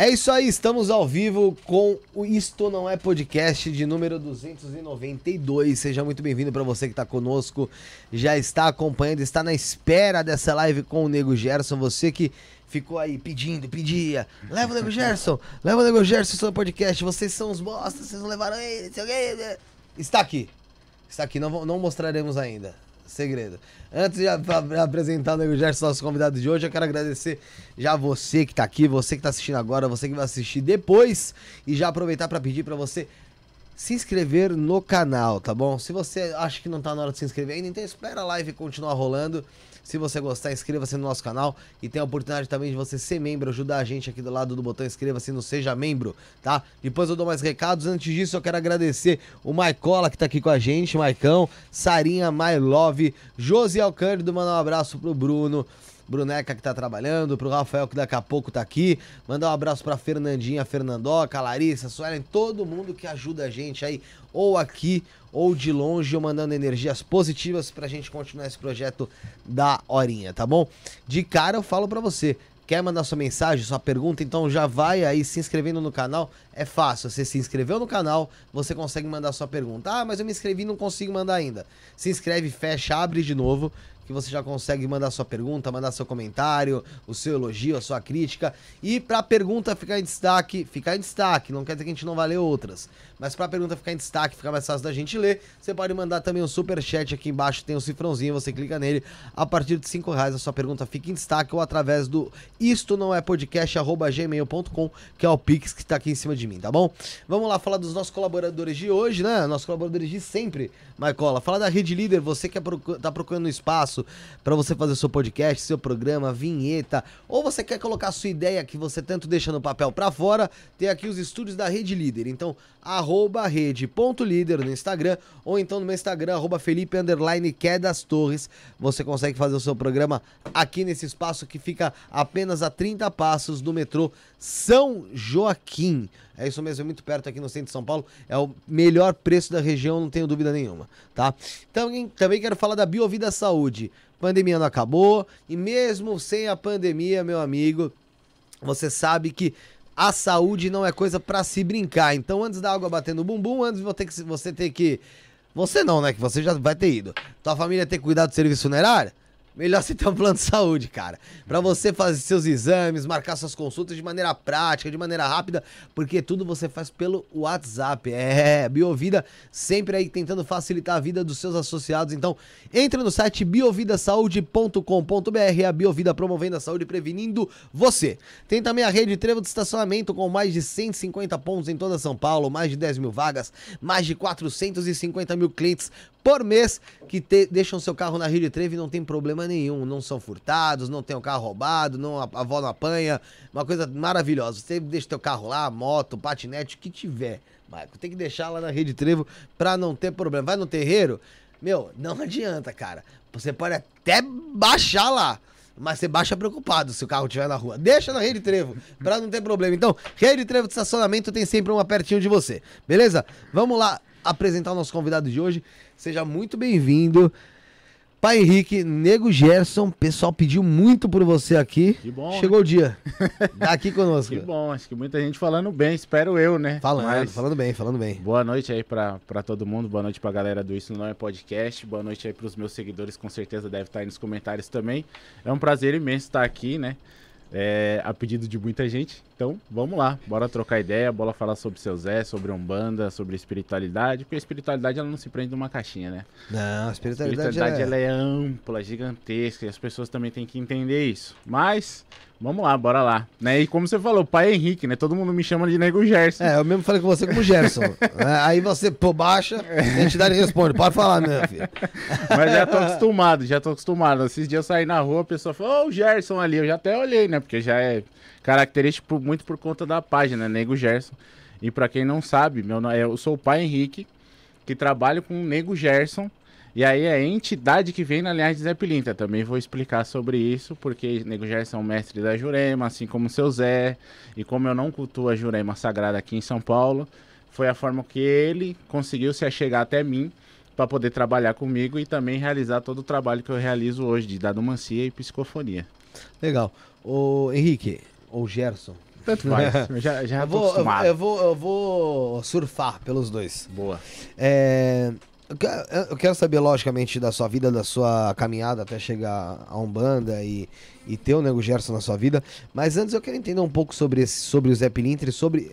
É isso aí, estamos ao vivo com o Isto Não É Podcast de número 292. Seja muito bem-vindo para você que está conosco, já está acompanhando, está na espera dessa live com o Nego Gerson. Você que ficou aí pedindo, pedia, leva o Nego Gerson, leva o Nego Gerson no podcast. Vocês são os bostas, vocês não levaram ele, Está aqui, está aqui, não, não mostraremos ainda segredo. Antes de apresentar o Nego Gerson, nosso convidado de hoje, eu quero agradecer já você que tá aqui, você que tá assistindo agora, você que vai assistir depois e já aproveitar para pedir para você se inscrever no canal, tá bom? Se você acha que não tá na hora de se inscrever ainda, então espera a live continuar rolando. Se você gostar, inscreva-se no nosso canal e tem a oportunidade também de você ser membro, ajudar a gente aqui do lado do botão inscreva-se no Seja Membro, tá? Depois eu dou mais recados. Antes disso, eu quero agradecer o Maicola que tá aqui com a gente, Maicão, Sarinha, My Love, Josi Alcântara, mandar um abraço pro Bruno. Bruneca que tá trabalhando, pro Rafael que daqui a pouco tá aqui. Mandar um abraço pra Fernandinha, Fernandoca, Larissa, Suelen, todo mundo que ajuda a gente aí, ou aqui ou de longe, ou mandando energias positivas pra gente continuar esse projeto da horinha, tá bom? De cara eu falo pra você, Quer mandar sua mensagem, sua pergunta? Então já vai aí se inscrevendo no canal. É fácil. Você se inscreveu no canal, você consegue mandar sua pergunta. Ah, mas eu me inscrevi e não consigo mandar ainda. Se inscreve, fecha, abre de novo que você já consegue mandar sua pergunta, mandar seu comentário, o seu elogio, a sua crítica. E para a pergunta ficar em destaque, ficar em destaque, não quer dizer que a gente não vai ler outras, mas para a pergunta ficar em destaque, ficar mais fácil da gente ler, você pode mandar também um super chat aqui embaixo, tem um cifrãozinho, você clica nele. A partir de 5 reais a sua pergunta fica em destaque ou através do isto não é podcast gmail.com, que é o Pix que está aqui em cima de mim, tá bom? Vamos lá falar dos nossos colaboradores de hoje, né? Nossos colaboradores de sempre, Maicola. Fala da Rede Líder, você que é tá procurando um espaço para você fazer seu podcast, seu programa, vinheta, ou você quer colocar sua ideia que você tanto deixa no papel para fora, tem aqui os estúdios da Rede Líder. Então, arroba rede.líder no Instagram, ou então no meu Instagram, arroba Felipe Underline Quedas Torres. Você consegue fazer o seu programa aqui nesse espaço que fica apenas a 30 passos do metrô São Joaquim. É isso mesmo, é muito perto aqui no centro de São Paulo. É o melhor preço da região, não tenho dúvida nenhuma, tá? Então, também quero falar da Biovida Saúde. Pandemia não acabou e mesmo sem a pandemia, meu amigo, você sabe que a saúde não é coisa para se brincar. Então, antes da água bater no bumbum, antes você ter que você não, né, que você já vai ter ido. Tua família ter cuidado do serviço funerário? Melhor você ter um plano de saúde, cara. Para você fazer seus exames, marcar suas consultas de maneira prática, de maneira rápida, porque tudo você faz pelo WhatsApp. É, Biovida sempre aí tentando facilitar a vida dos seus associados. Então, entre no site biovidasaude.com.br, a Biovida promovendo a saúde e prevenindo você. Tem também a rede Trevo de estacionamento com mais de 150 pontos em toda São Paulo, mais de 10 mil vagas, mais de 450 mil clientes por mês que te, deixam seu carro na Rede Trevo e não tem problema nenhum. Não são furtados, não tem o carro roubado, não, a, avó não apanha. Uma coisa maravilhosa. Você deixa teu carro lá, moto, patinete, o que tiver. Marco, tem que deixar lá na Rede Trevo pra não ter problema. Vai no terreiro, meu, não adianta, cara. Você pode até baixar lá mas você baixa preocupado se o carro estiver na rua. Deixa na rede trevo, pra não ter problema. Então, rede trevo de estacionamento tem sempre uma pertinho de você, beleza? Vamos lá apresentar o nosso convidado de hoje. Seja muito bem-vindo. Pai Henrique, Nego Gerson, pessoal pediu muito por você aqui. Que bom. Chegou o dia. Tá aqui conosco. Que bom, acho que muita gente falando bem, espero eu, né? Falando, Mas... falando bem, falando bem. Boa noite aí pra, pra todo mundo, boa noite pra galera do Isso Não É Podcast, boa noite aí pros meus seguidores, com certeza deve estar aí nos comentários também. É um prazer imenso estar aqui, né? É, a pedido de muita gente. Então, vamos lá, bora trocar ideia, bora falar sobre seu Zé, sobre Umbanda, sobre espiritualidade, porque a espiritualidade ela não se prende numa caixinha, né? Não, a espiritualidade, a espiritualidade é... ela é ampla, gigantesca, e as pessoas também têm que entender isso. Mas Vamos lá, bora lá. Né? E como você falou, pai Henrique, né? Todo mundo me chama de Nego Gerson. É, eu mesmo falei com você como Gerson. é, aí você, pô, baixa, a entidade responde. Pode falar, meu filho. Mas já tô acostumado, já tô acostumado. Esses dias eu saí na rua, a pessoa falou, ô, oh, o Gerson ali. Eu já até olhei, né? Porque já é característico muito por conta da página, Nego Gerson. E para quem não sabe, meu, eu sou o pai Henrique, que trabalho com o Nego Gerson e aí é a entidade que vem na linhagem de Zé Pilintra. Também vou explicar sobre isso, porque Nego Gerson é um mestre da Jurema, assim como o seu Zé. E como eu não cultuo a Jurema Sagrada aqui em São Paulo, foi a forma que ele conseguiu se achegar até mim para poder trabalhar comigo e também realizar todo o trabalho que eu realizo hoje de dadomancia e psicofonia. Legal. O Henrique, ou Gerson, tanto faz. já, já eu, vou, eu, eu, vou, eu vou surfar pelos dois. Boa. É, eu quero saber, logicamente, da sua vida, da sua caminhada até chegar a Umbanda e, e ter o Nego Gerson na sua vida. Mas antes eu quero entender um pouco sobre, esse, sobre o Zé Pilintre, sobre,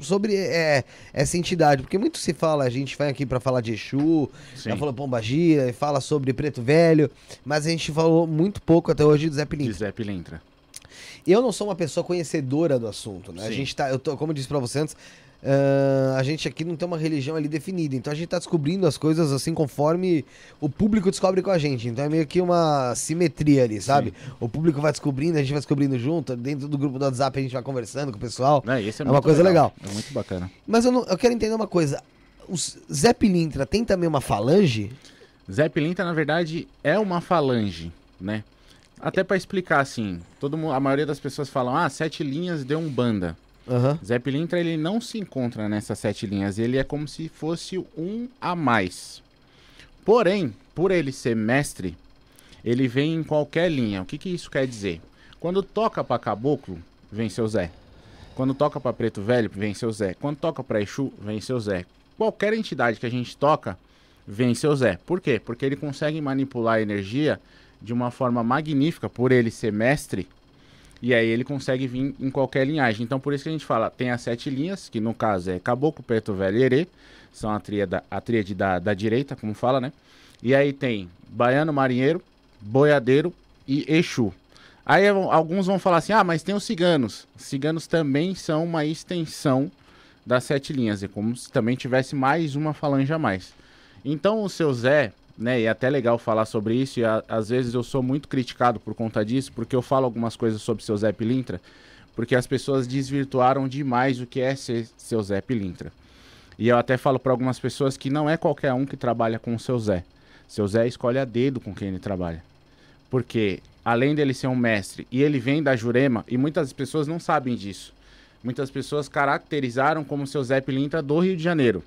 sobre é, essa entidade. Porque muito se fala, a gente vai aqui para falar de Exu, Sim. já falou Pomba Gira, e fala sobre Preto Velho, mas a gente falou muito pouco até hoje do Zé Pilintre. De Zé Pilintra. Eu não sou uma pessoa conhecedora do assunto, né? Sim. A gente tá, eu tô, como eu disse para você antes, ah, a gente aqui não tem uma religião ali definida. Então a gente tá descobrindo as coisas assim conforme o público descobre com a gente. Então é meio que uma simetria ali, sabe? O público vai descobrindo, a gente vai descobrindo junto. Dentro do grupo do WhatsApp a gente vai conversando com o pessoal. Né, esse É uma coisa legal. É muito bacana. Mas eu, não- eu quero entender uma coisa. O Zé Pilintra tem também uma falange? Zé Pilintra, na verdade, é uma falange, né? Até pra explicar assim, todo mundo, a maioria das pessoas falam: "Ah, sete linhas deu um banda". Aham. Zé Pilintra, ele não se encontra nessas sete linhas, ele é como se fosse um a mais. Porém, por ele ser mestre, ele vem em qualquer linha. O que, que isso quer dizer? Quando toca pra caboclo, vem seu Zé. Quando toca pra preto velho, vem seu Zé. Quando toca pra Exu, vem seu Zé. Qualquer entidade que a gente toca, vem seu Zé. Por quê? Porque ele consegue manipular a energia de uma forma magnífica, por ele ser mestre, e aí ele consegue vir em qualquer linhagem. Então por isso que a gente fala, tem as sete linhas, que no caso é Caboclo, Preto Velho e Herê, são a tríade, a tríade da, da direita, como fala, né? E aí tem Baiano Marinheiro, Boiadeiro e Exu. Aí alguns vão falar assim, ah, mas tem os ciganos. Os ciganos também são uma extensão das sete linhas, é como se também tivesse mais uma falange a mais. Então o seu Zé, né, e é até legal falar sobre isso, e a- às vezes eu sou muito criticado por conta disso, porque eu falo algumas coisas sobre seu Zé Pilintra, porque as pessoas desvirtuaram demais o que é ser seu Zé Pilintra. E eu até falo para algumas pessoas que não é qualquer um que trabalha com o seu Zé. Seu Zé escolhe a dedo com quem ele trabalha. Porque além dele ser um mestre e ele vem da Jurema, e muitas pessoas não sabem disso. Muitas pessoas caracterizaram como seu Zé Pilintra do Rio de Janeiro.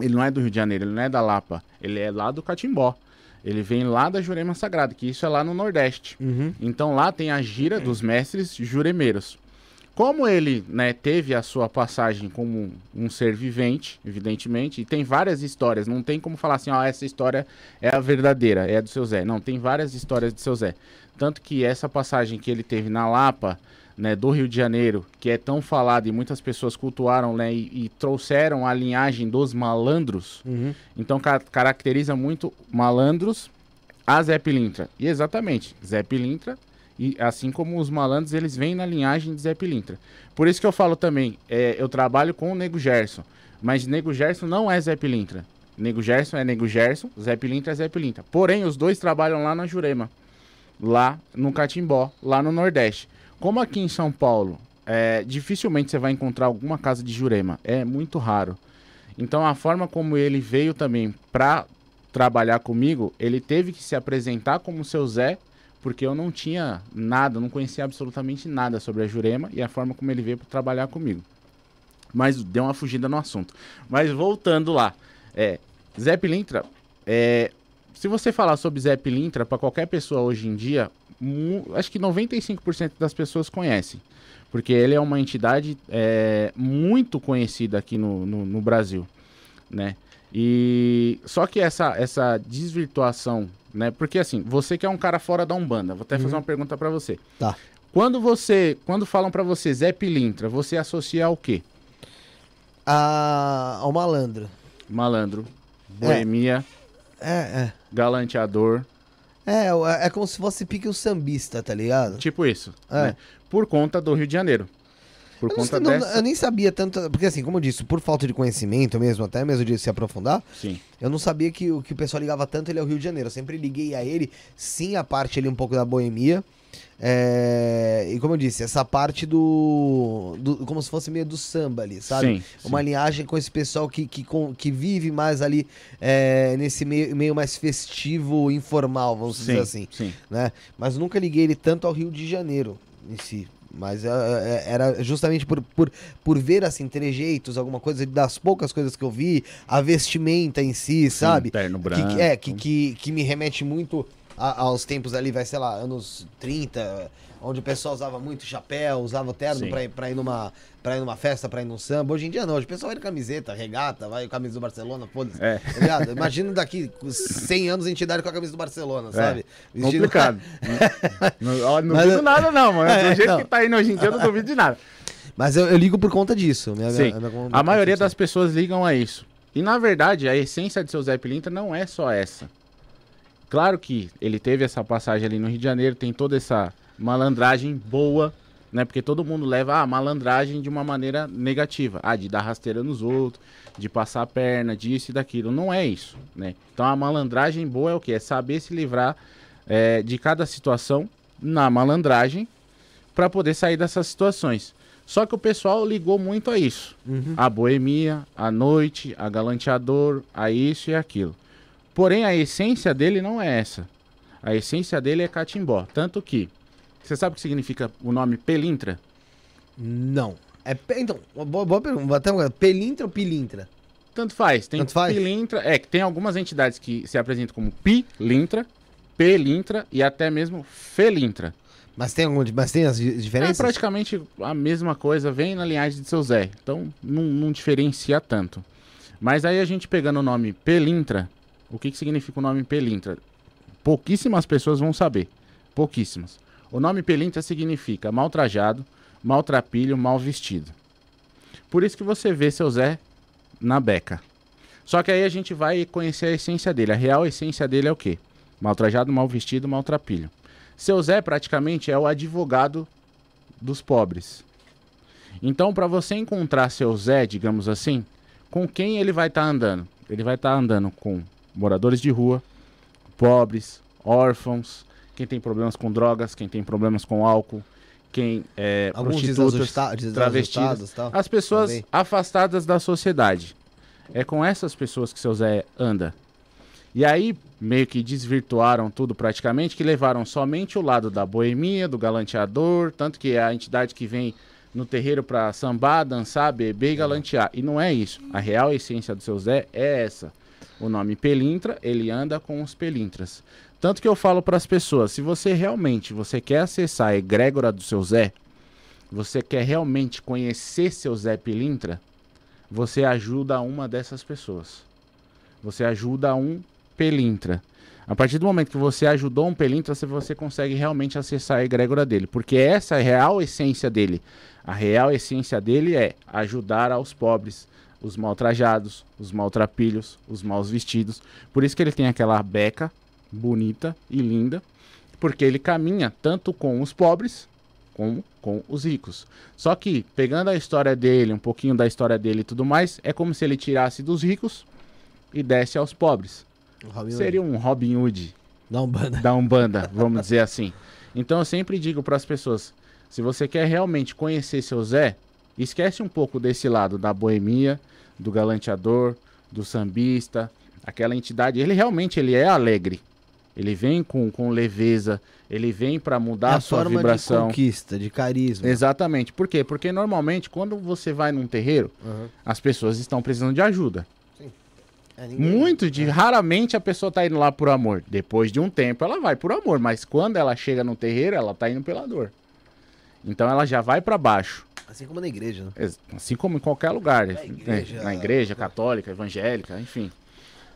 Ele não é do Rio de Janeiro, ele não é da Lapa, ele é lá do Catimbó. Ele vem lá da Jurema Sagrada, que isso é lá no Nordeste. Uhum. Então lá tem a gira dos mestres juremeiros. Como ele né, teve a sua passagem como um ser vivente, evidentemente, e tem várias histórias, não tem como falar assim, ó, essa história é a verdadeira, é a do seu Zé. Não, tem várias histórias do seu Zé. Tanto que essa passagem que ele teve na Lapa, né, do Rio de Janeiro, que é tão falada e muitas pessoas cultuaram né, e, e trouxeram a linhagem dos malandros, Uhum. então ca- caracteriza muito malandros a Zé Pilintra. E exatamente, Zé Pilintra, e assim como os malandros, eles vêm na linhagem de Zé Pilintra. Por isso que eu falo também, é, eu trabalho com o Nego Gerson, mas Nego Gerson não é Zé Pilintra. Nego Gerson é Nego Gerson, Zé Pilintra é Zé Pilintra. Porém, os dois trabalham lá na Jurema, lá no Catimbó, lá no Nordeste. Como aqui em São Paulo, é, dificilmente você vai encontrar alguma casa de Jurema, é muito raro. Então a forma como ele veio também pra trabalhar comigo, ele teve que se apresentar como seu Zé, porque eu não tinha nada, não conhecia absolutamente nada sobre a Jurema e a forma como ele veio para trabalhar comigo. Mas deu uma fugida no assunto. Mas voltando lá, é, Zé Pilintra, é, se você falar sobre Zé Pilintra para qualquer pessoa hoje em dia, acho que 95% das pessoas conhecem. Porque ele é uma entidade é, muito conhecida aqui no, no, no Brasil, né? E só que essa, essa desvirtuação, né? Porque assim, você que é um cara fora da Umbanda, vou até fazer Uhum. uma pergunta pra você. Tá. Quando você, quando falam pra você Zé Pilintra, você associa ao quê? A, ao malandro. Malandro, boemia, É, é. galanteador, É, é como se fosse pique o sambista, tá ligado? tipo isso, É. né? Por conta do Rio de Janeiro. Por Eu, conta não- dessa, eu nem sabia tanto, porque assim, como eu disse, por falta de conhecimento mesmo, até mesmo de se aprofundar, sim. eu não sabia que, o- que o pessoal ligava tanto ele ao Rio de Janeiro. Eu sempre liguei a ele, sim, a parte ali um pouco da boemia. É, e como eu disse, essa parte do, do- Como se fosse meio do samba ali, sabe? Sim, Uma sim. linhagem com esse pessoal que, que, com- que vive mais ali é, nesse meio, meio mais festivo, informal, vamos dizer assim. sim. né? Mas nunca liguei ele tanto ao Rio de Janeiro em si. Mas é, é, era justamente por, por, por ver assim, trejeitos, alguma coisa das poucas coisas que eu vi, a vestimenta em si, sabe? Terno Que- branco. Que, é, que, que, que me remete muito a- aos tempos ali, vai, sei lá, anos 30, onde o pessoal usava muito chapéu, usava terno pra ir, pra, ir numa, pra ir numa festa, pra ir num samba. Hoje em dia não, hoje o pessoal vai de camiseta, regata, vai camisa do Barcelona, foda-se. É. Tá? Imagina daqui 100 anos a entidade com a camisa do Barcelona, É, sabe? Complicado. não não eu- nada, não, mano. É, Do jeito não. que tá indo hoje em dia, eu não duvido de nada. Mas eu, eu ligo por conta disso. Minha, Sim. minha- minha- A maioria das pessoas ligam a isso. E na verdade, a essência de seu Zé Pilintra não é só essa. Claro que ele teve essa passagem ali no Rio de Janeiro, tem toda essa malandragem boa, né? Porque todo mundo leva a malandragem de uma maneira negativa. Ah, de dar rasteira nos outros, de passar a perna, disso e daquilo. Não é isso, né? Então a malandragem boa é o que? É saber se livrar é, de cada situação na malandragem para poder sair dessas situações. Só que o pessoal ligou muito a isso. Uhum. A boemia, a noite, a galanteador, a isso e aquilo. Porém, a essência dele não é essa. A essência dele é catimbó. Tanto que, você sabe o que significa o nome pelintra? Não. É, então, boa, boa pergunta. Pelintra ou pilintra? Tanto faz. Tem Tanto faz? pilintra. É, que tem algumas entidades que se apresentam como pilintra, pelintra e até mesmo felintra. Mas tem, algum, mas tem as É diferenças? praticamente a mesma coisa, vem na linhagem de seu Zé. Então não, não diferencia tanto. Mas aí a gente pegando o nome Pelintra, o que, que significa o nome Pelintra? Pouquíssimas pessoas vão saber. Pouquíssimas. O nome Pelintra significa maltrajado, maltrapilho, mal vestido. Por isso que você vê seu Zé na beca. Só que aí a gente vai conhecer a essência dele. A real essência dele é o quê? Maltrajado, mal vestido, maltrapilho. Seu Zé praticamente é o advogado dos pobres. Então, para você encontrar seu Zé, digamos assim, com quem ele vai estar andando? Ele vai estar andando com moradores de rua, pobres, órfãos, quem tem problemas com drogas, quem tem problemas com álcool, quem é Alguns prostitutas, travestidas, e tal. as pessoas Também. afastadas da sociedade. É com essas pessoas que seu Zé anda. E aí, meio que desvirtuaram tudo praticamente, que levaram somente o lado da boemia, do galanteador, tanto que é a entidade que vem no terreiro para sambar, dançar, beber e galantear. E não é isso. A real essência do seu Zé é essa. O nome Pelintra, ele anda com os Pelintras. Tanto que eu falo para as pessoas, se você realmente você quer acessar a egrégora do seu Zé, você quer realmente conhecer seu Zé Pilintra, você ajuda uma dessas pessoas. Você ajuda um Pelintra. A partir do momento que você ajudou um Pelintra, você consegue realmente acessar a egrégora dele. Porque essa é a real essência dele. A real essência dele é ajudar aos pobres, os maltrajados, os maltrapilhos, os mal vestidos. Por isso que ele tem aquela beca bonita e linda. Porque ele caminha tanto com os pobres como com os ricos. Só que, pegando a história dele, um pouquinho da história dele e tudo mais, é como se ele tirasse dos ricos e desse aos pobres. Seria um Robin Hood Não, banda. da Umbanda, vamos dizer assim. Então eu sempre digo para as pessoas, se você quer realmente conhecer seu Zé, esquece um pouco desse lado da boemia, do galanteador, do sambista, aquela entidade, ele realmente ele é alegre. Ele vem com, com leveza, ele vem para É mudar a a sua forma de vibração. conquista, de carisma. Exatamente. Por quê? Porque normalmente quando você vai num terreiro, Aham. as pessoas estão precisando de ajuda. É, Muito de raramente a pessoa tá indo lá por amor. Depois de um tempo ela vai por amor, mas quando ela chega no terreiro, ela tá indo pela dor. Então ela já vai para baixo, Assim como na igreja, né? Assim como em qualquer lugar, né? igreja- na igreja católica, evangélica, enfim.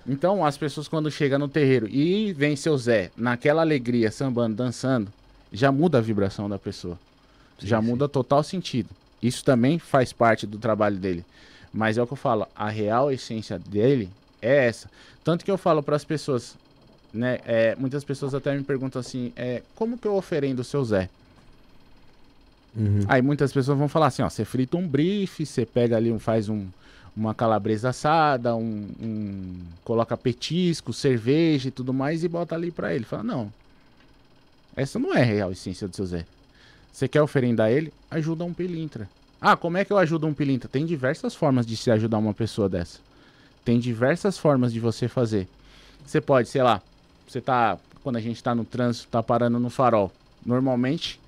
Então as pessoas quando chegam no terreiro e vem seu Zé naquela alegria, sambando, dançando, já muda a vibração da pessoa. já sim. muda total sentido. Isso também faz parte do trabalho dele. Mas é o que eu falo, a real essência dele é essa. Tanto que eu falo para as pessoas, né? é, muitas pessoas até me perguntam assim, é, como que eu oferendo o seu Zé? Uhum. Aí muitas pessoas vão falar assim, ó, você frita um brief, você pega ali, um, faz um, uma calabresa assada, um, um- coloca petisco, cerveja e tudo mais e bota ali para ele. Fala, não, essa não é a real essência do seu Zé. Você quer oferendar ele? Ajuda um pilintra. Ah, como é que eu ajudo um pilintra? Tem diversas formas de se ajudar uma pessoa dessa. Tem diversas formas de você fazer. Você pode, sei lá, você tá, quando a gente tá no trânsito, tá parando no farol. Normalmente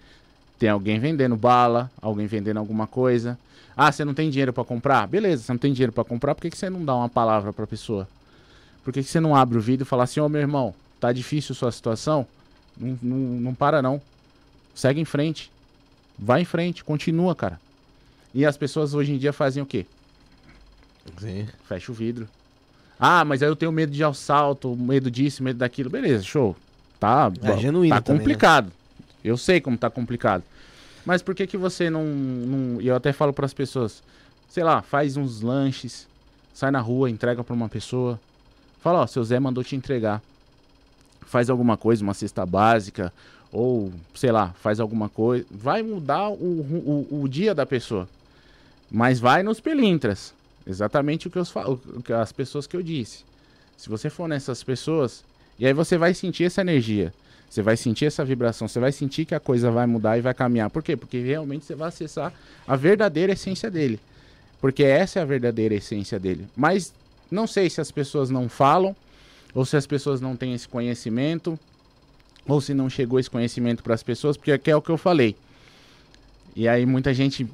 tem alguém vendendo bala, alguém vendendo alguma coisa. Ah, você não tem dinheiro pra comprar? Beleza, você não tem dinheiro pra comprar, por que, que você não dá uma palavra pra pessoa? Por que, que você não abre o vidro e fala assim, ô meu irmão, tá difícil sua situação? Não, não, não para não. Segue em frente. Vai em frente, continua, cara. E as pessoas hoje em dia fazem o quê? Sim. Fecha o vidro. Ah, mas aí eu tenho medo de assalto, medo disso, medo daquilo. Beleza, show. Tá, É genuíno tá também, né? Eu sei como tá complicado. Mas por que que você não, não e eu até falo para as pessoas, sei lá, faz uns lanches, sai na rua, entrega para uma pessoa. Fala, ó, seu Zé mandou te entregar. Faz alguma coisa, uma cesta básica, ou sei lá, faz alguma coisa, vai mudar o, o, o dia da pessoa. Mas vai nos pelintras. Exatamente o que, eu, o que as pessoas que eu disse. Se você for nessas pessoas, e aí você vai sentir essa energia. Você vai sentir essa vibração, você vai sentir que a coisa vai mudar e vai caminhar. Por quê? Porque realmente você vai acessar a verdadeira essência dele. Porque essa é a verdadeira essência dele. Mas não sei se as pessoas não falam, ou se as pessoas não têm esse conhecimento, ou se não chegou esse conhecimento para as pessoas, porque aqui é o que eu falei. E aí muita gente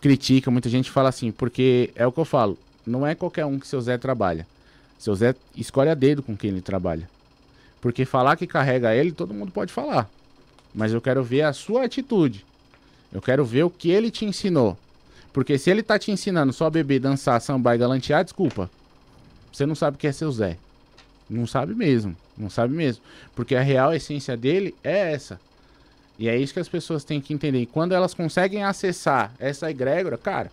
critica, muita gente fala assim, porque é o que eu falo, não é qualquer um que seu Zé trabalha. Seu Zé escolhe a dedo com quem ele trabalha. Porque falar que carrega ele, todo mundo pode falar. Mas eu quero ver a sua atitude. Eu quero ver o que ele te ensinou. Porque se ele tá te ensinando só beber, dançar, sambar e galantear, desculpa. Você não sabe o que é seu Zé. Não sabe mesmo. Não sabe mesmo. Porque a real essência dele é essa. E é isso que as pessoas têm que entender. E quando elas conseguem acessar essa egrégora, cara,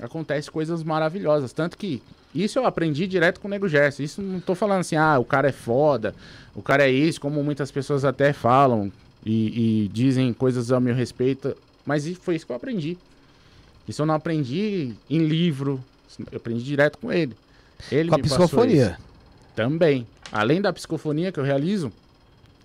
acontece coisas maravilhosas. Tanto que isso eu aprendi direto com o Nego Gerson. Isso não tô falando assim, ah, o cara é foda, o cara é isso, como muitas pessoas até falam e, e dizem coisas ao meu respeito. Mas foi isso que eu aprendi. Isso eu não aprendi em livro, eu aprendi direto com ele. Ele com a psicofonia. Também. Além da psicofonia que eu realizo,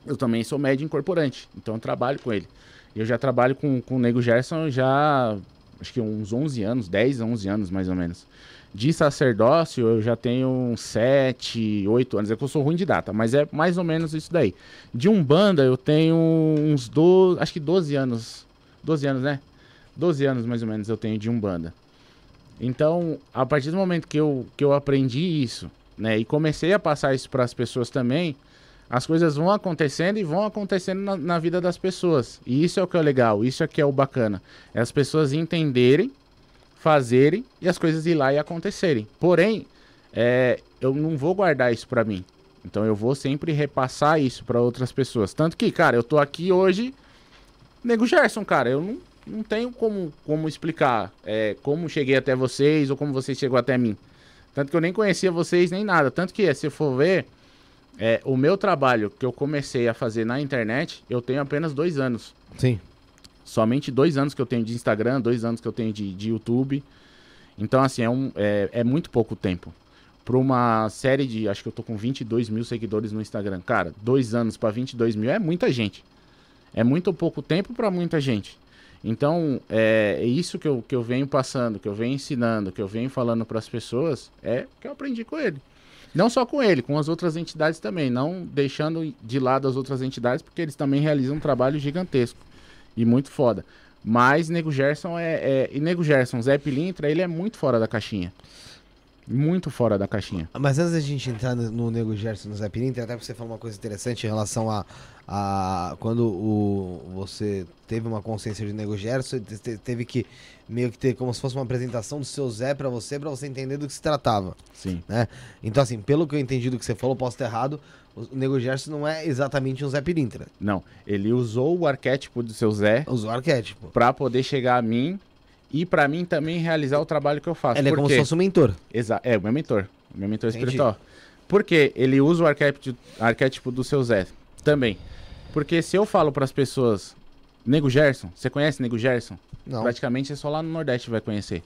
eu também sou médio incorporante. Então eu trabalho com ele. Eu já trabalho com, com o Nego Gerson já acho que uns 11 anos, 10, 11 anos mais ou menos. De sacerdócio, eu já tenho uns 7, 8 anos. É que eu sou ruim de data, mas é mais ou menos isso daí. De Umbanda, eu tenho uns 12, acho que 12 anos. 12 anos, né? 12 anos mais ou menos eu tenho de Umbanda. Então, a partir do momento que eu, que eu aprendi isso, né, e comecei a passar isso para as pessoas também, as coisas vão acontecendo e vão acontecendo na, na, vida das pessoas. E isso é o que é legal, isso é que é o bacana. É as pessoas entenderem fazerem e as coisas ir lá e acontecerem. Porém, é, eu não vou guardar isso para mim. Então eu vou sempre repassar isso para outras pessoas. Tanto que, cara, eu tô aqui hoje, nego Gerson, cara, eu não, não tenho como, como explicar é, como cheguei até vocês ou como vocês chegou até mim. Tanto que eu nem conhecia vocês nem nada. Tanto que, se for ver, é, o meu trabalho que eu comecei a fazer na internet, eu tenho apenas dois anos. Sim. Somente dois anos que eu tenho de Instagram, dois anos que eu tenho de, de YouTube. Então, assim, é, um, é, é muito pouco tempo. Para uma série de. Acho que eu tô com 22 mil seguidores no Instagram. Cara, dois anos para 22 mil é muita gente. É muito pouco tempo para muita gente. Então, é, é, isso que eu, que eu venho passando, que eu venho ensinando, que eu venho falando para as pessoas, é que eu aprendi com ele. Não só com ele, com as outras entidades também. Não deixando de lado as outras entidades, porque eles também realizam um trabalho gigantesco. E muito foda. Mas Nego Gerson é, é. E Nego Gerson, Zé Pilintra, ele é muito fora da caixinha. Muito fora da caixinha. Mas antes da gente entrar no, no Nego Gerson no Zé Pilintra, até você falar uma coisa interessante em relação a, a quando o, você teve uma consciência de Nego Gerson, teve que meio que ter como se fosse uma apresentação do seu Zé para você, para você entender do que se tratava. Sim. Né? Então, assim, pelo que eu entendi do que você falou, posso estar errado, o Nego Gerson não é exatamente um Zé Pilintra. Não, ele usou o arquétipo do seu Zé. Usou o arquétipo. Pra poder chegar a mim e para mim também realizar o trabalho que eu faço. Ele é como se fosse um mentor. Exato, é o meu mentor. O meu mentor Entendi. espiritual. Porque ele usa o arquétipo, arquétipo do seu Zé também. Porque se eu falo para as pessoas, Nego Gerson, você conhece Nego Gerson? Não. Praticamente é só lá no Nordeste vai conhecer.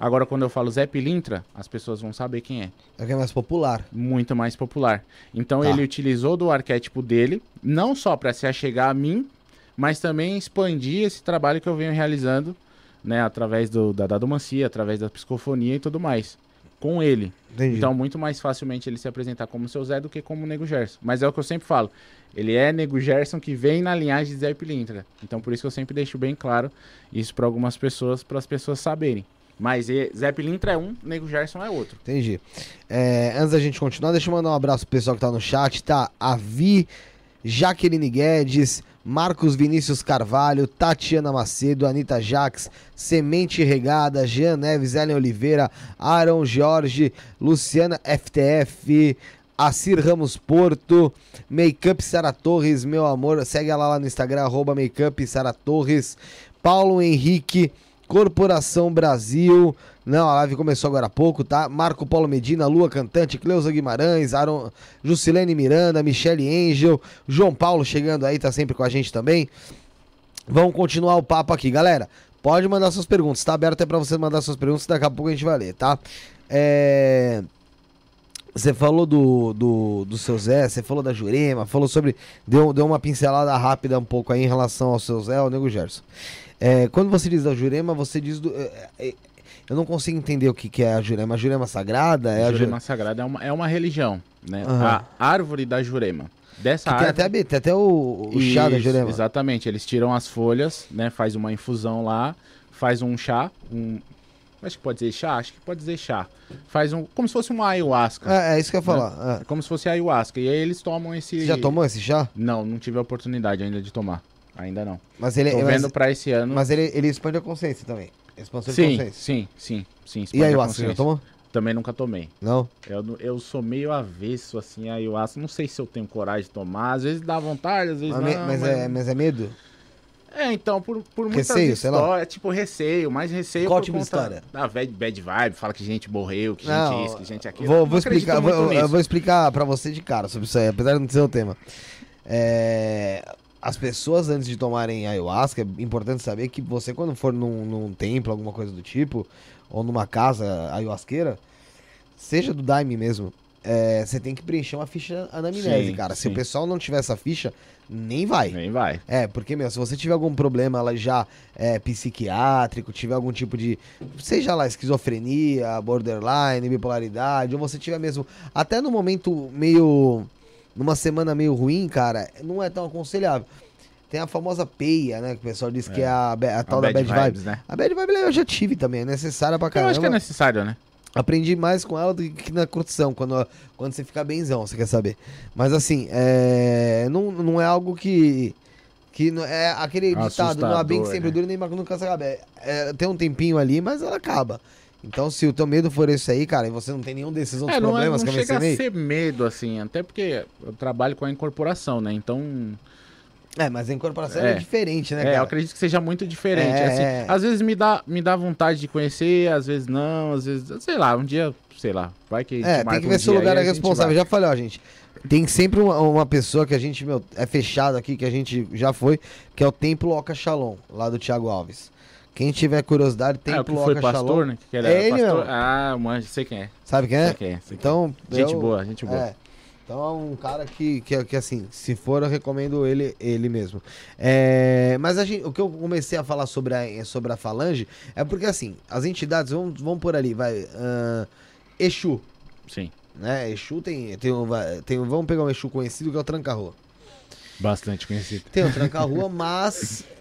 Agora, quando eu falo Zé Pilintra, as pessoas vão saber quem é. É que é mais popular. Muito mais popular. Então tá. ele utilizou do arquétipo dele, não só para se achegar a mim, mas também expandir esse trabalho que eu venho realizando, né, através do, da dadomancia, através da psicofonia e tudo mais. Com ele. Entendi. Então, muito mais facilmente ele se apresentar como seu Zé do que como Nego Gerson. Mas é o que eu sempre falo. Ele é Nego Gerson que vem na linhagem de Zé Pilintra. Então, por isso que eu sempre deixo bem claro isso para algumas pessoas, para as pessoas saberem. Mas Zé Pilintra é um, Nego Gerson é outro. Entendi. É, antes da gente continuar, deixa eu mandar um abraço pro pessoal que tá no chat, tá? A Vi, Jaqueline Guedes, Marcos Vinícius Carvalho, Tatiana Macedo, Anitta Jax, Semente Regada, Jean Neves, Ellen Oliveira, Aaron Jorge, Luciana FTF, Acir Ramos Porto, Makeup Sara Torres, meu amor, segue ela lá no Instagram, arroba Makeup Sara Torres, Paulo Henrique, Corporação Brasil. Não, a live começou agora há pouco, tá? Marco Paulo Medina, Lua Cantante, Cleusa Guimarães, Aaron, Jusilene Miranda, Michele Angel, João Paulo chegando aí, tá sempre com a gente também. Vamos continuar o papo aqui, galera. Pode mandar suas perguntas, tá aberto até pra você mandar suas perguntas, daqui a pouco a gente vai ler, tá? É... Você falou do, do, do seu Zé, você falou da Jurema, falou sobre. Deu, deu uma pincelada rápida um pouco aí em relação ao seu Zé, ao Nego Gerson. É, quando você diz da Jurema, você diz do. É, é, eu não consigo entender o que, que é a Jurema. A Jurema sagrada? É a a Jurema Jurema. Sagrada é uma, é uma religião, né? Aham. A árvore da Jurema. Dessa Tem árvore... até, a- tem até o, o chá da Isso, Jurema. Exatamente, eles tiram as folhas, né? Faz uma infusão lá, faz um chá, um. Acho que pode dizer chá, acho que pode dizer chá. Faz um. Como se fosse uma ayahuasca. É, é isso que eu ia falar. é. Como se fosse ayahuasca. E aí eles tomam esse. Você já tomou esse chá? Não, não tive a oportunidade ainda de tomar. Ainda não. Mas ele, Tô mas, vendo pra esse ano. mas ele, ele expande a consciência também. Expansão de sim, consciência. sim, sim, sim. E a aí, você já tomou? Também nunca tomei. Não? Eu, eu sou meio avesso, assim, a ayahuasca. Não sei se eu tenho coragem de tomar. Às vezes dá vontade, às vezes Mas, não. me- mas é, mas é medo? É, então, por, por muitas Receio, sei lá. histórias, tipo, receio, mais receio Qual tipo de história? da bad, bad vibe, fala que gente morreu, que Não, gente isso, que gente aquilo. Vou, Eu vou explicar, vou, eu nisso. vou explicar pra você de cara sobre isso aí, apesar de não ser o tema. É, as pessoas, antes de tomarem ayahuasca, é importante saber que você, quando for num, num templo, alguma coisa do tipo, ou numa casa ayahuasqueira, seja do Daime mesmo, é, você tem que preencher uma ficha anamnese, Sim, cara. Se o sim. pessoal não tiver essa ficha, nem vai. Nem vai. É, porque, meu, se você tiver algum problema lá já é, psiquiátrico, tiver algum tipo de. Seja lá esquizofrenia, borderline, bipolaridade, ou você tiver mesmo. Até no momento meio. Numa semana meio ruim, cara, não é tão aconselhável. Tem a famosa peia, né? Que o pessoal diz que é a, ba- a tal A da bad vibe. vibes, né? A bad vibe eu já tive também, é necessária pra Eu caramba. acho que é necessário, né? Aprendi mais com ela do que na curtição, quando, quando você fica benzão, você quer saber. Mas assim, é, não, não é algo que. que é aquele ditado, não há bem que sempre né? dura nem nunca se acaba. É, é, tem um tempinho ali, mas ela acaba. Então, se o teu medo for esse aí, cara, e você não tem nenhum desses outros É, não, é, problemas não que eu chega a mencionei. ser medo, assim, até porque eu trabalho com a incorporação, né? Então, É, mas a incorporação é, É. diferente, né, é, eu cara? acredito que seja muito diferente. É. assim. às vezes me dá, me dá vontade de conhecer, às vezes não, às vezes, sei lá, um dia, sei lá, vai que É, tem que um ver se o lugar é responsável. Já falei, ó, gente. Tem sempre uma, uma pessoa que a gente, meu, é fechado aqui, que a gente já foi, que é o Templo Oca Shalom, lá do Thiago Alves. Quem tiver curiosidade, Ah, o que foi pastor, Shalom. né? Que era É ele pastor. mesmo. Ah, manjo, sei quem é. Sabe quem é? Sei quem é. sei quem é. Então, Gente eu- boa, gente boa. É. Então é um cara que, que, que, assim, se for, eu recomendo ele, ele mesmo. É, mas a gente, o que eu comecei a falar sobre a, sobre a Falange é porque, assim, as entidades vão, vão por ali, vai. ahn, Exu, Sim, né? Exu tem, tem, um, tem um- Vamos pegar um Exu conhecido que é o Tranca-Rua. bastante conhecido. Tem o Tranca-Rua, mas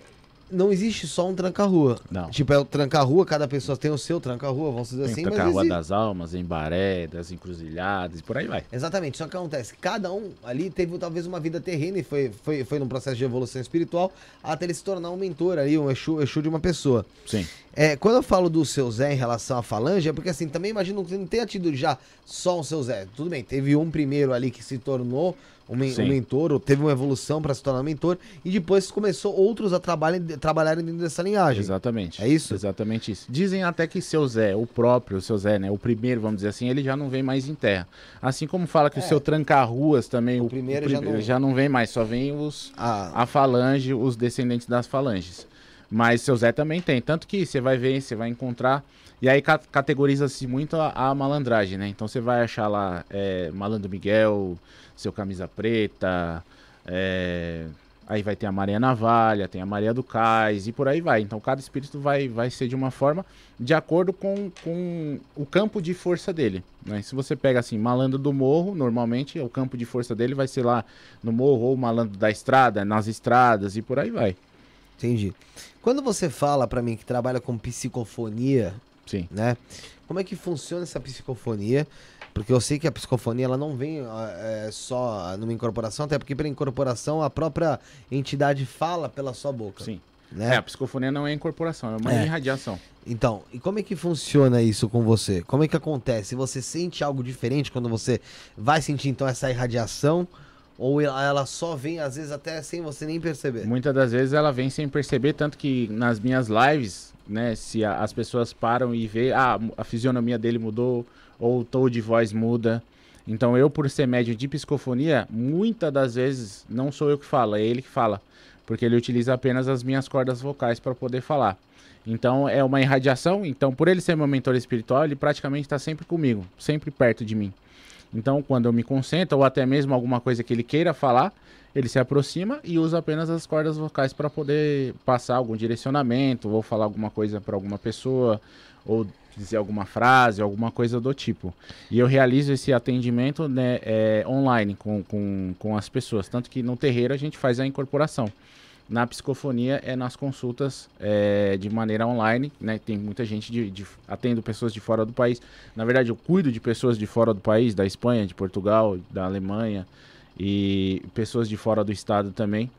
não existe só um Tranca-Rua. Não. Tipo, é o Tranca-Rua, cada pessoa tem o seu Tranca-Rua, vamos dizer Tem assim, assim, mas a Rua existe- das Almas, Embaré, das Encruzilhadas e por aí vai. Exatamente, só que acontece, cada um ali teve talvez uma vida terrena e foi, foi, foi num processo de evolução espiritual até ele se tornar um mentor ali, um Exu, Exu de uma pessoa. Sim. É, quando eu falo do seu Zé em relação à falange, é porque assim, também imagino que não tenha tido já só um seu Zé. Tudo bem, teve um primeiro ali que se tornou um, um mentor, ou teve uma evolução para se tornar um mentor, e depois começou outros a trabalharem, trabalharem dentro dessa linhagem. Exatamente. É isso? Exatamente isso. Dizem até que seu Zé, o próprio seu Zé, né? O primeiro, vamos dizer assim, ele já não vem mais em terra. Assim como fala que É. o seu tranca-ruas também, o, primeiro o já não- já não vem mais, só vem os Ah, a falange, os descendentes das falanges. Mas seu Zé também tem, tanto que você vai ver, você vai encontrar. E aí ca- categoriza-se muito a, a malandragem, né? Então você vai achar lá é, Malandro Miguel, seu Camisa Preta, é, aí vai ter a Maria Navalha, tem a Maria do Cais e por aí vai. Então cada espírito vai, vai ser de uma forma de acordo com, com o campo de força dele. Né? Se você pega assim, malandro do morro, normalmente o campo de força dele vai ser lá no morro ou malandro da estrada, nas estradas e por aí vai. entendi. Quando você fala pra mim que trabalha com psicofonia, Sim. né? Como é que funciona essa psicofonia? Porque eu sei que a psicofonia ela não vem é, só numa incorporação, até porque pela incorporação a própria entidade fala pela sua boca. Sim. Né? É, a psicofonia não é incorporação, é uma É. irradiação. Então, e como é que funciona isso com você? Como é que acontece? Você sente algo diferente quando você vai sentir então essa irradiação? Ou ela só vem, às vezes, até sem você nem perceber? Muitas das vezes ela vem sem perceber, tanto que nas minhas lives, né, se a- as pessoas param e vê, ah, a fisionomia dele mudou, ou o tom de voz muda. Então eu, por ser médium de psicofonia, muitas das vezes não sou eu que falo, é ele que fala. Porque ele utiliza apenas as minhas cordas vocais para poder falar. Então é uma irradiação, então por ele ser meu mentor espiritual, ele praticamente está sempre comigo, sempre perto de mim. Então, quando eu me concentro, ou até mesmo alguma coisa que ele queira falar, ele se aproxima e usa apenas as cordas vocais para poder passar algum direcionamento, ou falar alguma coisa para alguma pessoa, ou dizer alguma frase, alguma coisa do tipo. E eu realizo esse atendimento né, é, online com, com, com as pessoas. Tanto que no terreiro a gente faz a incorporação. Na psicofonia é nas consultas é, de maneira online, né? Tem muita gente de, de atendo pessoas de fora do país. Na verdade, eu cuido de pessoas de fora do país, da Espanha, de Portugal, da Alemanha e pessoas de fora do estado também.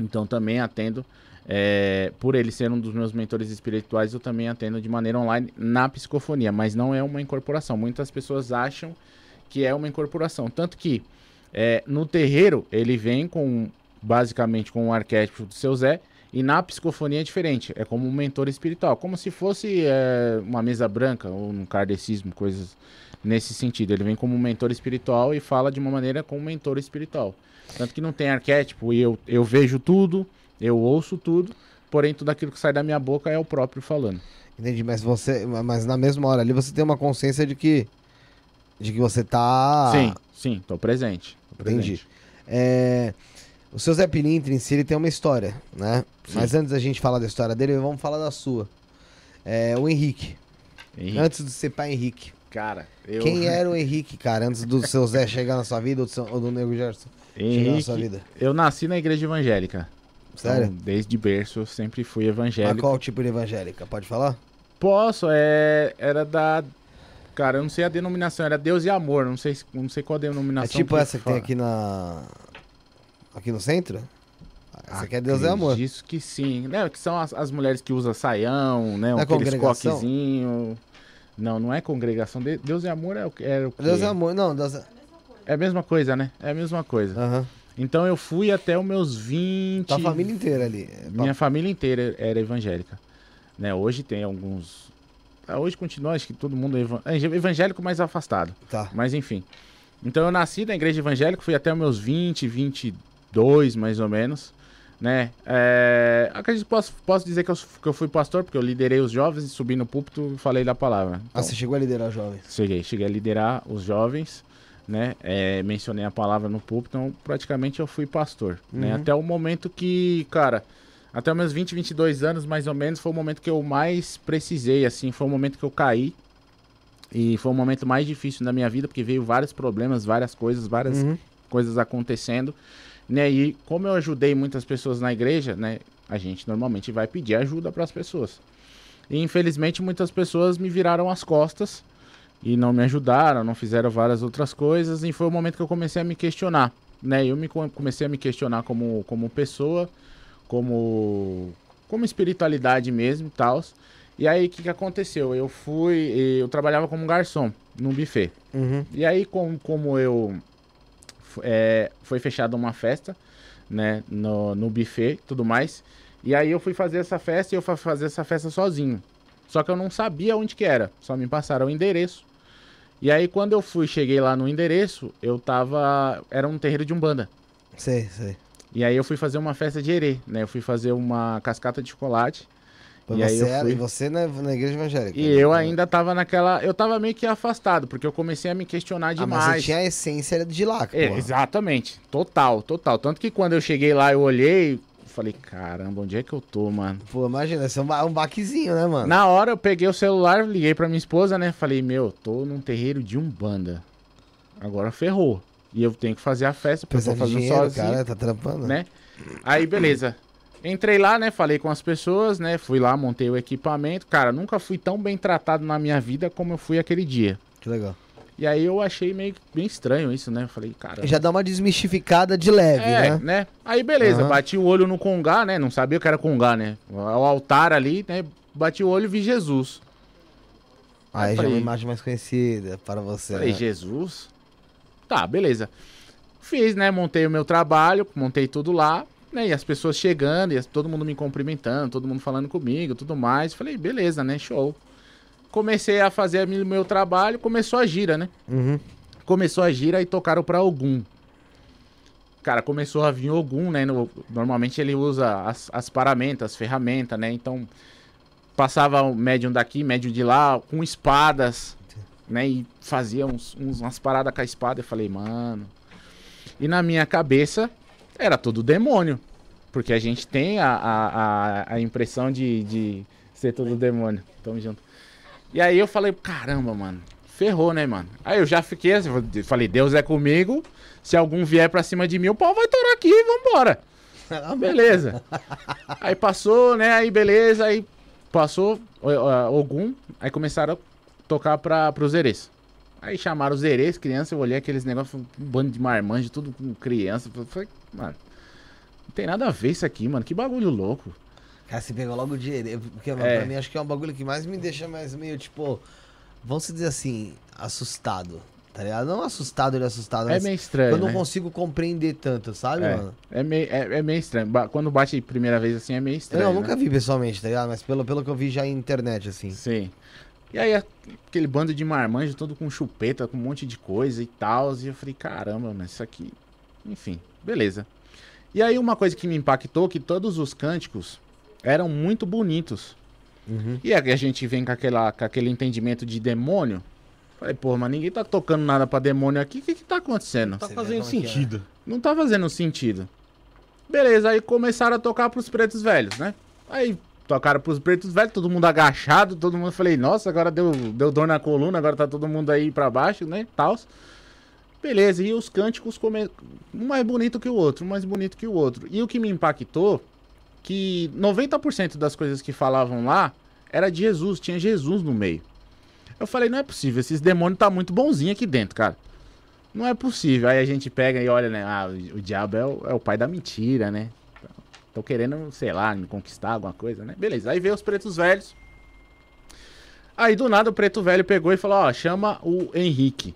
Então também atendo. é, por ele ser um dos meus mentores espirituais, eu também atendo de maneira online na psicofonia, mas não é uma incorporação. Muitas pessoas acham que é uma incorporação. Tanto que é, no terreiro ele vem com basicamente com o arquétipo do seu Zé. E na psicofonia é diferente, é como um mentor espiritual, como se fosse é, uma mesa branca ou um kardecismo, coisas nesse sentido. Ele vem como um mentor espiritual e fala de uma maneira como um mentor espiritual. Tanto que não tem arquétipo e eu, eu vejo tudo, eu ouço tudo, porém tudo aquilo que sai da minha boca é o próprio falando. Entendi, mas você. Mas na mesma hora ali você tem uma consciência de que. De que você tá. Sim, sim, tô presente. tô Entendi. presente. É, o seu Zé Pilintra em si, ele tem uma história, né? Sim. Mas antes da gente falar da história dele, vamos falar da sua. É, o Henrique. Henrique, Antes de ser pai Henrique. cara, eu... Quem era o Henrique, cara, antes do seu Zé chegar na sua vida ou do, seu, ou do Nego Gerson chegar na sua Henrique, vida? eu nasci na igreja evangélica. Sério? Então, desde berço eu sempre fui Mas evangélico. qual tipo de evangélica? Pode falar? Posso, é, era da Cara, eu não sei a denominação, era Deus e Amor, não sei, não sei qual a É denominação. tipo essa que tem fala. aqui na. Aqui no centro? Essa aqui é Deus é amor. Disso que sim. Né, que são as, as mulheres que usam saião, né? Não é aqueles congregação? coquezinhos. Não, não é congregação. De- Deus é amor é o que? É, o? Deus é amor. Não, Deus é. É a mesma coisa, né? É a mesma coisa. Aham. Então eu fui até os meus 20. Tua família inteira ali. É Minha família inteira era evangélica. Né? Hoje tem alguns. ah, Hoje continua, acho que todo mundo é evan- é evangélico mais afastado. Tá. Mas enfim. Então eu nasci na igreja evangélica, fui até os meus 20, 22 mais ou menos. Né? É, acredito que posso, posso dizer que eu, que eu fui pastor, porque eu liderei os jovens e subi no púlpito e falei da palavra. Ah, Então, você chegou a liderar jovens. cheguei, cheguei a liderar os jovens, né? É, mencionei a palavra no púlpito, então praticamente eu fui pastor, né? Uhum. Até o momento que, cara, até os meus 20, 22 anos mais ou menos, foi o momento que eu mais precisei, assim, foi o momento que eu caí. E foi o momento mais difícil da minha vida, porque veio vários problemas, várias coisas, várias Uhum. coisas acontecendo, né? E como eu ajudei muitas pessoas na igreja, né? A gente normalmente vai pedir ajuda para as pessoas. E infelizmente muitas pessoas me viraram as costas e não me ajudaram, não fizeram várias outras coisas, e foi o momento que eu comecei a me questionar, né? Eu me co- comecei a me questionar como como pessoa, como como espiritualidade mesmo, e tal. E aí o que que aconteceu? Eu fui, eu trabalhava como garçom num buffet. Uhum. E aí, com, como eu. É, foi fechada uma festa, né? No, no buffet e tudo mais. E aí eu fui fazer essa festa e eu fui fazer essa festa sozinho. Só que eu não sabia onde que era. Só me passaram o endereço. E aí, quando eu fui, cheguei lá no endereço, eu tava. Era um terreiro de Umbanda. Sei, sei. E aí eu fui fazer uma festa de herê, né? Eu fui fazer uma cascata de chocolate. Mas E aí você era, fui- você na, na igreja evangélica. E eu ainda tava naquela. Eu tava meio que afastado, porque eu comecei a me questionar Ah, demais. mas você tinha a essência de lá, É, exatamente. Total, total. Tanto que quando eu cheguei lá, eu olhei, falei, caramba, onde é que eu tô, mano? Pô, imagina, isso é um, ba- baquezinho, né, mano? Na hora eu peguei o celular, liguei pra minha esposa, né? Falei, meu, tô num terreiro de Umbanda. Agora ferrou. E eu tenho que fazer a festa, porque eu fazendo dinheiro, sozinho, cara, tá trampando. né? Aí, beleza. Entrei lá, né? Falei com as pessoas, né? Fui lá, montei o equipamento. Cara, nunca fui tão bem tratado na minha vida como eu fui aquele dia. Que legal. E aí eu achei meio bem estranho isso, né? Eu falei, cara. Já dá uma desmistificada de leve, É, né? né? Aí beleza, Aham. bati o olho no congá, né? Não sabia o que era congá, né? O altar ali, né? Bati o olho e vi Jesus. Aí já é uma imagem mais conhecida para você. Falei, né? Jesus? Tá, beleza. Fiz, né? Montei o meu trabalho, montei tudo lá, né? E as pessoas chegando, e todo mundo me cumprimentando, todo mundo falando comigo, tudo mais. Falei, beleza, né? Show. Comecei a fazer o meu trabalho, começou a gira, né? Uhum. Começou a gira e tocaram pra algum. Cara, começou a vir algum, né? no- normalmente ele usa as, as paramentas, as ferramentas, né? Então, passava o médium daqui, médium de lá, com espadas, né? E fazia uns, uns- umas paradas com a espada. Eu falei, mano. E na minha cabeça, era tudo demônio. Porque a gente tem a, a, a, impressão de, de ser tudo demônio. Tamo junto. E aí eu falei, caramba, mano. Ferrou, né, mano? Aí eu já fiquei assim, falei, Deus é comigo. Se algum vier pra cima de mim, o pau vai torar aqui e vambora. Ah, beleza. aí passou, né? Aí beleza, aí passou Ogum, aí começaram a tocar pra, pros Erês. Aí chamaram os Erês, criança, eu olhei aqueles negócios, um bando de marmanjo, tudo com criança. eu Falei, mano, não tem nada a ver isso aqui, mano, que bagulho louco. Cara, você pegou logo o dinheiro. Porque, É. pra mim, acho que é um bagulho que mais me deixa mais meio, tipo... Vamos dizer assim, assustado. Tá ligado? Não assustado ele assustado, É meio estranho, eu não né? consigo compreender tanto, sabe, É, mano? é, meio, é, é meio estranho. Quando bate primeira vez assim, é meio Eu estranho. não, né? nunca vi pessoalmente, tá ligado? Mas pelo, pelo que eu vi já em internet, assim. Sim. E aí, aquele bando de marmanjo, todo com chupeta, com um monte de coisa e tal. E eu falei, caramba, mas isso aqui. Enfim, beleza. E aí, uma coisa que me impactou que todos os cânticos eram muito bonitos. Uhum. E aí a gente vem com, aquela, com aquele entendimento de demônio. Falei, pô, mas ninguém tá tocando nada pra demônio aqui. O que que tá acontecendo? Tá Você vê fazendo é é. sentido. Não tá fazendo sentido. Beleza, aí começaram a tocar pros pretos velhos, né? Aí tocaram pros pretos velhos, todo mundo agachado, todo mundo falei, nossa, agora deu, deu dor na coluna, agora tá todo mundo aí pra baixo, né? Tals. Beleza, e os cânticos come... um mais bonito que o outro, um mais bonito que o outro. E o que me impactou, que 90% das coisas que falavam lá era de Jesus, tinha Jesus no meio. Eu falei, não é possível, esses demônios tá muito bonzinho aqui dentro, cara. Não é possível. Aí a gente pega e olha, né? Ah, o, diabo é o, é o pai da mentira, né? Tô querendo, sei lá, me conquistar alguma coisa, né? Beleza. Aí veio os pretos velhos. Aí do nada o preto velho pegou e falou: Ó, chama o Henrique.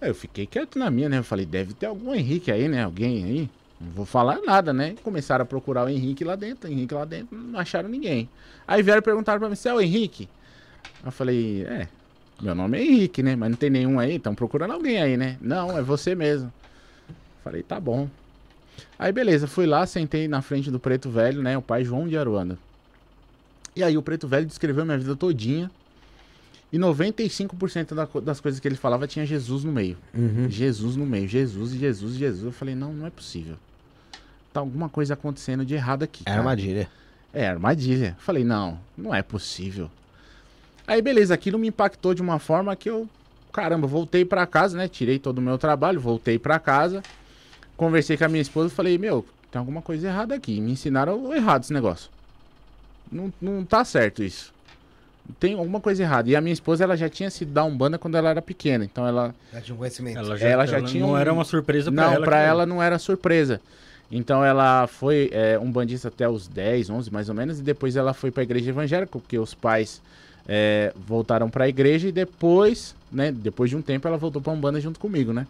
Aí eu fiquei quieto na minha, né? Eu falei: deve ter algum Henrique aí, né? Alguém aí. Não vou falar nada, né? Começaram a procurar o Henrique lá dentro, Henrique lá dentro, não acharam ninguém. Aí vieram perguntar pra mim: você é o Henrique? Eu falei: é. Meu nome é Henrique, né? Mas não tem nenhum aí, estão procurando alguém aí, né? Não, é você mesmo. Falei, tá bom. Aí beleza, fui lá, sentei na frente do preto velho, né? O pai João de Aruanda. E aí o preto velho descreveu minha vida todinha. E 95% da das coisas que ele falava tinha Jesus no meio. Uhum. Jesus no meio, Jesus, Jesus, Jesus. Eu falei, não, não é possível. Tá alguma coisa acontecendo de errado aqui. É cara. armadilha. É, armadilha. Falei, não, não é possível. Aí, beleza, aquilo me impactou de uma forma que eu, caramba, voltei pra casa, né? Tirei todo o meu trabalho, voltei pra casa, conversei com a minha esposa e falei, meu, tem alguma coisa errada aqui. Me ensinaram errado esse negócio. Não, não tá certo isso. Tem alguma coisa errada. E a minha esposa, ela já tinha sido dar Umbanda quando ela era pequena. Então ela, Já tinha um conhecimento. Ela já, Ela já ela tinha não um- era uma surpresa pra não, ela. pra aquilo. ela não era surpresa. Então ela foi é, um bandista até os 10, 11 mais ou menos, e depois ela foi pra igreja evangélica, porque os pais é, voltaram pra igreja e depois, né, depois de um tempo ela voltou pra Umbanda junto comigo, né?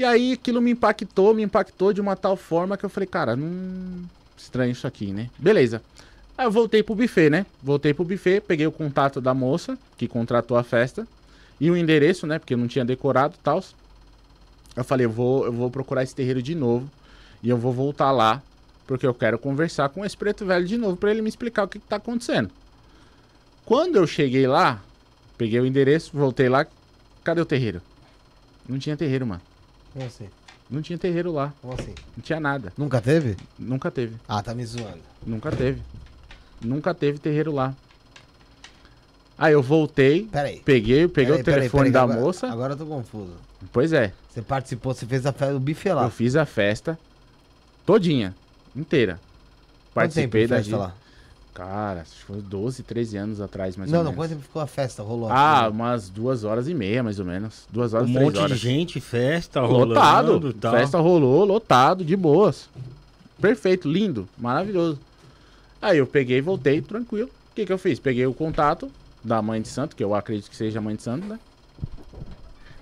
E aí aquilo me impactou, me impactou de uma tal forma que eu falei, cara, não estranho isso aqui, né? Beleza. Aí eu voltei pro buffet, né? Voltei pro buffet, peguei o contato da moça que contratou a festa e o endereço, né? Porque eu não tinha decorado e tal. Eu falei, eu vou, eu vou procurar esse terreiro de novo e eu vou voltar lá porque eu quero conversar com esse preto velho de novo pra ele me explicar o que, que tá acontecendo. Quando eu cheguei lá, peguei o endereço, voltei lá, cadê o terreiro? Não tinha terreiro, mano. Como assim? Não tinha terreiro lá, Como assim? não tinha nada. Nunca teve? Nunca teve, Ah, tá me zoando. nunca teve. Nunca teve terreiro lá. Aí eu voltei, Pera aí. peguei, peguei Peraí, o peraí, telefone peraí, da agora- moça. Agora eu tô confuso. Pois é, Você participou, você fez a festa do buffet lá. eu fiz a festa todinha, inteira. Quanto tempo Participei da festa lá? Cara, acho que foi 12, 13 anos atrás, mais Não, ou não, menos. quanto tempo ficou a festa? Rolou? Ah, aqui? umas duas horas e meia, mais ou menos. Duas Um horas, três monte de horas. gente, festa, Lotado. rolando e tal. Festa rolou, lotado, de boas. Perfeito, lindo, maravilhoso. Aí eu peguei e voltei, tranquilo. O que que eu fiz? Peguei o contato da mãe de santo, que eu acredito que seja a mãe de santo, né?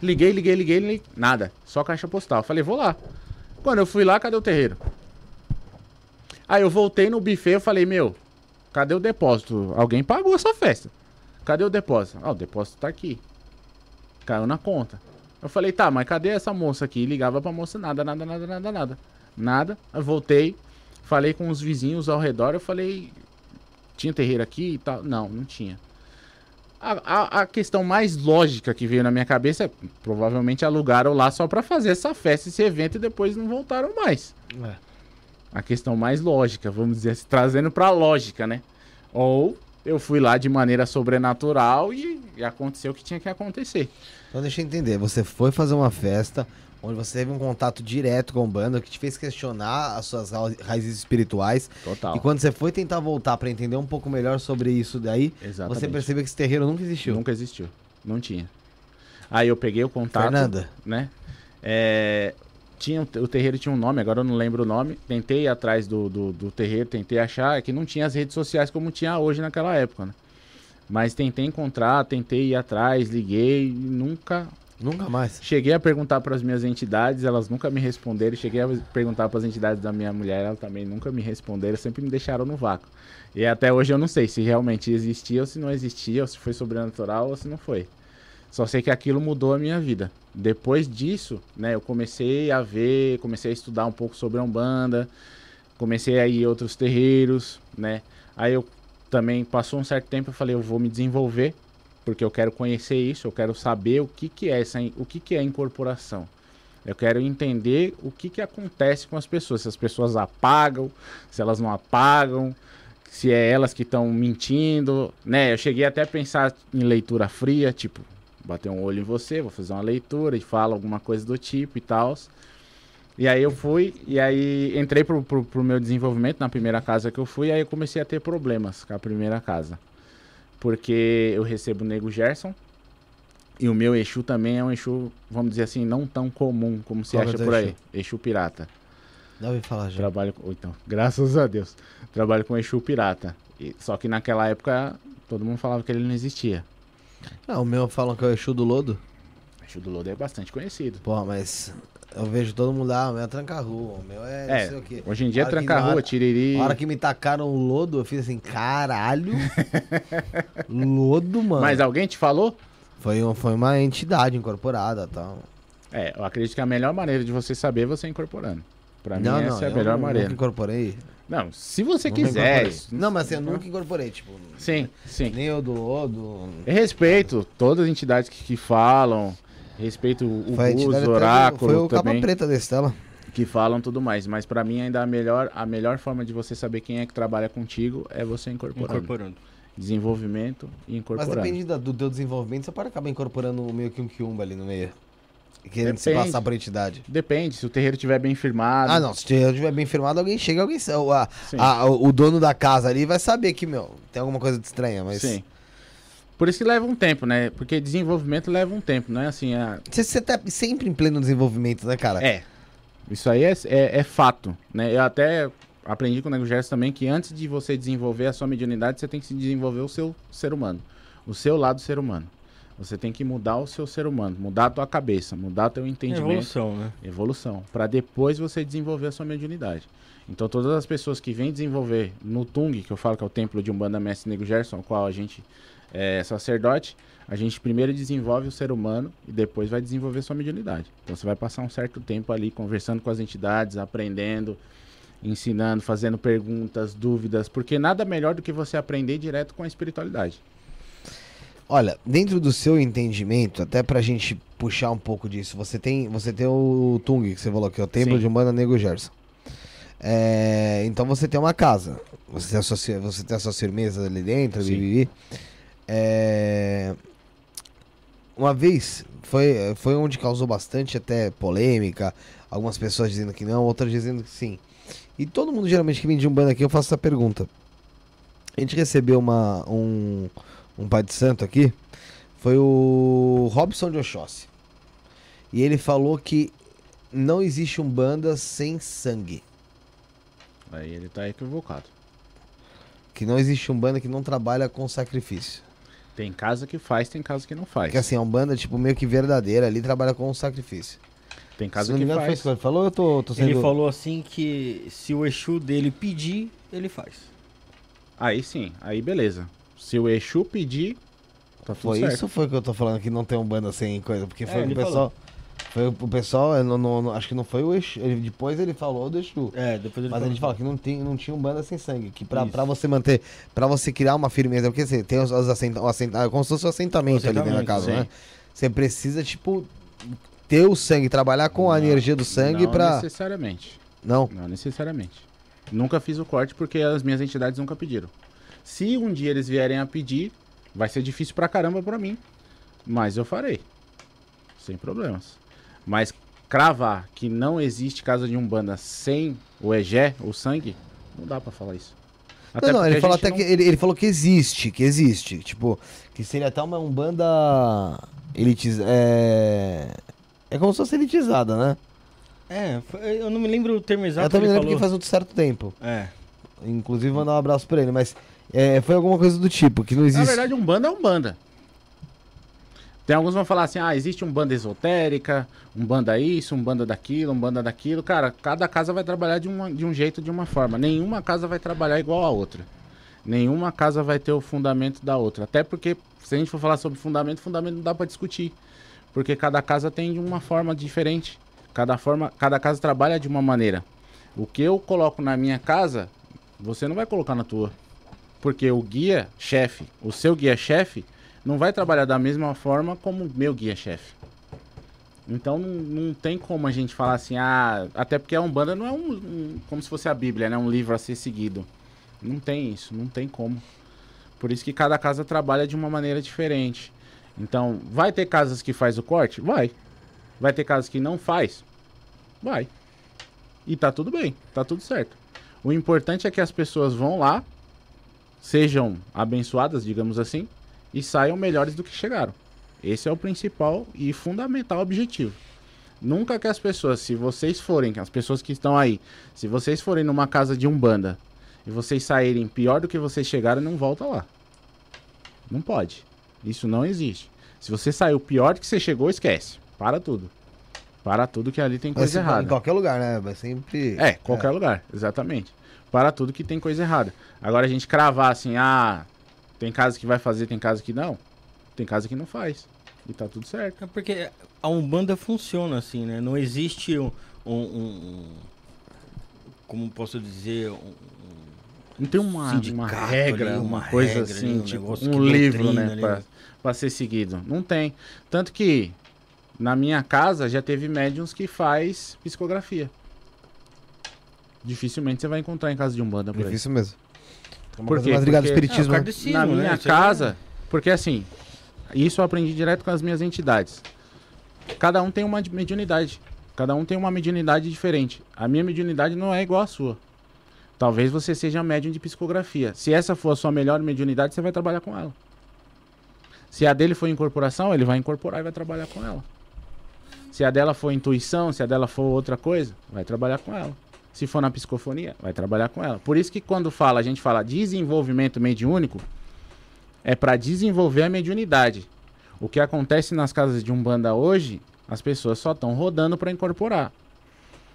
Liguei, liguei, liguei, liguei, nada. Só caixa postal. Falei, vou lá. Quando eu fui lá, cadê o terreiro? Aí eu voltei no buffet, eu falei, meu, cadê o depósito? Alguém pagou essa festa. Cadê o depósito? Ah, o depósito tá aqui. Caiu na conta. Eu falei, tá, mas cadê essa moça aqui? Ligava pra moça, nada, nada, nada, nada, nada. Nada. Eu voltei, falei com os vizinhos ao redor, eu falei, tinha terreiro aqui e tal? Não, não tinha. A, a, a, questão mais lógica que veio na minha cabeça é provavelmente alugaram lá só para fazer essa festa, esse evento e depois não voltaram mais. É. A questão mais lógica, vamos dizer assim, trazendo pra lógica, né? Ou eu fui lá de maneira sobrenatural e, e aconteceu o que tinha que acontecer. Então deixa eu entender, você foi fazer uma festa onde você teve um contato direto com o banda que te fez questionar as suas raízes espirituais. Total. E quando você foi tentar voltar para entender um pouco melhor sobre isso daí, Exatamente. você percebeu que esse terreiro nunca existiu. Nunca existiu. Não tinha. Aí eu peguei o contato, Fernanda. né? É, tinha, o terreiro tinha um nome, agora eu não lembro o nome. Tentei ir atrás do, do, do terreiro, tentei achar, é que não tinha as redes sociais como tinha hoje naquela época, né? Mas tentei encontrar, tentei ir atrás, liguei, nunca. Nunca mais. Cheguei a perguntar para as minhas entidades, elas nunca me responderam. Cheguei a perguntar para as entidades da minha mulher, elas também nunca me responderam, sempre me deixaram no vácuo. E até hoje eu não sei se realmente existia ou se não existia, ou se foi sobrenatural ou se não foi. Só sei que aquilo mudou a minha vida. Depois disso, né, eu comecei a ver, comecei a estudar um pouco sobre a Umbanda, comecei a ir a outros terreiros, né? Aí eu também passou um certo tempo, eu falei, eu vou me desenvolver, porque eu quero conhecer isso, eu quero saber o que que é essa, o que que é incorporação. Eu quero entender o que que acontece com as pessoas, se as pessoas apagam, se elas não apagam, se é elas que estão mentindo, né? Eu cheguei até a pensar em leitura fria, tipo, bater um olho em você, vou fazer uma leitura e fala alguma coisa do tipo e tal. E aí eu fui, e aí entrei pro, pro, pro, meu desenvolvimento na primeira casa que eu fui, e aí eu comecei a ter problemas com a primeira casa. Porque eu recebo o Nego Gerson, e o meu Exu também é um Exu, vamos dizer assim, não tão comum como se Qual acha é por aí. Exu? Exu Pirata. Não ouvi falar já. Trabalho com, então, graças a Deus. Trabalho com Exu Pirata. E, só que naquela época todo mundo falava que ele não existia. Ah, o meu falam que é o Exu do Lodo. O Exu do Lodo é bastante conhecido. Pô, mas eu vejo todo mundo, ah, o meu é tranca-rua, o meu é, é não sei o quê. Hoje em dia é tranca-rua, tiriri. Na hora que me tacaram o lodo, eu fiz assim, caralho. lodo, mano. Mas alguém te falou? Foi, foi uma entidade incorporada tal. É, eu acredito que a melhor maneira de você saber é você incorporando. Pra não, mim, não, essa é a melhor maneira. Eu incorporei. Não, se você quiser. Não, mas eu nunca incorporei, tipo. Sim, sim. Nem o do Lodo. Eu respeito todas as entidades que, que falam. Respeito o Bus, o Oráculo. Foi o também, capa preta desse tela. Que falam tudo mais. Mas para mim, ainda a melhor, a melhor forma de você saber quem é que trabalha contigo é você incorporando. Incorporando. Desenvolvimento e incorporando. Mas depende do teu desenvolvimento, você pode acabar incorporando meio que um quiumba ali no meio. Querendo Depende. se passar por entidade. Depende, se o terreiro estiver bem firmado. Ah, não, se o terreiro estiver bem firmado, alguém chega, alguém. A, a, o dono da casa ali vai saber que, meu, tem alguma coisa de estranha, mas. Sim. Por isso que leva um tempo, né? Porque desenvolvimento leva um tempo, não é assim. A... Você, você tá sempre em pleno desenvolvimento, né, cara? É. Isso aí é, é, é fato, né? Eu até aprendi com o Nego Gerson também que antes de você desenvolver a sua mediunidade, você tem que se desenvolver o seu ser humano. O seu lado ser humano. Você tem que mudar o seu ser humano, mudar a tua cabeça, mudar o teu entendimento. Evolução, né? Evolução. Para depois você desenvolver a sua mediunidade. Então todas as pessoas que vêm desenvolver no Tung, que eu falo que é o templo de Umbanda Mestre Nego Gerson, qual a gente é sacerdote, a gente primeiro desenvolve o ser humano e depois vai desenvolver sua mediunidade. Então você vai passar um certo tempo ali conversando com as entidades, aprendendo, ensinando, fazendo perguntas, dúvidas, porque nada melhor do que você aprender direto com a espiritualidade. Olha, dentro do seu entendimento, até pra gente puxar um pouco disso, você tem, você tem o Tung, que você falou que é o templo Sim. de Umbanda Nego Gerson. É, então você tem uma casa, você tem, a sua, você tem as suas firmezas ali dentro, Bibi. É, uma vez, foi, foi onde causou bastante até polêmica, algumas pessoas dizendo que não, outras dizendo que sim. E todo mundo geralmente que vem de Umbanda aqui, eu faço essa pergunta. A gente recebeu uma, um, um pai de santo aqui, foi o Robson de Oxóssi. E ele falou que não existe um banda sem sangue. Aí ele tá equivocado. Que não existe um banda que não trabalha com sacrifício. Tem casa que faz, tem casa que não faz. Porque assim, a Umbanda, tipo, meio que verdadeira ali, trabalha com sacrifício. Tem casa que engano, foi isso faz. que ele falou, eu tô, tô sendo... Ele falou assim que se o Exu dele pedir, ele faz. Aí sim, aí beleza. Se o Exu pedir, tá tudo Foi certo. isso ou foi que eu tô falando que não tem Umbanda sem coisa? Porque foi É, o pessoal... Foi o pessoal, não, não- não- acho que não foi o Exu. Ele, depois ele falou do Exu. É, depois ele Mas a falou. gente fala que não, tem, não tinha Umbanda sem sangue. Que pra, Isso. pra você manter, pra você criar uma firmeza, porque você tem os, os assenta, o assenta, como se fosse um assentamento, ali dentro da casa, Assentamento, né? Você precisa, tipo, ter o sangue, trabalhar com a Não, energia do sangue não pra. necessariamente. Não. Não necessariamente. Nunca fiz o corte porque as minhas entidades nunca pediram. Se um dia eles vierem a pedir, vai ser difícil pra caramba pra mim. Mas eu farei. Sem problemas. Mas cravar que não existe casa de Umbanda sem o Egé, o sangue, não dá pra falar isso. não, não, porque ele a falou até não- que. Ele, ele falou que existe, que existe. Tipo, que seria até uma Umbanda elitiz, é... é como se fosse elitizada, né? É, eu não me lembro o termo exato eu também que ele lembro que falou. faz um certo tempo. É. Inclusive, mandar um abraço pra ele, mas é, foi alguma coisa do tipo, que não existe. Na verdade, Umbanda é Umbanda. Tem alguns que vão falar assim, ah, existe um banda esotérica, um banda isso, um banda daquilo, um banda daquilo. Cara, cada casa vai trabalhar de, uma, de um jeito, de uma forma. Nenhuma casa vai trabalhar igual a outra. Nenhuma casa vai ter o fundamento da outra. Até porque, se a gente for falar sobre fundamento, fundamento não dá pra discutir. Porque cada casa tem de uma forma diferente. Cada, forma, cada casa trabalha de uma maneira. O que eu coloco na minha casa, você não vai colocar na tua. Porque o guia chefe, o seu guia chefe, não vai trabalhar da mesma forma como o meu guia chefe. Então não, não tem como a gente falar assim, ah, até porque a Umbanda não é um, um- como se fosse a Bíblia, né? Um livro a ser seguido. Não tem isso, não tem como. Por isso que cada casa trabalha de uma maneira diferente. Então, vai ter casas que faz o corte? Vai. Vai ter casas que não faz? Vai. E tá tudo bem, tá tudo certo. O importante é que as pessoas vão lá, sejam abençoadas, digamos assim, e saiam melhores do que chegaram. Esse é o principal e fundamental objetivo. Nunca que as pessoas, se vocês forem, as pessoas que estão aí, se vocês forem numa casa de umbanda e vocês saírem pior do que vocês chegaram, não volta lá. Não pode. Isso não existe. Se você saiu pior do que você chegou, esquece. Para tudo. Para tudo que ali tem coisa errada. Em qualquer lugar, né? Vai sempre. É, qualquer lugar, exatamente. Para tudo que tem coisa errada. Agora a gente cravar assim, ah, tem casa que vai fazer, tem casa que não. Tem casa que não faz. E tá tudo certo. É porque a Umbanda funciona assim, né? Não existe um. um- um- como posso dizer? Um, Não tem uma, uma regra, ali, uma, coisa regra assim, ali, um tipo um livro, doutrina né, pra, né? pra ser seguido. Não tem. Tanto que na minha casa já teve médiums que faz psicografia. Dificilmente você vai encontrar em casa de umbanda por aí. Difícil mesmo. É uma Por coisa quê? mais ligada ao Porque- espiritismo. É, né? na né? minha Isso aí é- casa, porque assim, isso eu aprendi direto com as minhas entidades. Cada um tem uma de- mediunidade. Cada um tem uma mediunidade diferente. A minha mediunidade não é igual à sua. Talvez você seja médium de psicografia. Se essa for a sua melhor mediunidade, você vai trabalhar com ela. Se a dele for incorporação, ele vai incorporar e vai trabalhar com ela. Se a dela for intuição, se a dela for outra coisa, vai trabalhar com ela. Se for na psicofonia, vai trabalhar com ela. Por isso que quando fala, a gente fala desenvolvimento mediúnico, é para desenvolver a mediunidade. O que acontece nas casas de umbanda hoje, as pessoas só estão rodando para incorporar.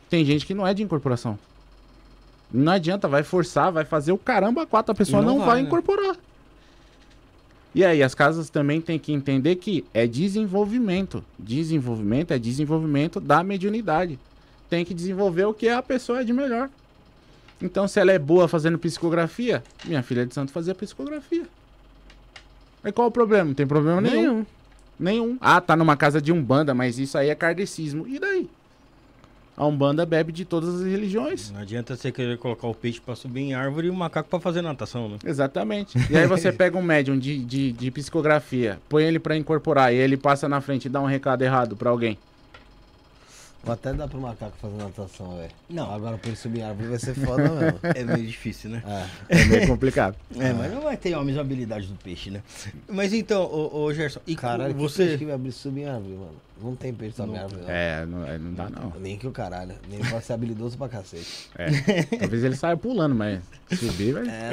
Tem gente que não é de incorporação. Não adianta, vai forçar, vai fazer o caramba quatro, a pessoa E não não, vai, vai né? incorporar. E aí, as casas também têm que entender que é desenvolvimento. Desenvolvimento é desenvolvimento da mediunidade. Tem que desenvolver o que a pessoa é de melhor. Então, se ela é boa fazendo psicografia, minha filha de santo fazia psicografia. Aí qual o problema? Não tem problema nenhum. Nenhum. Ah, tá numa casa de umbanda, mas isso aí é kardecismo. E daí? A umbanda bebe de todas as religiões. Não adianta você querer colocar o peixe pra subir em árvore e o macaco pra fazer natação, né? Exatamente. E aí você pega um médium de, de, de psicografia, põe ele pra incorporar e ele passa na frente e dá um recado errado pra alguém. Vou até dar pro macaco fazer natação, velho. Não. Agora por subir em árvore vai ser foda mesmo. É meio difícil, né? É. É meio complicado. É, mas não vai ter a mesma habilidade do peixe, né? Mas então, ô, ô Gerson, e Caralho, você. você que vai abrir subir em árvore, mano. Não tem peixe em árvore, não. É, não, é, não dá não. Nem que o caralho. Nem pode ser habilidoso pra cacete. É. Talvez ele saia pulando, mas subir vai. É,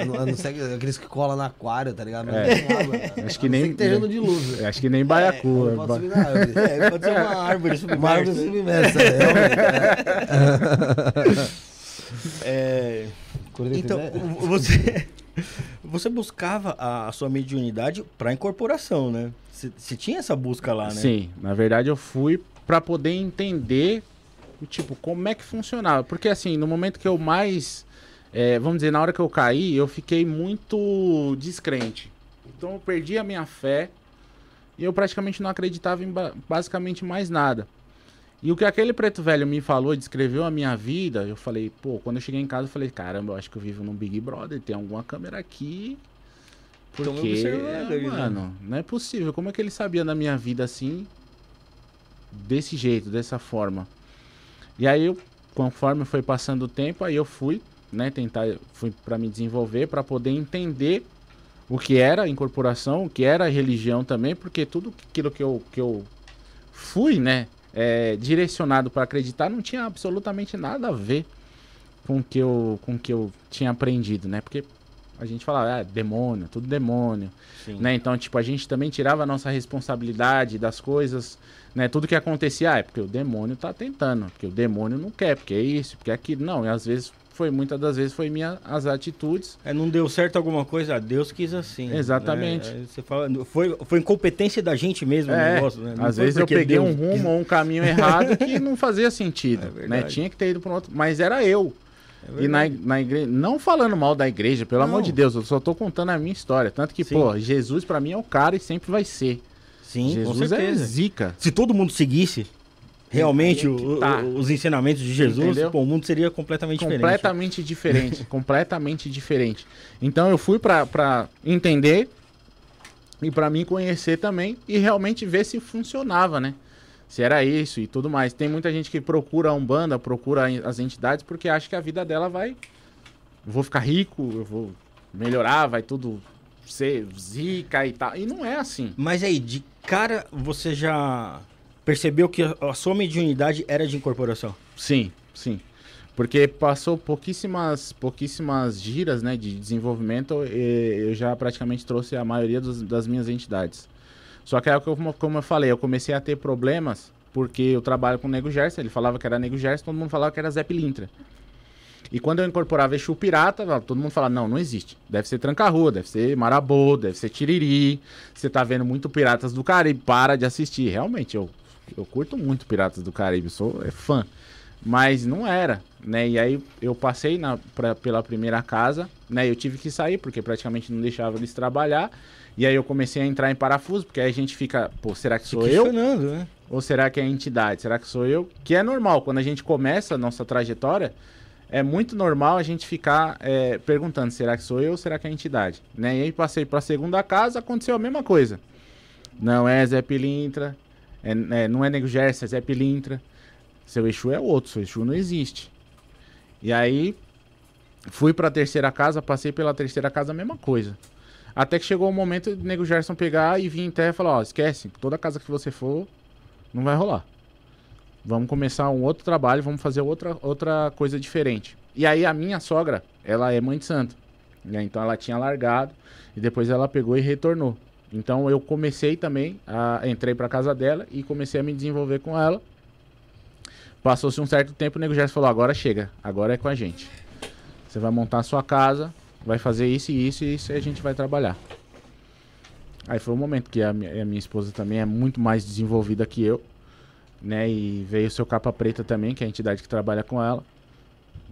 a não, não ser que- aqueles que colam no aquário, tá ligado? Não É. tem água. Acho que não nem- ser que esteja no dilúvio. Acho que nem baiacu. Não é pode ba- subir na árvore. É, pode ser uma árvore Uma árvore submersa. submersa, realmente. É, Quando ele então, você, você buscava a sua mediunidade para incorporação, né? Você- tinha essa busca lá, né? Sim, na verdade eu fui pra poder entender tipo como é que funcionava, porque assim no momento que eu mais, é, vamos dizer, na hora que eu caí, eu fiquei muito descrente. Então eu perdi a minha fé e eu praticamente não acreditava em ba- basicamente mais nada. E o que aquele preto velho me falou, descreveu a minha vida, eu falei, pô, quando eu cheguei em casa, eu falei, caramba, eu acho que eu vivo num Big Brother, tem alguma câmera aqui. Tão me Porque, né? mano, não é possível. Como é que ele sabia da minha vida assim, desse jeito, dessa forma? E aí, eu, conforme foi passando o tempo, aí eu fui, né, tentar, fui para me desenvolver, para poder entender o que era a incorporação, o que era a religião também, porque tudo aquilo que eu, que eu fui, né, é, direcionado para acreditar não tinha absolutamente nada a ver com o que eu, com o que eu tinha aprendido, né? Porque a gente falava, ah, demônio, tudo demônio, Sim. né? Então, tipo, a gente também tirava a nossa responsabilidade das coisas, né? Tudo que acontecia, ah, é porque o demônio tá tentando, porque o demônio não quer, porque é isso, porque é aquilo. Não, e às vezes foi, muitas das vezes foi minha, as atitudes. É, não deu certo alguma coisa, ah, Deus quis assim. Exatamente. né? Você fala, foi, foi incompetência da gente mesmo o É, negócio, né? Às vezes eu peguei Deus um rumo quis- ou um caminho errado que não fazia sentido, É né? Tinha que ter ido para outro, mas era eu. É E na, na igreja, não falando mal da igreja, pelo Não. amor de Deus, eu só tô contando a minha história. Tanto que, Sim. pô, Jesus pra mim é o cara e sempre vai ser. Sim, Jesus é zica. Se todo mundo seguisse realmente é o- tá. os ensinamentos de Jesus, pô, o mundo seria completamente diferente. completamente diferente, completamente diferente. Então eu fui pra entender e pra mim conhecer também e realmente ver se funcionava, né? Se era isso e tudo mais. Tem muita gente que procura a Umbanda, procura as entidades porque acha que a vida dela vai. Eu vou ficar rico, eu vou melhorar, vai tudo ser zica e tal. E não é assim. Mas aí, de cara, você já percebeu que a sua mediunidade era de incorporação? Sim, sim. Porque passou pouquíssimas, pouquíssimas giras né, de desenvolvimento e eu já praticamente trouxe a maioria dos- das minhas entidades. Só que aí, como, como eu falei, eu comecei a ter problemas porque eu trabalho com o Nego Gerson, ele falava que era Nego Gerson, todo mundo falava que era Zé Pilintra. E quando eu incorporava Exu Pirata, todo mundo falava, não, não existe. Deve ser Tranca-Rua, deve ser Marabô, deve ser Tiriri. Você tá vendo muito Piratas do Caribe, para de assistir. Realmente, eu, eu curto muito Piratas do Caribe, sou é fã. Mas não era, né? E aí eu passei na, pra, pela primeira casa, né? Eu tive que sair, porque praticamente não deixava eles trabalhar. E aí eu comecei a entrar em parafuso, porque aí a gente fica, pô, será que sou eu? né? Ou será que é a entidade? Será que sou eu? Que é normal, quando a gente começa a nossa trajetória, é muito normal a gente ficar é, perguntando, será que sou eu ou será que é a entidade? Né? E aí passei para a segunda casa, aconteceu a mesma coisa. Não é Zé Pilintra, é, é, não é Nego Gerson, é Zé Pilintra. Seu Exu é outro, seu Exu não existe. E aí, fui para a terceira casa, passei pela terceira casa, a mesma coisa. Até que chegou o momento de Nego Gerson pegar e vir em terra e falar, ó, esquece, toda casa que você for, não vai rolar. Vamos começar um outro trabalho, vamos fazer outra, outra coisa diferente. E aí a minha sogra, ela é mãe de santo. né? Então ela tinha largado e depois ela pegou e retornou. Então eu comecei também, a, entrei pra casa dela e comecei a me desenvolver com ela. Passou-se um certo tempo, o Nego Gerson falou, agora chega, agora é com a gente. Você vai montar a sua casa, vai fazer isso e isso e isso e a gente vai trabalhar. Aí foi o momento que a minha, a minha esposa também é muito mais desenvolvida que eu, né? E veio o seu capa preta também, que é a entidade que trabalha com ela.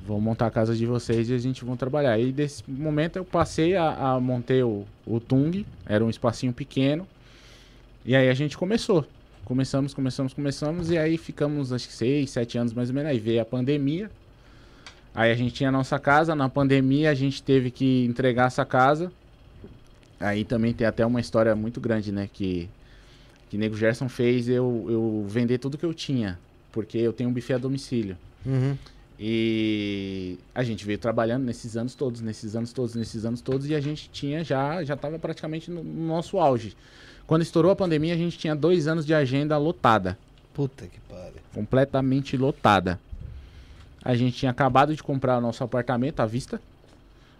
Vou montar a casa de vocês e a gente vai trabalhar. E desse momento eu passei a, a montei o, o Tung, era um espacinho pequeno. E aí a gente começou. Começamos, começamos, começamos, e aí ficamos acho que seis, sete anos mais ou menos. Aí veio a pandemia. Aí a gente tinha a nossa casa, na pandemia a gente teve que entregar essa casa. Aí também tem até uma história muito grande, né? Que, que Nego Gerson fez eu, eu vender tudo que eu tinha porque eu tenho um buffet a domicílio. Uhum. E a gente veio trabalhando nesses anos todos, nesses anos todos, nesses anos todos, e a gente tinha já, já estava praticamente no, no nosso auge. Quando estourou a pandemia, a gente tinha dois anos de agenda lotada, Puta que pariu. completamente lotada. A gente tinha acabado de comprar o nosso apartamento à vista.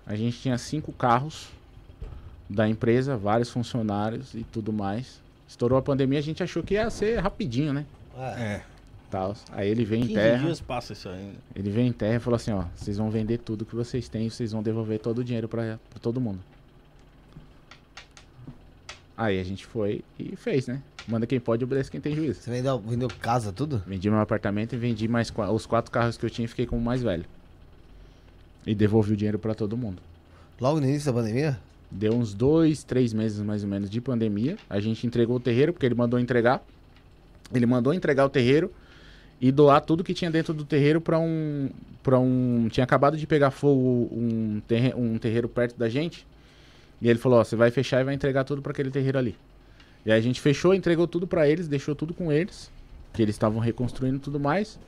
A gente tinha cinco carros da empresa, vários funcionários e tudo mais. Estourou a pandemia, a gente achou que ia ser rapidinho, né? É. Tal. Aí ele veio em 15 terra. dias passa isso ainda. Ele veio em terra e falou assim, ó, vocês vão vender tudo que vocês têm, vocês vão devolver todo o dinheiro pra todo mundo. Aí a gente foi e fez, né? Manda quem pode, obedece quem tem juízo. Você vendeu, vendeu casa, tudo? Vendi meu apartamento e vendi mais os quatro carros que eu tinha e fiquei como mais velho. E devolvi o dinheiro pra todo mundo. Logo no início da pandemia? Deu uns dois, três meses mais ou menos de pandemia. A gente entregou o terreiro, porque ele mandou entregar. Ele mandou entregar o terreiro e doar tudo que tinha dentro do terreiro para um. para um. Tinha acabado de pegar fogo um, terre, um terreiro perto da gente. E ele falou: Ó, você vai fechar e vai entregar tudo para aquele terreiro ali. E aí a gente fechou, entregou tudo para eles, deixou tudo com eles, que eles estavam reconstruindo tudo mais.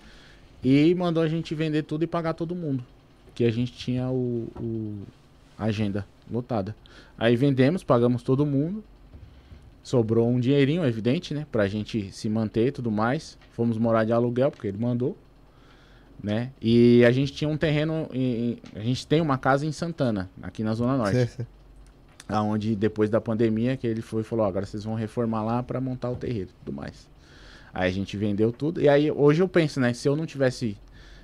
E mandou a gente vender tudo e pagar todo mundo. Que a gente tinha o, o a agenda lotada. Aí vendemos, pagamos todo mundo. Sobrou um dinheirinho, evidente, né? Pra gente se manter e tudo mais. Fomos morar de aluguel, porque ele mandou. Né? E a gente tinha um terreno. em- a gente tem uma casa em Santana, aqui na Zona Norte. Sei, sei. Aonde depois da pandemia que ele foi e falou, "Ó, agora vocês vão reformar lá pra montar o terreiro e tudo mais. Aí a gente vendeu tudo. E aí hoje eu penso, né, se eu não tivesse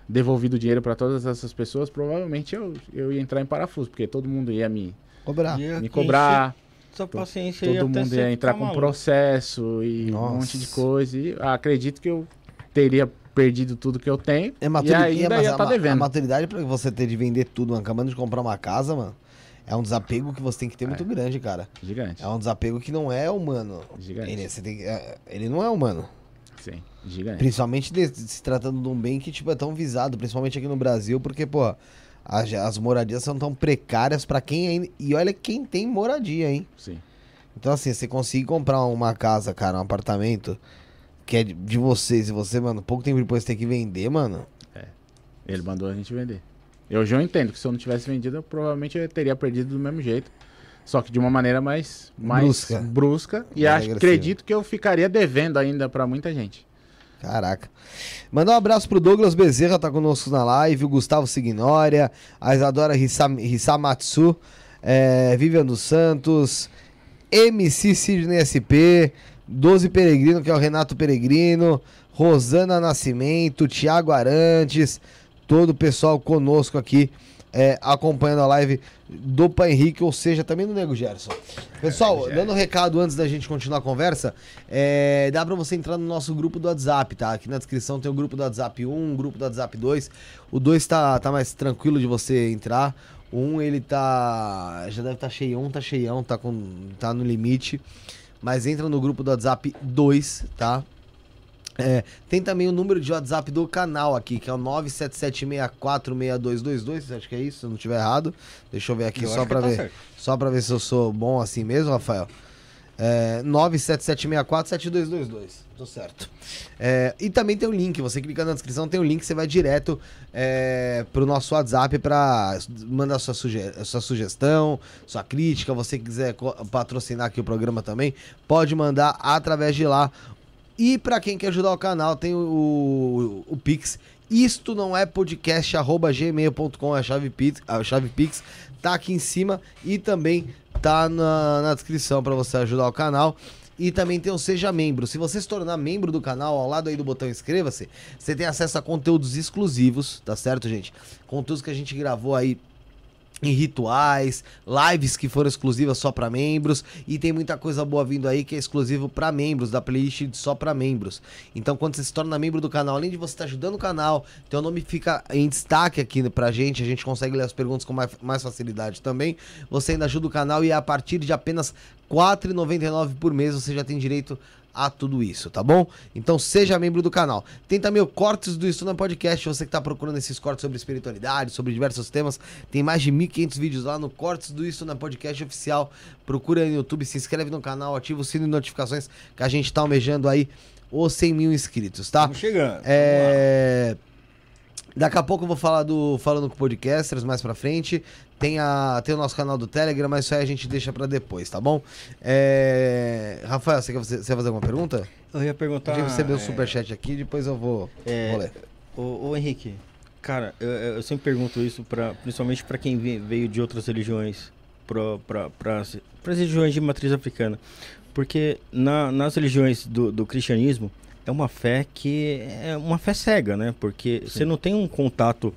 devolvido o dinheiro pra todas essas pessoas, provavelmente eu, eu ia entrar em parafuso, porque todo mundo ia me, Cobrar. Ia me cobrar, Sua paciência todo mundo ia entrar com maluco. processo e um Nossa. monte de coisa. E acredito que eu teria perdido tudo que eu tenho É e maturidade, ainda mas ia a, estar ma- devendo. a maturidade pra você ter de vender tudo, acabando de comprar uma casa, mano, é um desapego que você tem que ter muito grande, cara. Gigante, É um desapego que não é humano. gigante. Ele, tem é- ele não é humano. Sim, gigante. Principalmente de- se tratando de um bem que tipo, é tão visado, principalmente aqui no Brasil, porque, pô, as, as moradias são tão precárias pra quem ainda. E olha quem tem moradia, hein? Sim. Então, assim, você conseguir comprar uma casa, cara, um apartamento que é de, de vocês, e você, mano, pouco tempo depois tem que vender, mano. Ele mandou a gente vender. Eu já entendo que se eu não tivesse vendido, eu provavelmente eu teria perdido do mesmo jeito. Só que de uma maneira mais, mais Brusca. brusca. e acho, acredito que eu ficaria devendo ainda pra muita gente. Caraca. Mandar um abraço pro Douglas Bezerra, tá conosco na live, o Gustavo Signória, a Isadora Hissam- Hissamatsu, é, Vivian dos Santos, MC Sidney SP, 12 Peregrino, que é o Renato Peregrino, Rosana Nascimento, Thiago Arantes, todo o pessoal conosco aqui, é, acompanhando a live do Pai Henrique, ou seja, também do Nego Gerson. Pessoal, dando um recado antes da gente continuar a conversa, é, dá pra você entrar no nosso grupo do WhatsApp, tá? Aqui na descrição tem o grupo do WhatsApp 1, o grupo do WhatsApp 2. O 2 tá, tá mais tranquilo de você entrar. O 1 ele tá. Já deve estar tá cheião, tá cheião, tá, com, tá no limite. Mas entra no grupo do WhatsApp 2, tá? É, tem também o número de WhatsApp do canal aqui, que é o 977646222, acho que é isso, se eu não estiver errado. Deixa eu ver aqui Eu só que tá ver. certo. Só pra ver se eu sou bom assim mesmo, Rafael. É, 977647222. Tô certo. É, e também tem o link, você clica na descrição, tem o link, você vai direto é, pro nosso WhatsApp pra mandar sua, suge sua sugestão, sua crítica. Você quiser patrocinar aqui o programa também, pode mandar através de lá. E pra quem quer ajudar o canal, tem o, o, o Pix. Isto não é podcast, arroba gmail.com, é a chave Pix, a chave Pix tá aqui em cima e também tá na, na descrição pra você ajudar o canal. E também tem o Seja Membro. Se você se tornar membro do canal, ao lado aí do botão inscreva-se, você tem acesso a conteúdos exclusivos, tá certo, gente? Conteúdos que a gente gravou aí em rituais, lives que foram exclusivas só pra membros e tem muita coisa boa vindo aí que é exclusivo pra membros, da playlist só pra membros. Então quando você se torna membro do canal, além de você estar ajudando o canal, teu nome fica em destaque aqui pra gente, a gente consegue ler as perguntas com mais, mais facilidade também. Você ainda ajuda o canal e a partir de apenas R$ 4,99 por mês você já tem direito a tudo isso, tá bom? Então seja membro do canal. Tem também o Cortes do na Podcast, você que tá procurando esses cortes sobre espiritualidade, sobre diversos temas, tem mais de 1.500 vídeos lá no Cortes do Isso na Podcast oficial. Procura aí no YouTube, se inscreve no canal, ativa o sino de notificações que a gente tá almejando aí os 100 mil inscritos, tá? Estamos chegando. É... Daqui a pouco eu vou falar do Falando com Podcasters mais pra frente. Tem, a, tem o nosso canal do Telegram, mas isso aí a gente deixa pra depois, tá bom? É... Rafael, você quer fazer, você quer fazer alguma pergunta? Eu ia perguntar. a gente recebeu um é, superchat aqui, depois eu vou, É, vou ler. Ô, ô, Henrique, cara, eu, eu sempre pergunto isso, pra, principalmente para quem ve- veio de outras religiões, para as religiões de matriz africana. Porque na- nas religiões do, do cristianismo é uma fé que é uma fé cega, né? Porque você não tem um contato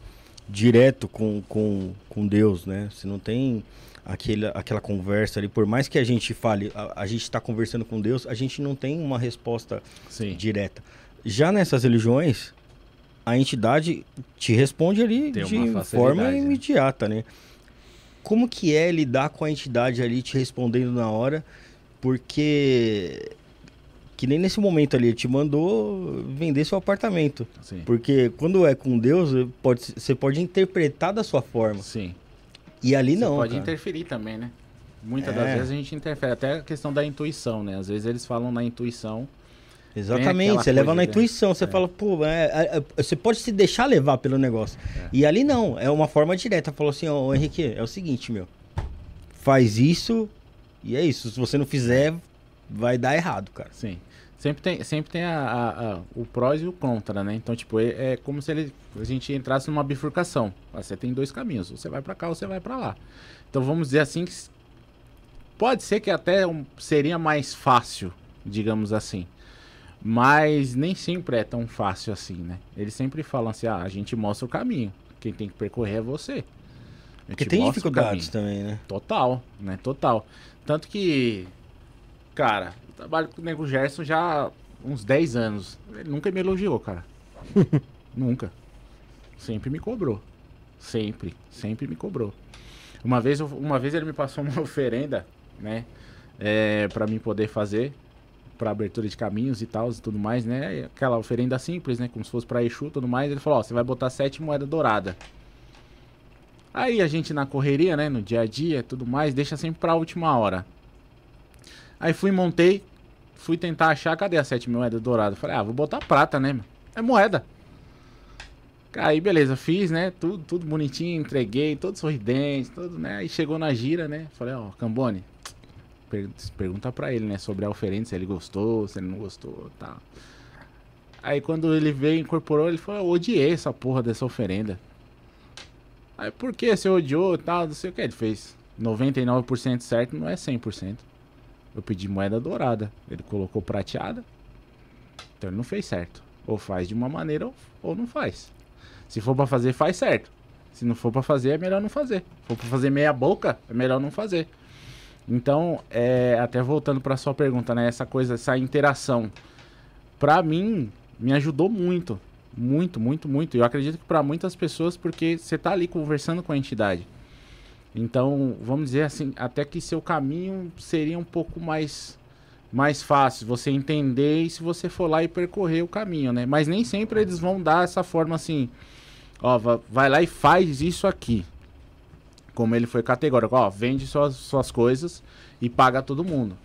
direto com, com, com Deus, né? Você não tem aquele, aquela conversa ali. Por mais que a gente fale, a, a gente está conversando com Deus, a gente não tem uma resposta Sim. direta. Já nessas religiões, a entidade te responde ali Tem de forma né? imediata, né? Como que é lidar com a entidade ali te respondendo na hora? Porque que nem nesse momento ali, ele te mandou vender seu apartamento. Sim. Porque quando é com Deus, pode, você pode interpretar da sua forma. Sim. E ali Você não. pode cara. interferir também, né? Muitas É. das vezes a gente interfere. Até a questão da intuição, né? Às vezes eles falam na intuição. Exatamente, você leva na intuição, você É. fala, pô, é, é, é, você pode se deixar levar pelo negócio. É. E ali não, é uma forma direta. Falou assim, ó, ô, Henrique, é o seguinte, meu, faz isso e é isso. Se você não fizer, vai dar errado, cara. Sim. Sempre tem, sempre tem a, a- a- o prós e o contra, né? Então, tipo, é, é como se ele, a gente entrasse numa bifurcação. Ah, Você tem dois caminhos. Você vai pra cá ou você vai pra lá. Então, vamos dizer assim que pode ser que até um- seria mais fácil, digamos assim. Mas nem sempre é tão fácil assim, né? Eles sempre falam assim, ah, a gente mostra o caminho. Quem tem que percorrer é você. Porque tem dificuldades também, né? Total, né? Total. Tanto que, cara, trabalho com o Nego Gerson já há uns 10 anos. Ele nunca me elogiou, cara. nunca. Sempre me cobrou. Sempre, sempre me cobrou. Uma vez, uma vez ele me passou uma oferenda, né? É, para mim poder fazer para abertura de caminhos e tal e tudo mais, né? Aquela oferenda simples, né? Como se fosse para Exu e tudo mais. Ele falou: Ó, você vai botar sete moedas douradas. Aí a gente na correria, né, no dia a dia, tudo mais, deixa sempre pra última hora. Aí fui, montei, fui tentar achar, cadê as sete moedas douradas? Falei, ah, vou botar prata, né? É moeda. Aí, beleza, fiz, né, tudo, tudo bonitinho, entreguei, todo sorridente, tudo, né, aí chegou na gira, né, falei, ó, Cambone, per- pergunta pra ele, né, sobre a oferenda, se ele gostou, se ele não gostou, tal. Aí quando ele veio, incorporou, ele falou, eu odiei essa porra dessa oferenda. Aí por que você odiou tal, não sei o que. Ele fez 99% certo, não é 100%. Eu pedi moeda dourada, ele colocou prateada. Então ele não fez certo. Ou faz de uma maneira ou, não faz. Se for pra fazer, faz certo. Se não for pra fazer, é melhor não fazer. Se for pra fazer meia boca, é melhor não fazer. Então, é, até voltando pra sua pergunta, né? Essa coisa, essa interação, pra mim, me ajudou muito. Muito, muito, muito. Eu acredito que para muitas pessoas, porque você tá ali conversando com a entidade. Então, vamos dizer assim, até que seu caminho seria um pouco mais mais fácil você entender e se você for lá e percorrer o caminho, né? Mas nem sempre eles vão dar essa forma assim, ó, va- vai lá e faz isso aqui. Como ele foi categórico, ó, vende suas, suas coisas e paga todo mundo.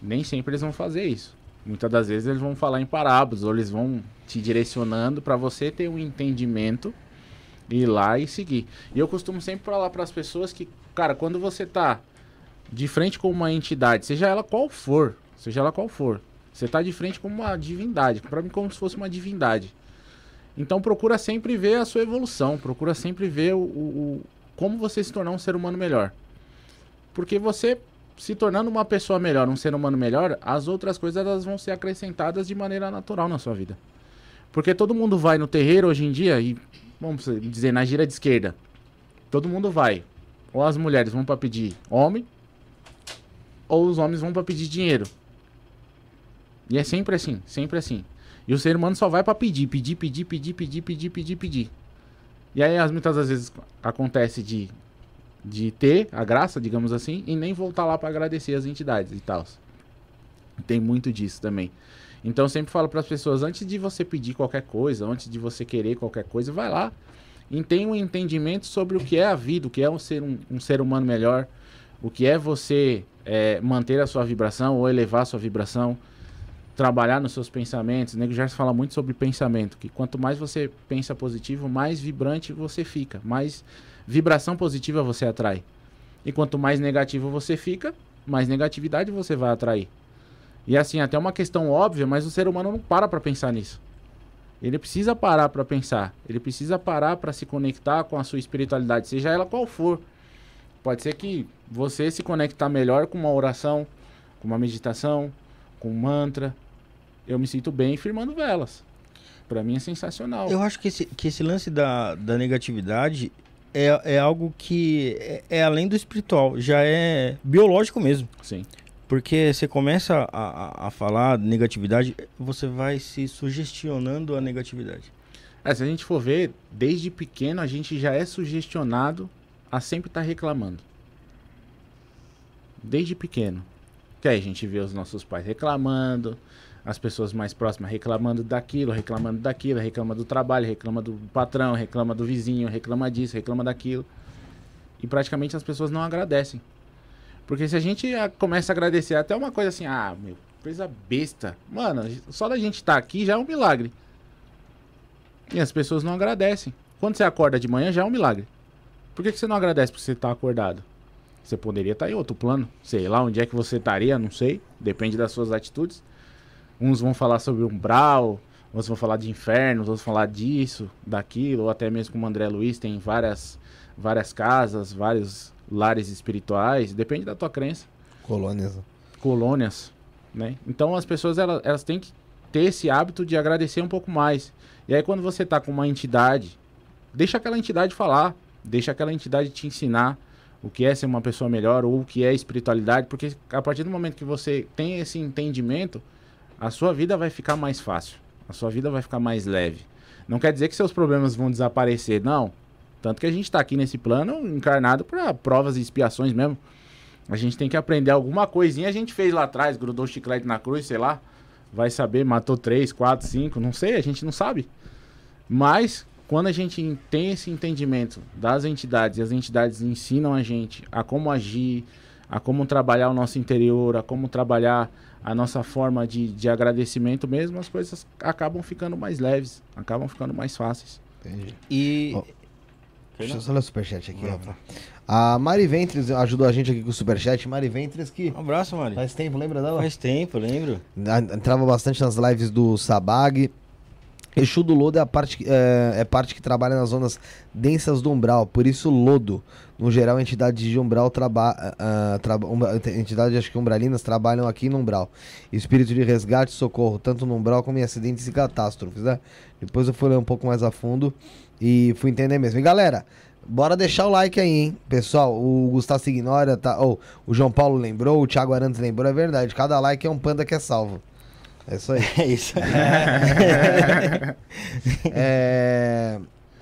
Nem sempre eles vão fazer isso. Muitas das vezes eles vão falar em parábolas, ou eles vão te direcionando para você ter um entendimento ir lá e seguir. E eu costumo sempre falar para as pessoas que, cara, quando você tá de frente com uma entidade, seja ela qual for, seja ela qual for, você tá de frente com uma divindade, para mim como se fosse uma divindade. Então procura sempre ver a sua evolução, procura sempre ver o, o- o- como você se tornar um ser humano melhor. Porque você se tornando uma pessoa melhor, um ser humano melhor, as outras coisas elas vão ser acrescentadas de maneira natural na sua vida. Porque todo mundo vai no terreiro hoje em dia e vamos dizer na gira de esquerda. Todo mundo vai. Ou as mulheres vão para pedir homem, ou os homens vão para pedir dinheiro. E é sempre assim, sempre assim. E o ser humano só vai para pedir, pedir, pedir, pedir, pedir, pedir, pedir, pedir. E aí as muitas das vezes acontece de de ter a graça, digamos assim, e nem voltar lá para agradecer as entidades e tal. Tem muito disso também. Então eu sempre falo para as pessoas, antes de você pedir qualquer coisa, antes de você querer qualquer coisa, vai lá e tenha um entendimento sobre o que é a vida, o que é um ser, um, um ser humano melhor, o que é você é, manter a sua vibração ou elevar a sua vibração. trabalhar nos seus pensamentos. O Nego Gerson fala muito sobre pensamento, que quanto mais você pensa positivo, mais vibrante você fica, mais vibração positiva você atrai. E quanto mais negativo você fica, mais negatividade você vai atrair. E assim, até uma questão óbvia, mas o ser humano não para para pensar nisso. Ele precisa parar para pensar. Ele precisa parar para se conectar com a sua espiritualidade, seja ela qual for. Pode ser que você se conectar melhor com uma oração, com uma meditação, com um mantra, eu me sinto bem firmando velas. Para mim é sensacional. Eu acho que esse, que esse lance da, da negatividade é, é algo que é, é além do espiritual, já é biológico mesmo. Sim. Porque você começa a, a, a falar negatividade, você vai se sugestionando a negatividade. É, se a gente for ver, desde pequeno a gente já é sugestionado a sempre estar tá reclamando. Desde pequeno. Que aí a gente vê os nossos pais reclamando, as pessoas mais próximas reclamando daquilo, reclamando daquilo, reclama do trabalho, reclama do patrão, reclama do vizinho, reclama disso, reclama daquilo. E praticamente as pessoas não agradecem. Porque se a gente começa a agradecer até uma coisa assim, ah, meu, coisa besta. Mano, só da gente estar tá aqui já é um milagre. E as pessoas não agradecem. Quando você acorda de manhã já é um milagre. Por que, que você não agradece porque você está acordado? Você poderia estar tá em outro plano. Sei lá onde é que você estaria, não sei. Depende das suas atitudes. Uns vão falar sobre umbral, outros vão falar de inferno, outros vão falar disso, daquilo, ou até mesmo como o André Luiz tem várias, várias casas, vários lares espirituais, depende da tua crença. Colônias. Colônias, né? Então as pessoas elas, elas têm que ter esse hábito de agradecer um pouco mais. E aí quando você tá com uma entidade, deixa aquela entidade falar, deixa aquela entidade te ensinar o que é ser uma pessoa melhor ou o que é espiritualidade, porque a partir do momento que você tem esse entendimento, a sua vida vai ficar mais fácil. A sua vida vai ficar mais leve. Não quer dizer que seus problemas vão desaparecer, não. Tanto que a gente está aqui nesse plano encarnado para provas e expiações mesmo. A gente tem que aprender alguma coisinha. A gente fez lá atrás, grudou chiclete na cruz, sei lá. Vai saber, matou três, quatro, cinco, não sei, a gente não sabe. Mas quando a gente tem esse entendimento das entidades, e as entidades ensinam a gente a como agir, a como trabalhar o nosso interior, a como trabalhar a nossa forma de, de agradecimento mesmo, as coisas acabam ficando mais leves, acabam ficando mais fáceis. Entendi. E. Oh, deixa eu só ler o superchat aqui. A Mari Ventres ajudou a gente aqui com o superchat. Mari Ventres que. Um abraço, Mari. Faz tempo, lembra dela? Faz tempo, lembro. Entrava bastante nas lives do Sabag. Exu do Lodo é a parte, é, é, parte que trabalha nas zonas densas do umbral, por isso Lodo. No geral, entidades de umbral trabalham. Uh, tra um, entidades, acho que umbralinas, trabalham aqui no umbral. Espírito de resgate e socorro, tanto no umbral como em acidentes e catástrofes, né? Depois eu fui ler um pouco mais a fundo e fui entender mesmo. E galera, bora deixar o like aí, hein? Pessoal, o Gustavo Ignora, tá, oh, o João Paulo lembrou, o Thiago Arantes lembrou, é verdade. Cada like é um panda que é salvo. É isso aí. É isso aí. é...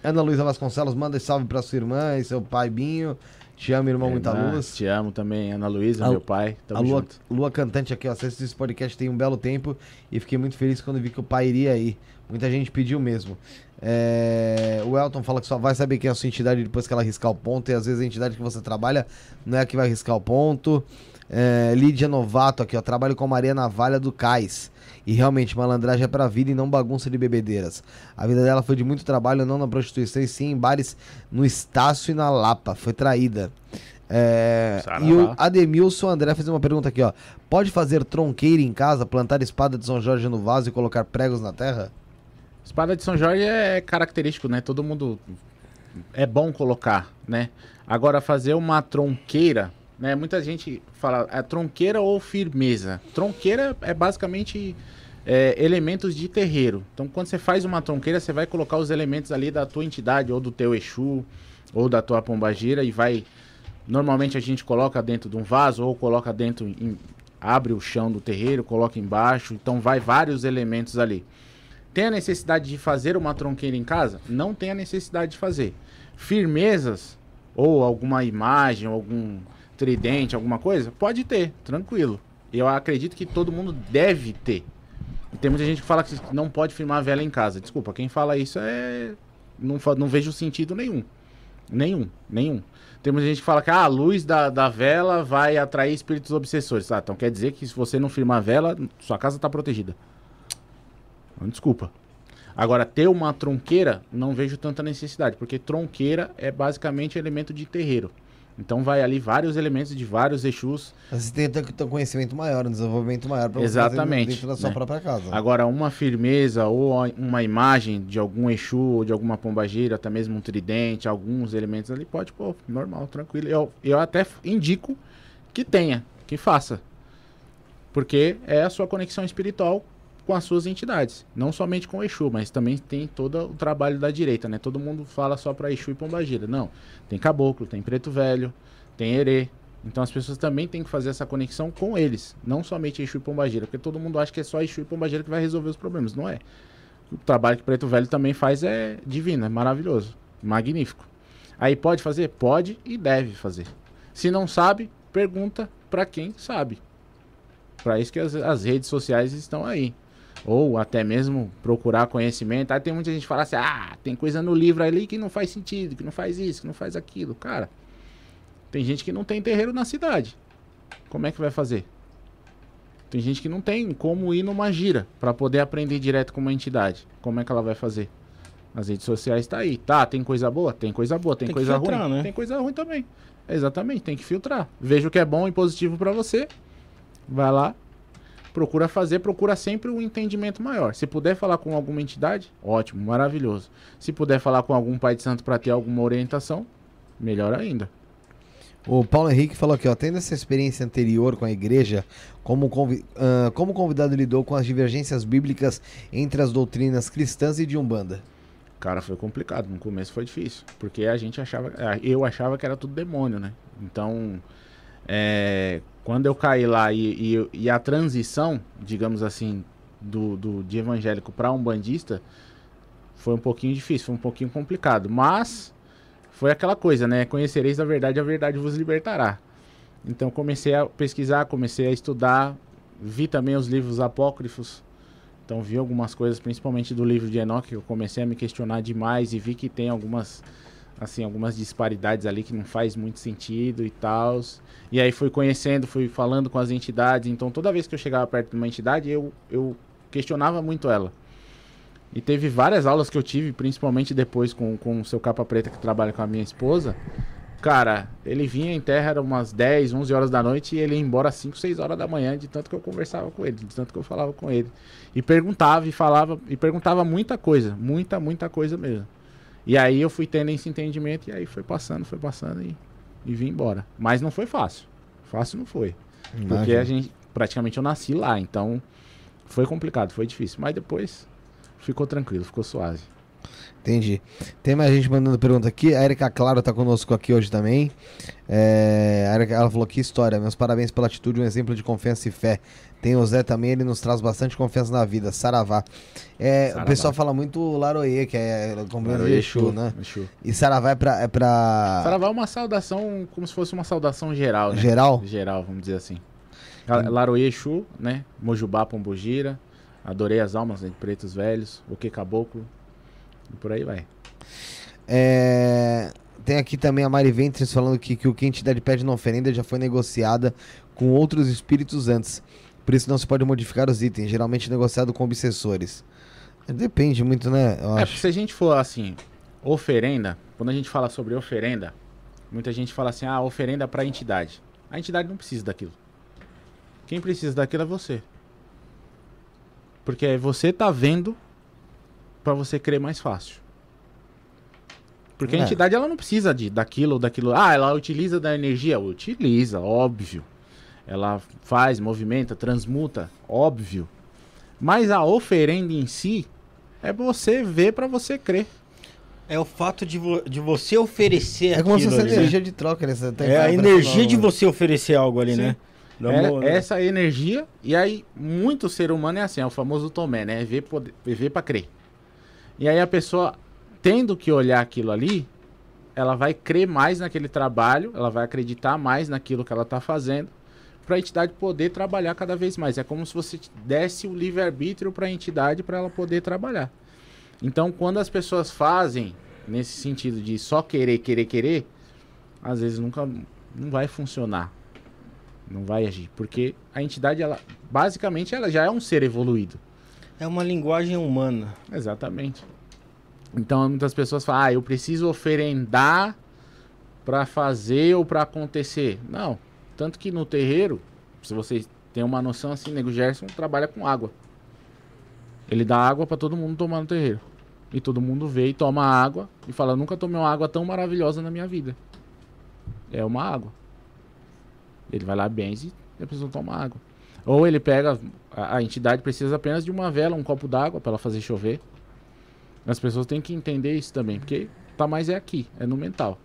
Ana Luísa Vasconcelos, manda salve pra sua irmã e seu pai Binho. Te amo, irmão, muita luz. Te amo também, Ana Luísa, meu pai. Tamo a Lua, junto. Lua Cantante aqui, ó. Assisto esse podcast tem um belo tempo e fiquei muito feliz quando vi que o pai iria aí. Muita gente pediu mesmo. É... O Elton fala que só vai saber quem é a sua entidade depois que ela riscar o ponto. E às vezes a entidade que você trabalha não é a que vai riscar o ponto. É... Lídia Novato aqui, ó. Trabalho com Maria Navalha do Cais. E realmente, malandragem é pra vida e não bagunça de bebedeiras. A vida dela foi de muito trabalho, não na prostituição, e sim em bares no Estácio e na Lapa. Foi traída. É, e o Ademilson André fez uma pergunta aqui, ó. Pode fazer tronqueira em casa, plantar espada de São Jorge no vaso e colocar pregos na terra? Espada de São Jorge é característico, né? Todo mundo é bom colocar, né? Agora fazer uma tronqueira, né? Muita gente fala é tronqueira ou firmeza. Tronqueira é basicamente é, elementos de terreiro. Então, quando você faz uma tronqueira, você vai colocar os elementos ali da tua entidade, ou do teu Exu, ou da tua pombagira, e vai. Normalmente a gente coloca dentro de um vaso, ou coloca dentro. Em, abre o chão do terreiro, coloca embaixo. Então, vai vários elementos ali. Tem a necessidade de fazer uma tronqueira em casa? Não tem a necessidade de fazer. Firmezas, ou alguma imagem, algum tridente, alguma coisa? Pode ter, tranquilo. Eu acredito que todo mundo deve ter. Tem muita gente que fala que não pode firmar vela em casa. Desculpa, quem fala isso é. Não, não vejo sentido nenhum. Nenhum, nenhum. Tem muita gente que fala que ah, a luz da, da vela vai atrair espíritos obsessores. Ah, então quer dizer que se você não firmar vela, sua casa está protegida. Desculpa. Agora, ter uma tronqueira, não vejo tanta necessidade, porque tronqueira é basicamente elemento de terreiro. Então vai ali vários elementos de vários Exus. Você tem que ter um conhecimento maior, um desenvolvimento maior para Exatamente, dentro da sua né? própria casa. Agora, uma firmeza ou uma imagem de algum Exu ou de alguma pombagira, até mesmo um tridente, alguns elementos ali, pode, pô, normal, tranquilo. Eu, eu até indico que tenha, que faça. Porque é a sua conexão espiritual com as suas entidades. Não somente com o Exu, mas também tem todo o trabalho da direita, né? Todo mundo fala só para Exu e Pombagira. Não. Tem caboclo, tem preto velho, tem herê. Então as pessoas também têm que fazer essa conexão com eles. Não somente Exu e Pombagira. Porque todo mundo acha que é só Exu e Pombagira que vai resolver os problemas. Não é. O trabalho que Preto Velho também faz é divino, é maravilhoso. Magnífico. Aí pode fazer? Pode e deve fazer. Se não sabe, pergunta para quem sabe. Para isso que as, as redes sociais estão aí ou até mesmo procurar conhecimento. Aí tem muita gente que fala assim: ah, tem coisa no livro ali que não faz sentido, que não faz isso, que não faz aquilo. Cara, tem gente que não tem terreiro na cidade. Como é que vai fazer? Tem gente que não tem como ir numa gira para poder aprender direto com uma entidade. Como é que ela vai fazer? As redes sociais tá aí. Tá, tem coisa boa? Tem coisa boa. Tem, tem coisa filtrar, ruim? Né? Tem coisa ruim também. Exatamente, tem que filtrar. Veja o que é bom e positivo para você. Vai lá, procura fazer, procura sempre um entendimento maior. Se puder falar com alguma entidade, ótimo, maravilhoso. Se puder falar com algum pai de santo para ter alguma orientação, melhor ainda. O Paulo Henrique falou aqui, ó, tendo essa experiência anterior com a igreja, como, convi uh, como convidado lidou com as divergências bíblicas entre as doutrinas cristãs e de Umbanda? Cara, foi complicado. No começo foi difícil, porque a gente achava, eu achava que era tudo demônio, né? Então, é, quando eu caí lá e, e, e, a transição, digamos assim, do, do de evangélico para um bandista foi um pouquinho difícil, foi um pouquinho complicado. Mas foi aquela coisa, né? Conhecereis a verdade, a verdade vos libertará. Então comecei a pesquisar, comecei a estudar, vi também os livros apócrifos. Então vi algumas coisas, principalmente do livro de Enoch, que eu comecei a me questionar demais e vi que tem algumas assim, algumas disparidades ali que não faz muito sentido e tal. E aí fui conhecendo, fui falando com as entidades. Então toda vez que eu chegava perto de uma entidade, eu, eu questionava muito ela. E teve várias aulas que eu tive, principalmente depois com, com o seu capa preta que trabalha com a minha esposa. Cara, ele vinha em terra, era umas 10, 11 horas da noite e ele ia embora às 5, 6 horas da manhã, de tanto que eu conversava com ele, de tanto que eu falava com ele. E perguntava e falava, e perguntava muita coisa, muita, muita coisa mesmo. E aí eu fui tendo esse entendimento e aí foi passando, foi passando e, e vim embora. Mas não foi fácil. Fácil não foi. Imagina. Porque a gente, praticamente eu nasci lá, então foi complicado, foi difícil. Mas depois ficou tranquilo, ficou suave. Entendi. Tem mais gente mandando pergunta aqui. A Erika Claro tá conosco aqui hoje também. É, a Erika, ela falou que história. Meus parabéns pela atitude, um exemplo de confiança e fé. Tem o Zé também, ele nos traz bastante confiança na vida. Saravá. É, Saravá. O pessoal fala muito Laroê, que é como Exu, né? Exu. E Saravá é pra, é pra. Saravá é uma saudação, como se fosse uma saudação geral, né? Geral? Geral, vamos dizer assim. Laroê Exu, né? Mojubá Pombogira. Adorei as almas né? de pretos velhos. O que caboclo. E por aí vai. É... Tem aqui também a Mari Ventres falando que, que o que a entidade pede na oferenda já foi negociada com outros espíritos antes. Por isso não se pode modificar os itens, geralmente negociado com obsessores. Depende muito, né? Eu é, acho. se a gente for assim, oferenda, quando a gente fala sobre oferenda, muita gente fala assim, ah, oferenda para a entidade. A entidade não precisa daquilo. Quem precisa daquilo é você. Porque você tá vendo para você crer mais fácil. Porque é. a entidade ela não precisa de daquilo ou daquilo. Ah, ela utiliza da energia, utiliza, óbvio. Ela faz, movimenta, transmuta, óbvio. Mas a oferenda em si é você ver para você crer. É o fato de, vo de você oferecer É como se fosse energia né? de troca. Né? É a energia de você oferecer algo ali, Sim. né? É, né? essa energia, e aí muito ser humano é assim, é o famoso Tomé, né? É ver, poder, é ver pra crer. E aí a pessoa, tendo que olhar aquilo ali, ela vai crer mais naquele trabalho, ela vai acreditar mais naquilo que ela está fazendo, para a entidade poder trabalhar cada vez mais. É como se você desse o livre-arbítrio para a entidade para ela poder trabalhar. Então, quando as pessoas fazem nesse sentido de só querer, querer, querer, às vezes nunca não vai funcionar. Não vai agir, porque a entidade ela basicamente ela já é um ser evoluído. É uma linguagem humana. Exatamente. Então muitas pessoas falam, ah, eu preciso oferendar para fazer ou para acontecer. Não. Tanto que no terreiro, se vocês têm uma noção assim, Nego Gerson trabalha com água. Ele dá água para todo mundo tomar no terreiro. E todo mundo vê e toma água e fala, nunca tomei uma água tão maravilhosa na minha vida. É uma água. Ele vai lá, benze e a pessoa toma água. Ou ele pega, a, a entidade precisa apenas de uma vela, um copo d'água para ela fazer chover. As pessoas têm que entender isso também, porque tá mais é aqui, é no mental.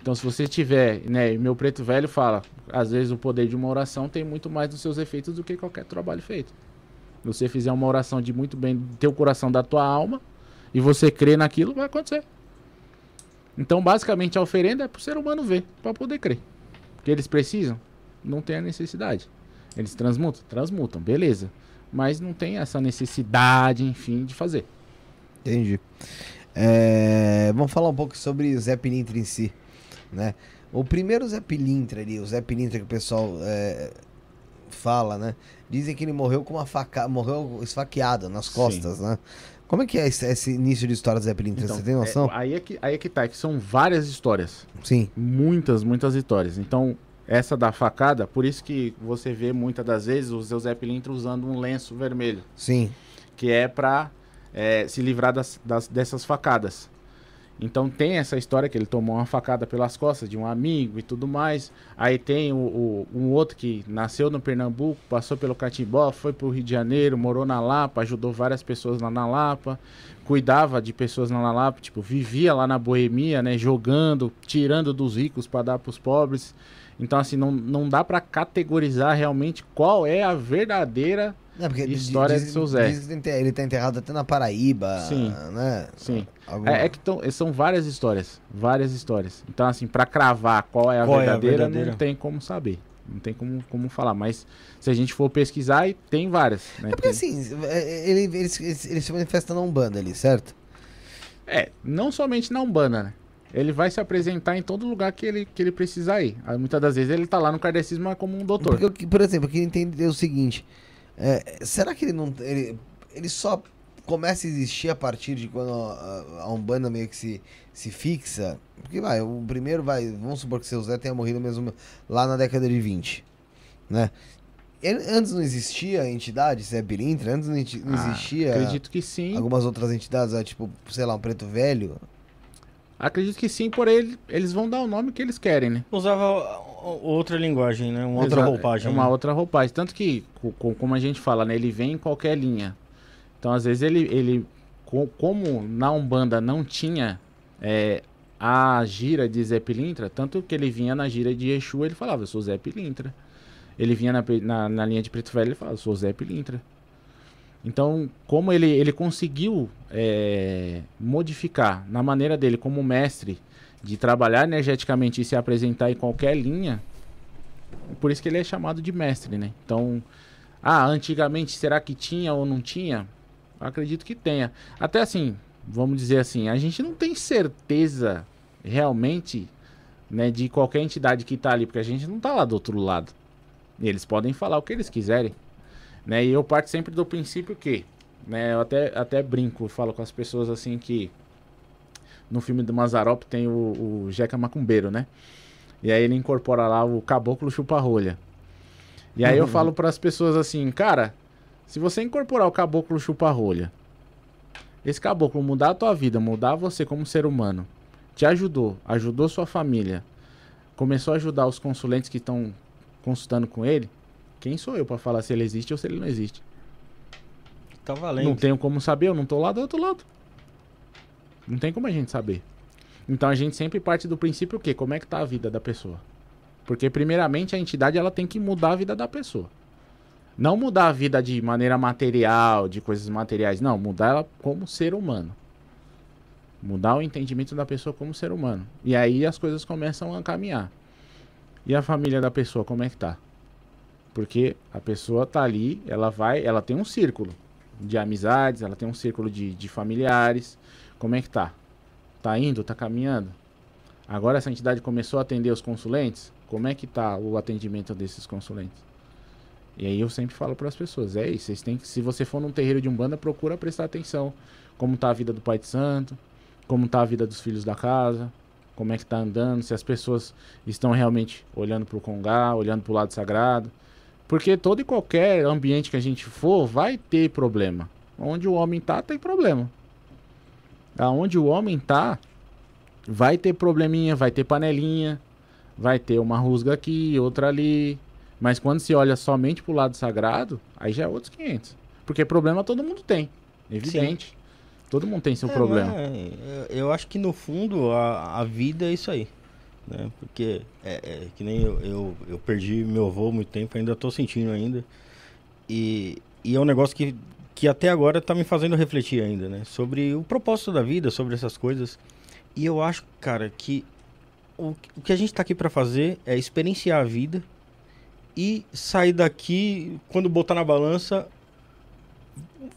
Então, se você tiver, né, meu preto velho fala, às vezes o poder de uma oração tem muito mais dos seus efeitos do que qualquer trabalho feito. Você fizer uma oração de muito bem do teu coração, da tua alma, e você crê naquilo, vai acontecer. Então, basicamente, a oferenda é para o ser humano ver, para poder crer. Porque eles precisam, não tem a necessidade. Eles transmutam? Transmutam, beleza. Mas não tem essa necessidade, enfim, de fazer. Entendi. É, vamos falar um pouco sobre o Zé Pilintra em si, né? O primeiro Zé Pilintra ali, o Zé Pilintra que o pessoal é, fala, né? Dizem que ele morreu com uma faca, morreu esfaqueado nas costas, Sim. né? Como é que é esse, esse, início de história do Zé Pilintra? Então, Você tem noção? É, aí, é que, aí é que tá, é que são várias histórias. Sim. Muitas, muitas histórias. Então, essa da facada, por isso que você vê muitas das vezes o Zé Pilintra usando um lenço vermelho. Sim. Que é pra é, se livrar das, das, dessas facadas. Então tem essa história que ele tomou uma facada pelas costas de um amigo e tudo mais. Aí tem o, o um outro que nasceu no Pernambuco, passou pelo Catimbó, foi para o Rio de Janeiro, morou na Lapa, ajudou várias pessoas lá na Lapa, cuidava de pessoas lá na Lapa, tipo, vivia lá na boemia, né, jogando, tirando dos ricos para dar para os pobres. Então assim, não, não dá para categorizar realmente qual é a verdadeira porque História diz, de seu Zé. Diz que ele tá enterrado até na Paraíba, Sim, né? Sim. Algum... É, é, que tão, são várias histórias, várias histórias. Então, assim, para cravar qual é a, qual verdadeira, é a verdadeira, não tem como saber. Não tem como, como falar, mas se a gente for pesquisar, tem várias. Né? É porque tem... assim, é, ele, ele, ele, ele se manifesta na Umbanda ali, certo? É, não somente na Umbanda, né? Ele vai se apresentar em todo lugar que ele, que ele precisar ir. Aí, muitas das vezes ele tá lá no kardecismo como um doutor. Porque, por exemplo, eu queria entender o seguinte: é, será que ele não. Ele, ele só começa a existir a partir de quando a, a Umbanda meio que se, se fixa? Porque vai, o primeiro vai. Vamos supor que seu Zé tenha morrido mesmo lá na década de 20. Né? Antes não existia a entidade, Zé Pilintra? Antes não, ah, existia. Acredito que sim. Algumas outras entidades, tipo, sei lá, um preto velho. Acredito que sim, por ele, eles vão dar o nome que eles querem, né? Usava outra linguagem, né? Uma outra roupagem. Uma né? outra roupagem. Tanto que, como a gente fala, né? Ele vem em qualquer linha. Então, às vezes, ele, ele como na Umbanda não tinha é, a gira de Zé Pilintra, tanto que ele vinha na gira de Exu, ele falava, eu sou Zé Pilintra. Ele vinha na, na, na linha de Preto Velho, ele falava, eu sou Zé Pilintra. Então, como ele, ele conseguiu é, modificar na maneira dele como mestre de trabalhar energeticamente e se apresentar em qualquer linha, por isso que ele é chamado de mestre, né? Então, ah, antigamente será que tinha ou não tinha? Acredito que tenha. Até assim, vamos dizer assim, a gente não tem certeza realmente, né, de qualquer entidade que está ali, porque a gente não está lá do outro lado. E eles podem falar o que eles quiserem, né? E eu parto sempre do princípio que, né, eu até até brinco, falo com as pessoas assim que no filme do Mazarop tem o, o Jeca Macumbeiro, né? E aí ele incorpora lá o caboclo chupa-rolha. E aí eu falo para as pessoas assim, cara, se você incorporar o caboclo chupa-rolha, esse caboclo mudar a tua vida, mudar você como ser humano, te ajudou, ajudou sua família, começou a ajudar os consulentes que estão consultando com ele, quem sou eu para falar se ele existe ou se ele não existe? Tá valendo. Não tenho como saber, eu não tô lá do outro lado. Não tem como a gente saber. Então a gente sempre parte do princípio que como é que tá a vida da pessoa? Porque primeiramente a entidade ela tem que mudar a vida da pessoa. Não mudar a vida de maneira material, de coisas materiais, não, mudar ela como ser humano. Mudar o entendimento da pessoa como ser humano. E aí as coisas começam a caminhar. E a família da pessoa, como é que tá? Porque a pessoa tá ali, ela vai, ela tem um círculo de amizades, ela tem um círculo de, de familiares, como é que tá? Tá indo, tá caminhando? Agora essa entidade começou a atender os consulentes? Como é que tá o atendimento desses consulentes? E aí eu sempre falo para as pessoas, é isso, vocês têm que, se você for num terreiro de umbanda, procura prestar atenção como tá a vida do pai de santo, como tá a vida dos filhos da casa, como é que tá andando, se as pessoas estão realmente olhando pro congá, olhando pro lado sagrado. Porque todo e qualquer ambiente que a gente for vai ter problema. Onde o homem tá, tem problema. Aonde o homem tá, vai ter probleminha, vai ter panelinha, vai ter uma rusga aqui, outra ali. Mas quando se olha somente pro lado sagrado, aí já é outros 500. Porque problema todo mundo tem, evidente. Sim. Todo mundo tem seu é, problema. É, eu acho que no fundo a, a vida é isso aí. Né? Porque é, é que nem eu, eu, eu, perdi meu avô muito tempo, ainda estou sentindo ainda. E, e é um negócio que, que até agora está me fazendo refletir ainda, né? Sobre o propósito da vida, sobre essas coisas. E eu acho, cara, que o, o que a gente está aqui para fazer é experienciar a vida e sair daqui, quando botar na balança,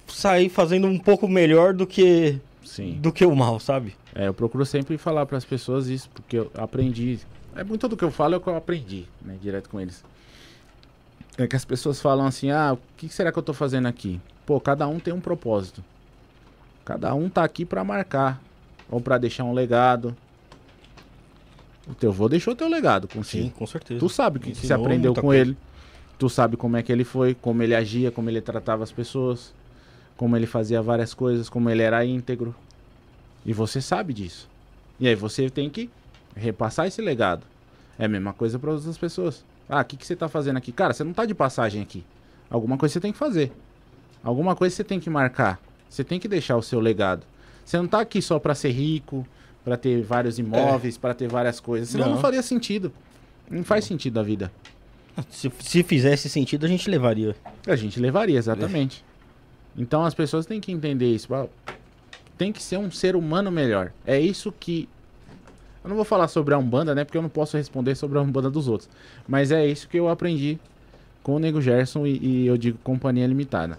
sair fazendo um pouco melhor do que Sim. do que o mal, sabe? É, eu procuro sempre falar para as pessoas isso, porque eu aprendi. É muito do que eu falo é o que eu aprendi, né, direto com eles. É que as pessoas falam assim: "Ah, o que será que eu tô fazendo aqui?" Pô, cada um tem um propósito. Cada um tá aqui para marcar ou para deixar um legado. O teu avô deixou teu legado contigo. Sim, com certeza. Tu sabe o que, que você aprendeu com coisa. ele. Tu sabe como é que ele foi, como ele agia, como ele tratava as pessoas, como ele fazia várias coisas, como ele era íntegro. E você sabe disso. E aí você tem que repassar esse legado. É a mesma coisa para outras pessoas. Ah, o que, que você tá fazendo aqui? Cara, você não tá de passagem aqui. Alguma coisa você tem que fazer. Alguma coisa você tem que marcar. Você tem que deixar o seu legado. Você não tá aqui só para ser rico, para ter vários imóveis, é. para ter várias coisas. Senão não. não faria sentido. Não faz sentido a vida. Se, se fizesse sentido, a gente levaria. A gente levaria, exatamente. Então as pessoas têm que entender isso. Tem que ser um ser humano melhor. É isso que. Eu não vou falar sobre a Umbanda, né? Porque eu não posso responder sobre a Umbanda dos outros. Mas é isso que eu aprendi com o Nego Gerson e, e eu digo Companhia Limitada.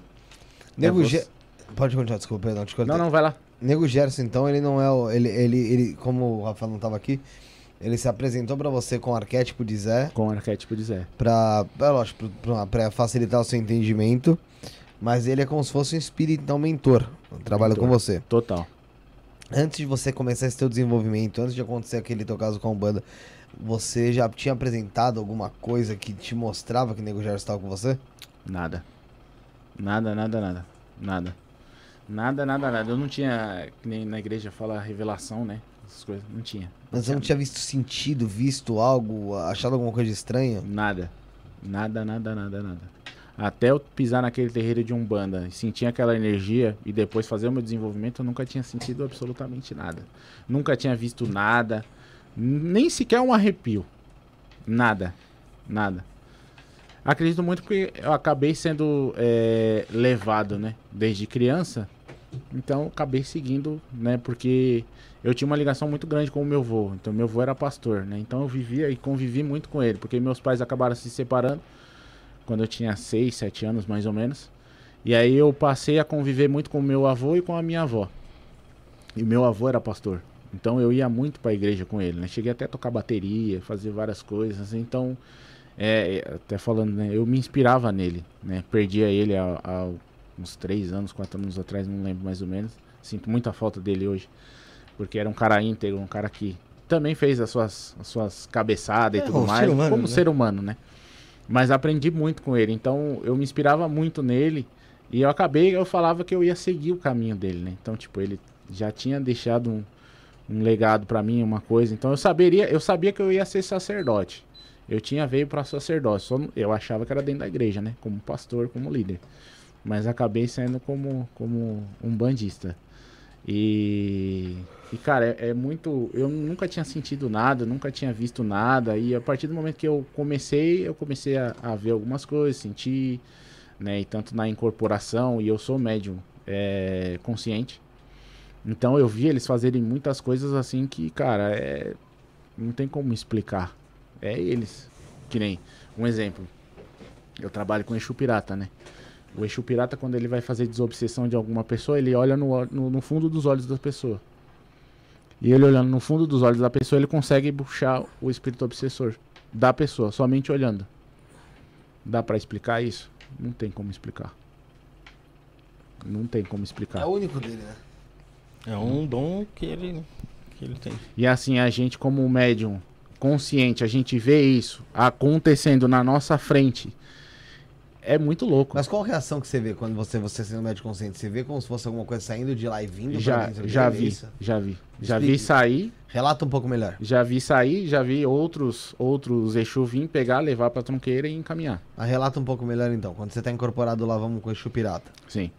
Nego é Gerson. Pode continuar, desculpa, não te Não, não, vai lá. Nego Gerson, então, ele não é o. Ele, ele, ele, como o Rafael não estava aqui, ele se apresentou para você com o arquétipo de Zé. Com o arquétipo de Zé. Pra, é lógico, pra, pra, facilitar o seu entendimento. Mas ele é como se fosse um espírito, então, mentor. Trabalha mentor. com você. Total. Antes de você começar esse teu desenvolvimento, antes de acontecer aquele teu caso com a banda, você já tinha apresentado alguma coisa que te mostrava que o Nego já estava com você? Nada. Nada, nada, nada. Nada. Nada, nada, nada. Eu não tinha, que nem na igreja fala revelação, né? Essas coisas. Não tinha. Mas você não tinha visto sentido, visto algo, achado alguma coisa estranha? Nada. Nada, nada, nada, nada. Até eu pisar naquele terreiro de Umbanda e sentir aquela energia e depois fazer o meu desenvolvimento, eu nunca tinha sentido absolutamente nada. Nunca tinha visto nada. Nem sequer um arrepio. Nada. Nada. Acredito muito porque eu acabei sendo é, levado, né? Desde criança. Então acabei seguindo, né? Porque eu tinha uma ligação muito grande com o meu avô. Então, meu avô era pastor, né? Então, eu vivia e convivi muito com ele, porque meus pais acabaram se separando quando eu tinha 6, 7 anos, mais ou menos. E aí eu passei a conviver muito com o meu avô e com a minha avó. E meu avô era pastor. Então, eu ia muito para a igreja com ele, né? Cheguei até a tocar bateria, fazer várias coisas. Então, é, até falando, né? Eu me inspirava nele, né? Perdia ele há, há uns 3 anos, 4 anos atrás, não lembro mais ou menos. Sinto muita falta dele hoje porque era um cara íntegro, um cara que também fez as suas, as suas cabeçadas é, e tudo mais, humano, como né? ser humano, né? Mas aprendi muito com ele, então eu me inspirava muito nele e eu acabei, eu falava que eu ia seguir o caminho dele, né? Então, tipo, ele já tinha deixado um, um legado para mim, uma coisa, então eu saberia, eu sabia que eu ia ser sacerdote. Eu tinha veio para sacerdócio, eu achava que era dentro da igreja, né? Como pastor, como líder. Mas acabei sendo como, como um bandista. E e, cara, é, é, muito. Eu nunca tinha sentido nada, nunca tinha visto nada. E a partir do momento que eu comecei, eu comecei a, a ver algumas coisas, sentir, né? E tanto na incorporação, e eu sou médium é, consciente. Então eu vi eles fazerem muitas coisas assim que, cara, é. Não tem como explicar. É eles. Que nem. Um exemplo. Eu trabalho com Exu Pirata, né? O Exu Pirata, quando ele vai fazer desobsessão de alguma pessoa, ele olha no, no, no fundo dos olhos da pessoa. E ele olhando no fundo dos olhos da pessoa, ele consegue puxar o espírito obsessor da pessoa, somente olhando. Dá pra explicar isso? Não tem como explicar. Não tem como É explicar. o único dele, né? É um dom que ele, que ele tem. E assim, a gente como médium consciente, a gente vê isso acontecendo na nossa frente. É muito louco. Mas qual a reação que você vê quando você, você sendo médico consciente? Você vê como se fosse alguma coisa saindo de lá e vindo pra Já, dentro já vi, isso? já vi. Já Explique. vi sair, Relata um pouco melhor. já vi sair, já vi outros outros Exu vir pegar, levar pra tronqueira e encaminhar. Ah, relata um pouco melhor então. Quando você tá incorporado lá, vamos com o Exu Pirata. Sim.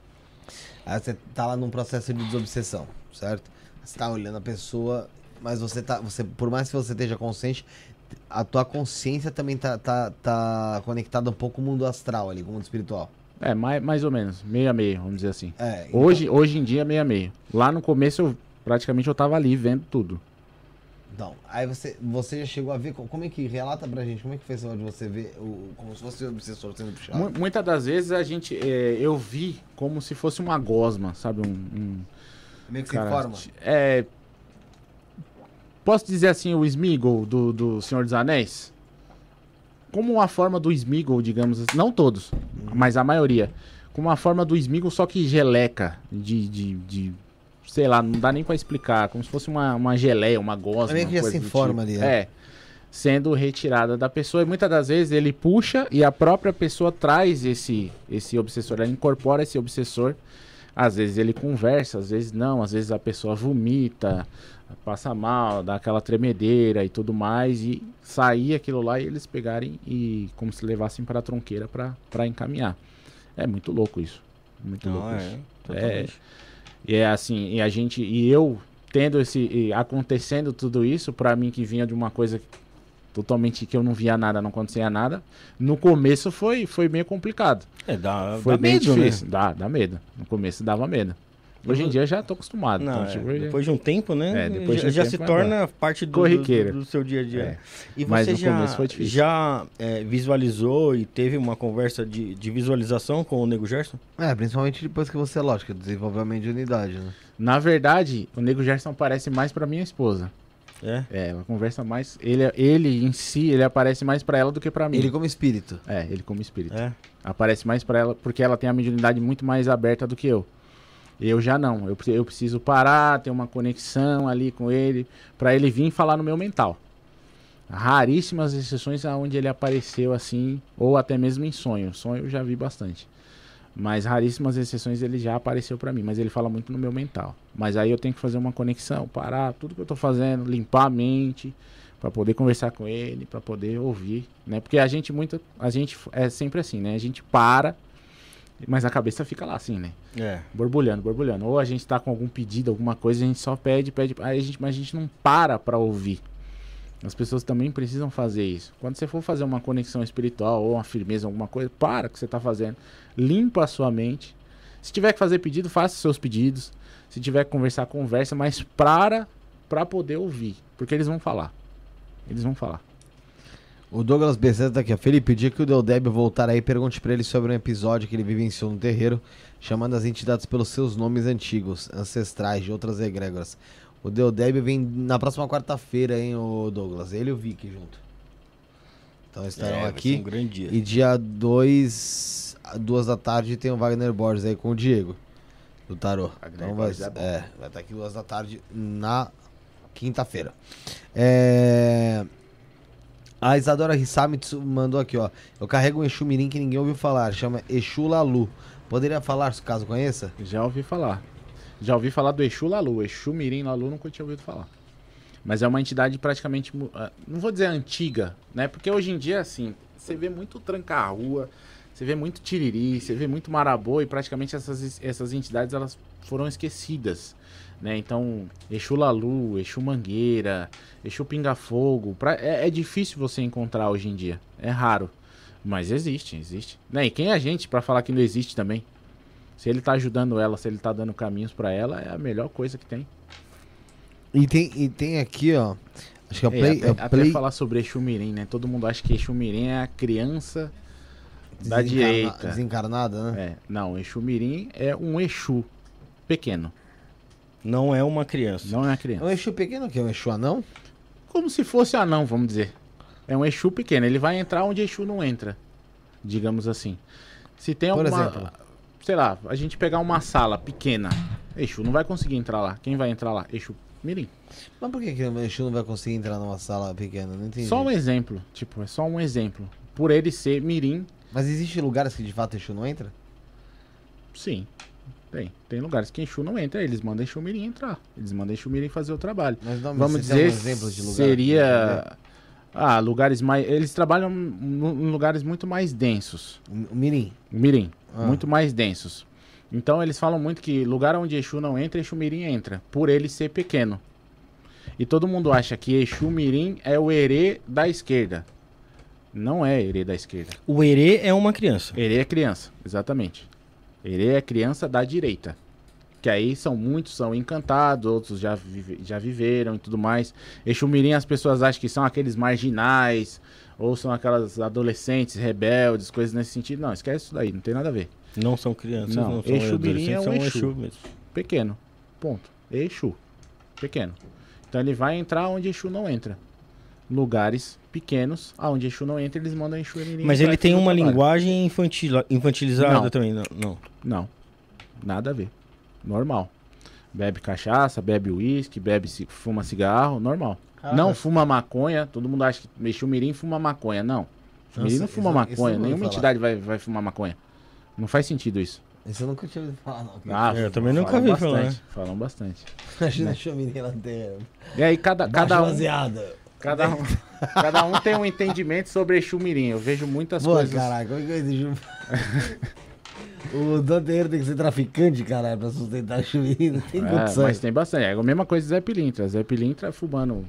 Aí você tá lá num processo de desobsessão, certo? Você tá olhando a pessoa, mas você tá. Você, por mais que você esteja consciente, a tua consciência também tá, tá, tá conectada um pouco com o mundo astral ali, com o mundo espiritual. É, mais, mais ou menos, meio a meio, vamos dizer assim. É. então- Hoje, hoje em dia, meio a meio. Lá no começo, eu, praticamente eu tava ali vendo tudo. Então, aí você, você já chegou a ver. co- Como é que. Relata pra gente, como é que foi esse de você ver o, como se fosse o obsessor sendo puxado? Mu- Muitas das vezes a gente, é, eu vi como se fosse uma gosma, sabe? Um, um Meio que cara, se forma. É, posso dizer assim, o Smeagol do, do Senhor dos Anéis? Como uma forma do Smeagol, digamos assim, não todos, mas a maioria. Como uma forma do Smeagol, só que geleca, de, de, de- sei lá, não dá nem pra explicar, como se fosse uma, uma geleia, uma gosma. É meio que já do forma tipo. ali, é. É, sendo retirada da pessoa, e muitas das vezes ele puxa e a própria pessoa traz esse, esse obsessor, ela incorpora esse obsessor. Às vezes ele conversa, às vezes não, às vezes a pessoa vomita, passa mal, dá aquela tremedeira e tudo mais, e sair aquilo lá e eles pegarem e como se levassem para a tronqueira para encaminhar. É muito louco isso. Muito Não, louco é. isso. Totalmente. E é assim, e a gente, e eu tendo esse, e acontecendo tudo isso, pra mim que vinha de uma coisa totalmente que eu não via nada, não acontecia nada, no começo foi, foi meio complicado. É, dá, Foi dá bem medo, difícil. Dá, dá medo. No começo dava medo. Hoje em dia já tô acostumado. Não, então, é, tipo, depois de um tempo, né? É, depois de já um já tempo se vai torna parte do, Corriqueira. do, do seu dia a dia. É. E Mas você no já, começo foi difícil. já é, visualizou e teve uma conversa de, de visualização com o Nego Gerson? É, principalmente depois que você, lógico, desenvolveu a mediunidade, né? Na verdade, o Nego Gerson aparece mais pra minha esposa. É. É, ela conversa mais. Ele, ele em si, ele aparece mais pra ela do que pra mim. Ele como espírito. É, ele como espírito. É. Aparece mais pra ela, porque ela tem a mediunidade muito mais aberta do que eu. Eu já não. Eu, eu preciso parar, ter uma conexão ali com ele, pra ele vir falar no meu mental. Raríssimas exceções aonde ele apareceu assim, ou até mesmo em sonho. Sonho eu já vi bastante. Mas raríssimas exceções ele já apareceu pra mim, mas ele fala muito no meu mental. Mas aí eu tenho que fazer uma conexão, parar tudo que eu tô fazendo, limpar a mente, Pra poder conversar com ele, pra poder ouvir, né? Porque a gente muito, a gente é sempre assim, né? A gente para, mas a cabeça fica lá assim, né? É. Borbulhando, borbulhando. Ou a gente tá com algum pedido, alguma coisa, a gente só pede, pede, aí a gente, mas a gente não para pra ouvir. As pessoas também precisam fazer isso. Quando você for fazer uma conexão espiritual ou uma firmeza, alguma coisa, para o que você tá fazendo. Limpa a sua mente. Se tiver que fazer pedido, faça seus pedidos. Se tiver que conversar, conversa, mas para pra poder ouvir, porque eles vão falar. Eles vão falar. O Douglas Bezerra tá aqui, ó. Felipe, o dia que o Deldeb voltar aí, pergunte pra ele sobre um episódio que ele vivenciou no terreiro, chamando as entidades pelos seus nomes antigos, ancestrais, de outras egrégoras. O Deldeb vem na próxima quarta-feira, hein, o Douglas. Ele e o Vicky junto. Então estarão É, aqui. um grande dia. E dia 2, duas da tarde, tem o Wagner Borges aí com o Diego, do Tarô. Então vai, é é, vai estar aqui duas da tarde na quinta-feira. É... A Isadora Hisamitsu mandou aqui, ó. Eu carrego um Exu Mirim que ninguém ouviu falar, chama Exu Lalu. Poderia falar, se caso conheça? Já ouvi falar. Já ouvi falar do Exu Lalu. Exu Mirim Lalu nunca tinha ouvido falar. Mas é uma entidade praticamente, ah, não vou dizer antiga, né? Porque hoje em dia, assim, você vê muito tranca-rua, você vê muito tiriri, você vê muito marabô e praticamente essas, essas entidades elas foram esquecidas, né? Então, Exu Lalu, Exu Mangueira, Exu Pinga Fogo, pra- é, é difícil você encontrar hoje em dia, é raro. Mas existe, existe. Né? E quem é a gente pra falar que não existe também? Se ele tá ajudando ela, se ele tá dando caminhos pra ela, é a melhor coisa que tem. E tem, e tem aqui, ó. Acho que é o Play. até, é o até play falar sobre Exu Mirim, né? Todo mundo acha que Exu Mirim é a criança da desencarna- direita. Desencarnada, né? É, não, Exu Mirim é um Exu pequeno, Não é uma criança. não é uma É criança. um Exu pequeno que é um Exu anão? Como se fosse anão, vamos dizer. É um Exu pequeno, ele vai entrar onde Exu não entra. digamos assim. Se tem Por alguma, exemplo? sei lá, a gente pegar uma sala pequena, Exu não vai conseguir entrar lá. Quem vai entrar lá? Exu Mirim. Mas por que, que o Exu não vai conseguir entrar numa sala pequena? Não entendi. Só um exemplo, tipo, é só um exemplo. Por ele ser Mirim, Mas existem lugares que de fato Exu não entra? sim. Tem. Tem lugares que Exu não entra, eles mandam Exu Mirim entrar. Eles mandam Exu Mirim fazer o trabalho. Mas não, Vamos dizer, algum exemplo de lugar? seria... Ah, lugares mais... Eles trabalham em lugares muito mais densos. O Mirim. Mirim, Ah. muito mais densos. Então eles falam muito que lugar onde Exu não entra, Exu Mirim entra, por ele ser pequeno. E todo mundo acha que Exu Mirim é o herê da esquerda. Não é herê da esquerda. O Herê é uma criança. Herê é criança, exatamente. Herê é criança da direita. Que aí são muitos são encantados, outros já, vive- já viveram e tudo mais. Exu Mirim as pessoas acham que são aqueles marginais, ou são aquelas adolescentes rebeldes, coisas nesse sentido. Não, esquece isso daí, não tem nada a ver. Não são crianças, Não, não, são Exu Mirim é um são Exu. Exu mesmo. Pequeno. Ponto. Exu. Pequeno. Então ele vai entrar onde Exu não entra. Lugares pequenos, aonde Exu não entra, eles mandam Exu Mirim Mas ele tem uma trabalho. linguagem infantila- infantilizada Não. também, não, não. Não. Nada a ver. Normal. Bebe cachaça, bebe uísque, bebe fuma cigarro, normal. Caraca. Não fuma maconha. Todo mundo acha que Exu Mirim fuma maconha. Não. Exu Mirim não fuma isso- maconha. isso não Nenhuma entidade vai, vai fumar maconha. Não faz sentido isso. Isso eu nunca tinha ouvido falar, não. Ah, É, eu também falam nunca bastante, falar, né? Falam bastante. Imagina Exu Mirim lá dentro. E aí cada, cada um... Cada um, cada um tem um entendimento sobre Exu Mirim. Eu vejo muitas Pô, coisas. caraca? O Danteiro tem que ser traficante, caralho, pra sustentar Exu Mirim. Não tem É, condição. mas tem bastante. É a mesma coisa Zé Pilintra. Zé Pilintra fumando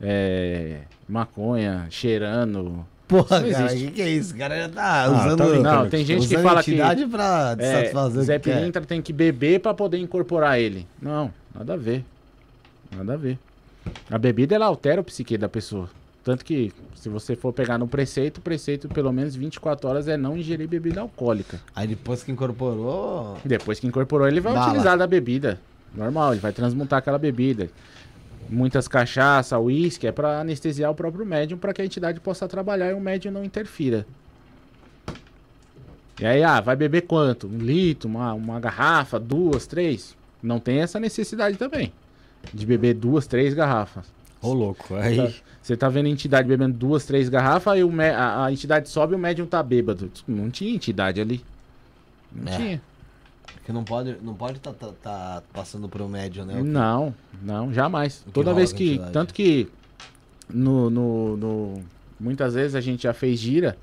é, maconha, cheirando. Porra, Isso cara, o que, que é isso? O cara já tá Ah, usando. tá. Não, tem gente que fala que pra é, Zé que. Pilintra tem que beber pra poder incorporar ele. Não, nada a ver. Nada a ver. A bebida ela altera o psique da pessoa. Tanto que, se você for pegar no preceito, o preceito pelo menos 24 horas é não ingerir bebida alcoólica. Aí depois que incorporou. Depois que incorporou, ele vai Bala. utilizar da bebida. Normal, ele vai transmutar aquela bebida. Muitas cachaça, uísque, é pra anestesiar o próprio médium para que a entidade possa trabalhar e o médium não interfira. E aí, ah, vai beber quanto? Um litro, uma, uma garrafa, duas, três? Não tem essa necessidade também. De beber duas, três garrafas. Ô, louco. Aí. Você tá vendo a entidade bebendo duas, três garrafas, aí o a, a entidade sobe e o médium tá bêbado. Não tinha entidade ali. Não É. tinha. Porque não pode não pode tá, tá- tá passando um médium, né? Não, não, jamais. Toda vez que. Tanto que. No, no, no- muitas vezes a gente já fez gira.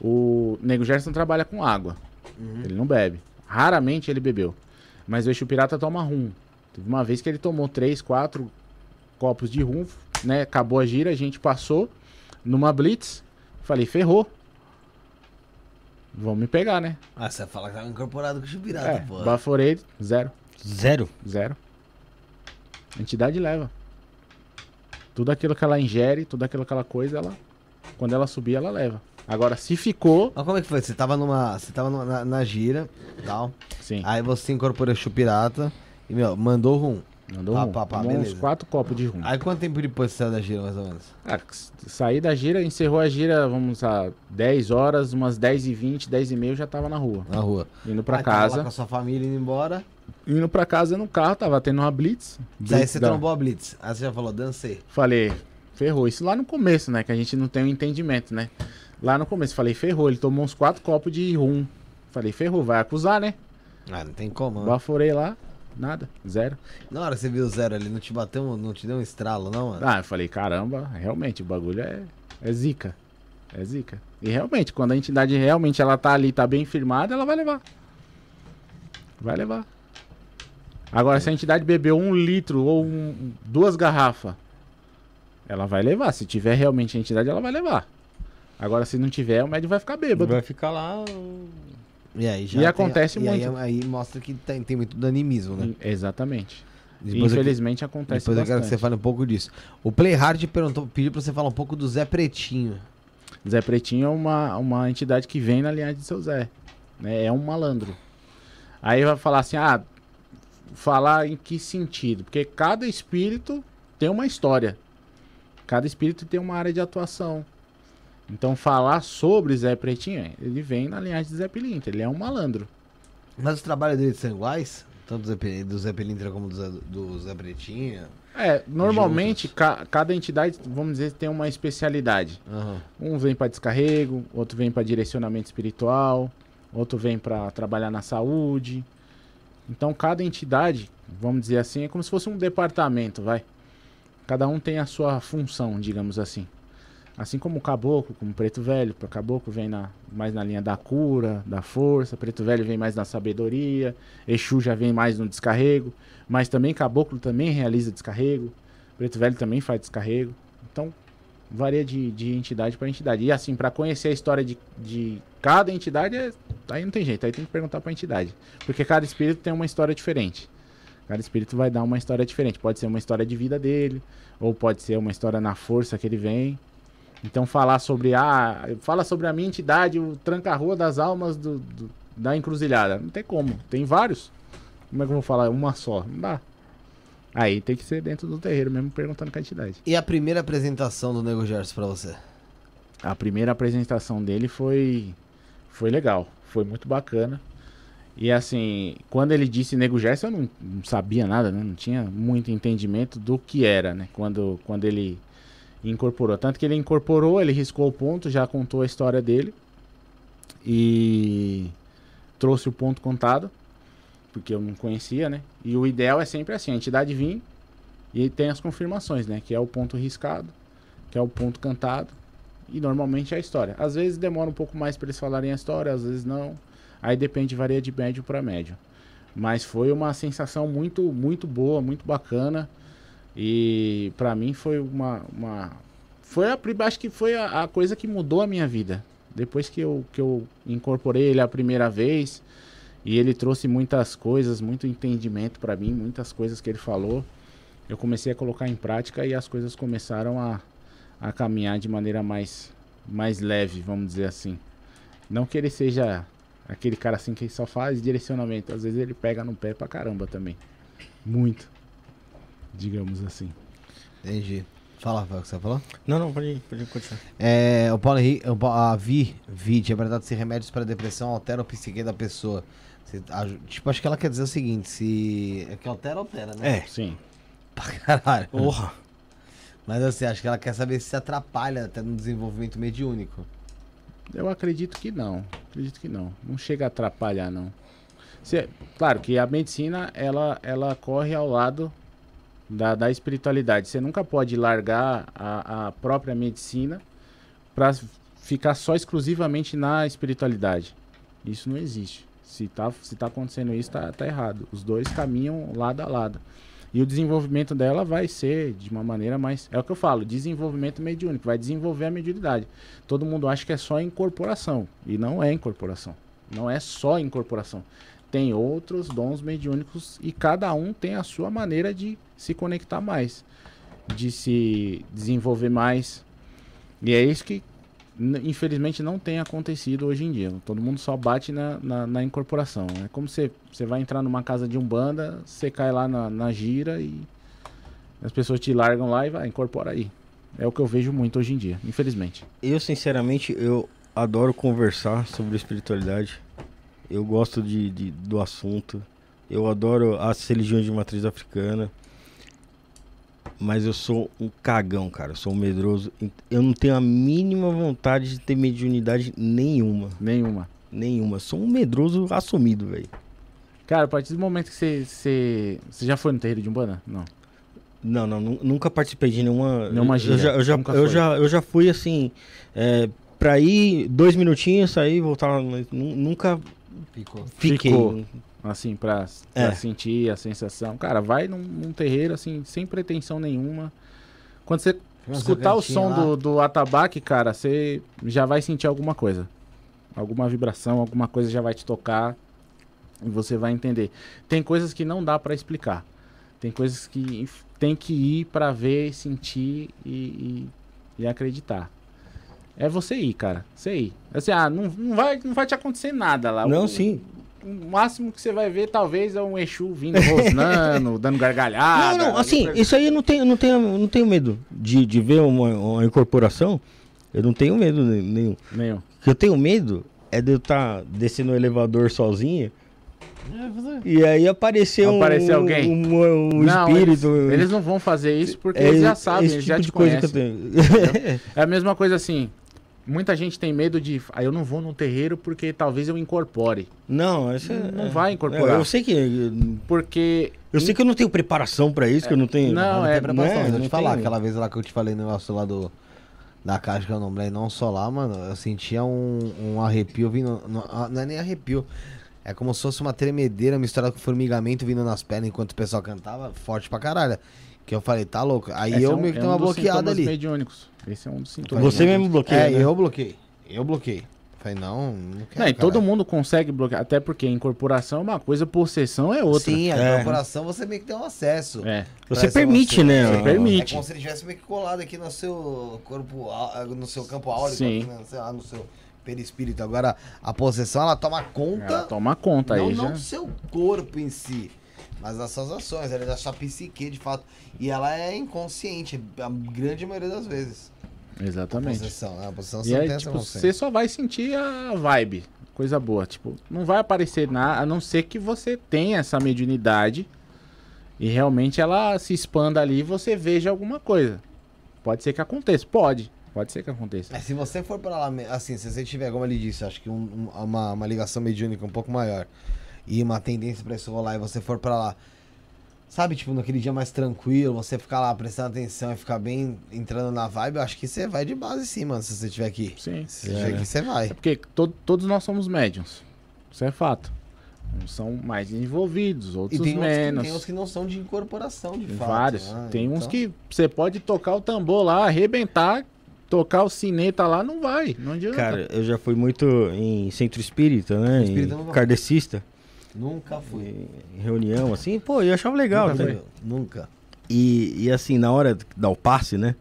O Nego Gerson trabalha com água. Uhum. Ele não bebe. Raramente ele bebeu. Mas o Eixo Pirata toma rum. Teve uma vez que ele tomou três, quatro copos de rum, né? Acabou a gira, a gente passou numa blitz. Falei, ferrou. Vão me pegar, né? Ah, você fala que tava incorporado com o Chupirata, É, pô. baforei, zero. Zero. Zero. A entidade leva. Tudo aquilo que ela ingere, tudo aquilo que ela coisa, ela. Quando ela subir, ela leva. Agora, se ficou. Mas como é que foi? Você tava numa. Você tava numa- na, na gira tal. Sim, Aí você incorporou o Chupirata e, meu, mandou rum. mandou pá, rum. pá, pá, Tomou uns beleza. quatro copos de rum. Aí quanto tempo depois saiu da gira, mais ou menos? Ah, saí da gira, encerrou a gira, vamos a 10 horas, umas 10 e 20, 10 e meia eu já tava na rua. Na rua. Indo pra Aí tava lá casa. com a sua família indo embora. Indo pra casa no carro, tava tendo uma blitz. Aí blitz você da- trombou a Blitz. Aí você já falou, dancei. Falei, ferrou. Isso lá no começo, né? Que a gente não tem um entendimento, né? Lá no começo, falei, ferrou. Ele tomou uns quatro copos de rum. Falei, ferrou, vai acusar, né? Ah, não tem como, né? Baforei lá, nada, zero. Na hora que você viu o zero ali, não te bateu, não te deu um estralo, não, mano? Ah, eu falei, caramba, realmente, o bagulho é, é zica. É zica. E realmente, quando a entidade realmente ela tá ali, tá bem firmada, ela vai levar. Vai levar. Agora, se a entidade bebeu um litro ou um- duas garrafas, ela vai levar. Se tiver realmente a entidade, ela vai levar. Agora, se não tiver, o médium vai ficar bêbado. Vai ficar lá. E aí E acontece e aí- muito. Aí, mostra que tem, tem muito animismo, né? Exatamente. Depois eu- Infelizmente acontece Depois eu quero que você bastante. fale um pouco disso. O Playhard perguntou, pediu pra você falar um pouco do Zé Pretinho. Zé Pretinho é uma, uma entidade que vem na linhagem de seu Zé. Né? É um malandro. Aí vai falar assim, ah, falar em que sentido? Porque cada espírito tem uma história. Cada espírito tem uma área de atuação. Então falar sobre Zé Pretinho, ele vem na linhagem de Zé Pilintra, ele é um malandro. Mas os trabalhos dele são iguais? Tanto do Zé, Pelintra como do Zé, do Zé Pretinha? É, normalmente ca- cada entidade, vamos dizer, tem uma especialidade. Aham. Um vem para descarrego, outro vem para direcionamento espiritual, outro vem para trabalhar na saúde. Então cada entidade, vamos dizer assim, é como se fosse um departamento, vai. Cada um tem a sua função, digamos assim. Assim como o caboclo, como o preto velho, o caboclo vem na, mais na linha da cura, da força, preto velho vem mais na sabedoria, Exu já vem mais no descarrego, mas também caboclo também realiza descarrego, preto velho também faz descarrego. Então varia de, de entidade para entidade. E assim, para conhecer a história de, de cada entidade, é- aí não tem jeito, aí tem que perguntar para a entidade. Porque cada espírito tem uma história diferente. Cada espírito vai dar uma história diferente. Pode ser uma história de vida dele, ou pode ser uma história na força que ele vem. Então falar sobre a. Fala sobre a minha entidade, o tranca-rua das almas do, do- da encruzilhada. Não tem como. Tem vários. Como é que eu vou falar? Uma só. Não dá. Aí tem que ser dentro do terreiro mesmo, perguntando com a entidade. E a primeira apresentação do Nego Gerson pra você? A primeira apresentação dele foi foi legal, foi muito bacana. E assim, quando ele disse Nego Gerson, eu não, não sabia nada, né? Não tinha muito entendimento do que era, né? Quando, quando ele incorporou. Tanto que ele incorporou, ele riscou o ponto, já contou a história dele. E trouxe o ponto contado, porque eu não conhecia, né? E o ideal é sempre assim, a entidade vir e tem as confirmações, né? Que é o ponto riscado, que é o ponto cantado e normalmente é a história. Às vezes demora um pouco mais para eles falarem a história, às vezes não. Aí depende, varia de médio para médio. Mas foi uma sensação muito, muito boa, muito bacana. E para mim foi uma, uma foi a acho que foi a, a coisa que mudou a minha vida. Depois que eu, que eu incorporei ele a primeira vez e ele trouxe muitas coisas, muito entendimento para mim, muitas coisas que ele falou, eu comecei a colocar em prática e as coisas começaram a, a caminhar de maneira mais, mais leve, vamos dizer assim. Não que ele seja aquele cara assim que só faz direcionamento, às vezes ele pega no pé pra caramba também. Muito. Digamos assim. Entendi. Fala, Rafael, o que você falou? Não, não, pode, pode continuar. É, o Paulo Henrique, a Vi, Vi, tinha perguntado se remédios para depressão alteram o psique da pessoa. Se- a- tipo, acho que ela quer dizer o seguinte, se... É que altera, altera, né? É. Sim. Pra caralho. Porra. Mas assim, acho que ela quer saber se se atrapalha até no desenvolvimento mediúnico. Eu acredito que não. Acredito que não. Não chega a atrapalhar, não. Se- claro que a medicina, ela, ela corre ao lado da, da espiritualidade. Você nunca pode largar a, a própria medicina para ficar só exclusivamente na espiritualidade. Isso não existe. Se tá, se tá acontecendo isso, tá, tá errado. Os dois caminham lado a lado. E o desenvolvimento dela vai ser de uma maneira mais. É o que eu falo, desenvolvimento mediúnico, vai desenvolver a mediunidade. Todo mundo acha que é só incorporação. E não é incorporação. Não é só incorporação. Tem outros dons mediúnicos e cada um tem a sua maneira de se conectar mais, de se desenvolver mais. E é isso que, infelizmente, não tem acontecido hoje em dia. Todo mundo só bate na, na, na incorporação. É como você, você vai entrar numa casa de umbanda, você cai lá na, na gira e as pessoas te largam lá e vai, incorpora aí. É o que eu vejo muito hoje em dia, infelizmente. Eu, sinceramente, eu adoro conversar sobre espiritualidade. Eu gosto de, de- do assunto. Eu adoro as religiões de matriz africana. Mas eu sou um cagão, cara. Eu sou um medroso. Eu não tenho a mínima vontade de ter mediunidade nenhuma. Nenhuma. Nenhuma. Sou um medroso assumido, velho. Cara, a partir do momento que você. Você, você já foi no terreiro de Umbanda? Não. Não, não, nu- nunca participei de nenhuma. Nenhuma eu gira, já, eu, já, nunca eu, foi. já, eu já fui assim. É, pra ir dois minutinhos, sair, voltar. nu- Nunca Ficou. fiquei. Ficou. Assim, pra, pra É. sentir a sensação. Cara, vai num, num terreiro, assim, sem pretensão nenhuma. Quando você escutar o som lá. do, do atabaque, cara, você já vai sentir alguma coisa. Alguma vibração, alguma coisa já vai te tocar. E você vai entender. Tem coisas que não dá pra explicar. Tem coisas que tem que ir pra ver, sentir e, e, e acreditar. É você ir, cara. Você ir. Assim, ah, não, não, vai, não vai te acontecer nada lá. Não, O- sim. O máximo que você vai ver, talvez, é um Exu vindo rosnando, dando gargalhada. não, não, assim, isso aí eu não tenho, não tenho, não tenho medo de, de ver uma, uma incorporação. Eu não tenho medo ne- nenhum. Nenhum. O que eu tenho medo é de eu estar descendo o elevador sozinho e aí aparecer um, alguém. um, um não, espírito. Eles, eles não vão fazer isso porque É eles já sabem, tipo eles já de te coisa que eu conhecem. tenho. É a mesma coisa assim. Muita gente tem medo de. Aí eu não vou num terreiro porque talvez eu incorpore. Não, é- Não vai incorporar. Eu sei que Porque. eu sei que eu não tenho preparação pra isso, que eu não tenho. Não, Não é- preparação, né? mas eu Não te falar, aquela vez lá que eu te falei no negócio lá do. Da caixa que eu nombrei, não só lá, mano, eu sentia um, um arrepio vindo. Não, ah, não é nem arrepio. É como se fosse uma tremedeira misturada com formigamento vindo nas pernas enquanto o pessoal cantava, forte pra caralho. Que eu falei, tá louco. Aí esse eu é um- meio que é tenho um uma bloqueada ali. mediúnicos. Esse é um dos sintomas. Você mesmo mediúnicos. bloqueia. É, né? eu bloqueei. Eu bloqueei. Falei, não, não quero. Não, e todo mundo consegue bloquear. Até porque incorporação é uma coisa, possessão é outra. Sim, a É. incorporação você meio que tem um acesso. É. Você permite, você- né? Você ó. permite. É como se ele tivesse meio que colado aqui no seu corpo, no seu campo áureo, Sim. aqui, né, sei lá, no seu perispírito. Agora, a possessão, ela toma conta, Ela toma conta não, aí não já. do seu corpo em si, mas das suas ações, ela é da sua psique, de fato. E ela é inconsciente, a grande maioria das vezes. A Exatamente. possessão, né? A possessão E aí, essa tipo, você só vai sentir a vibe. Coisa boa. Tipo, não vai aparecer nada, a não ser que você tenha essa mediunidade e realmente ela se expanda ali e você veja alguma coisa. Pode ser que aconteça. Pode. Pode ser que aconteça. É, se você for pra lá, assim, se você tiver, como ele disse, acho que um- uma, uma ligação mediúnica um pouco maior e uma tendência pra isso rolar e você for pra lá, sabe, tipo, naquele dia mais tranquilo, você ficar lá prestando atenção e ficar bem entrando na vibe, eu acho que você vai de base sim, mano, se você tiver aqui. Sim. Se você tiver aqui, você vai. É porque to- todos nós somos médiums. Isso é fato. Uns são mais envolvidos, E outros tem uns, que, menos. tem uns que não são de incorporação, de Tem fato. vários. né? Tem uns Então, que você pode tocar o tambor lá, arrebentar, tocar o sineta lá, não vai. Não adianta. Cara, eu já fui muito em centro espírita, né? Espírita em não vai. kardecista. Nunca fui. Em reunião, assim, pô, eu achava legal. Nunca, né? Nunca. E, e assim, na hora de dar o passe, né?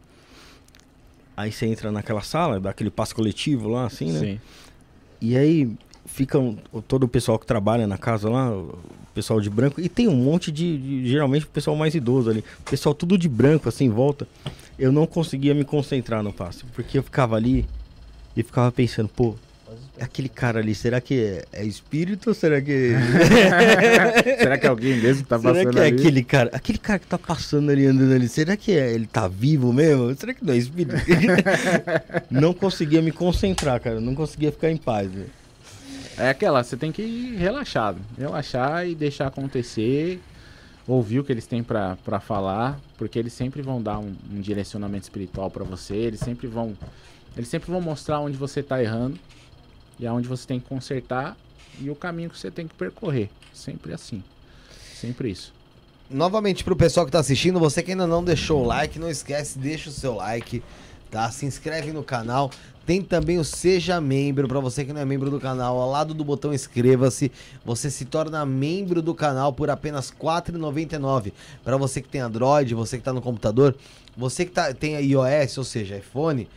Aí você entra naquela sala, dá aquele passe coletivo lá, assim, né? Sim. E aí ficam todo o pessoal que trabalha na casa lá, o pessoal de branco, e tem um monte de, de- geralmente o pessoal mais idoso ali, o pessoal tudo de branco assim em volta. Eu não conseguia me concentrar no passe, porque eu ficava ali e ficava pensando, pô, aquele cara ali, será que é, é espírito ou será que Será que alguém mesmo tá Será passando que é ali? aquele cara, aquele cara que tá passando ali, andando ali, será que é, ele tá vivo mesmo? Será que não é espírito? não conseguia me concentrar, cara, não conseguia ficar em paz. velho. É aquela, você tem que ir relaxado. Relaxar e deixar acontecer. Ouvir o que eles têm pra pra falar. Porque eles sempre vão dar um, um direcionamento espiritual pra você. Eles sempre vão. Eles sempre vão mostrar onde você tá errando. E aonde você tem que consertar. E o caminho que você tem que percorrer. Sempre assim. Sempre isso. Novamente pro pessoal que tá assistindo, você que ainda não deixou o like, não esquece, deixa o seu like, tá? Se inscreve no canal. Tem também o Seja Membro, pra você que não é membro do canal, ao lado do botão inscreva-se, você se torna membro do canal por apenas R$ 4,99. Pra você que tem Android, você que tá no computador, você que tá, tem iOS, ou seja, iPhone,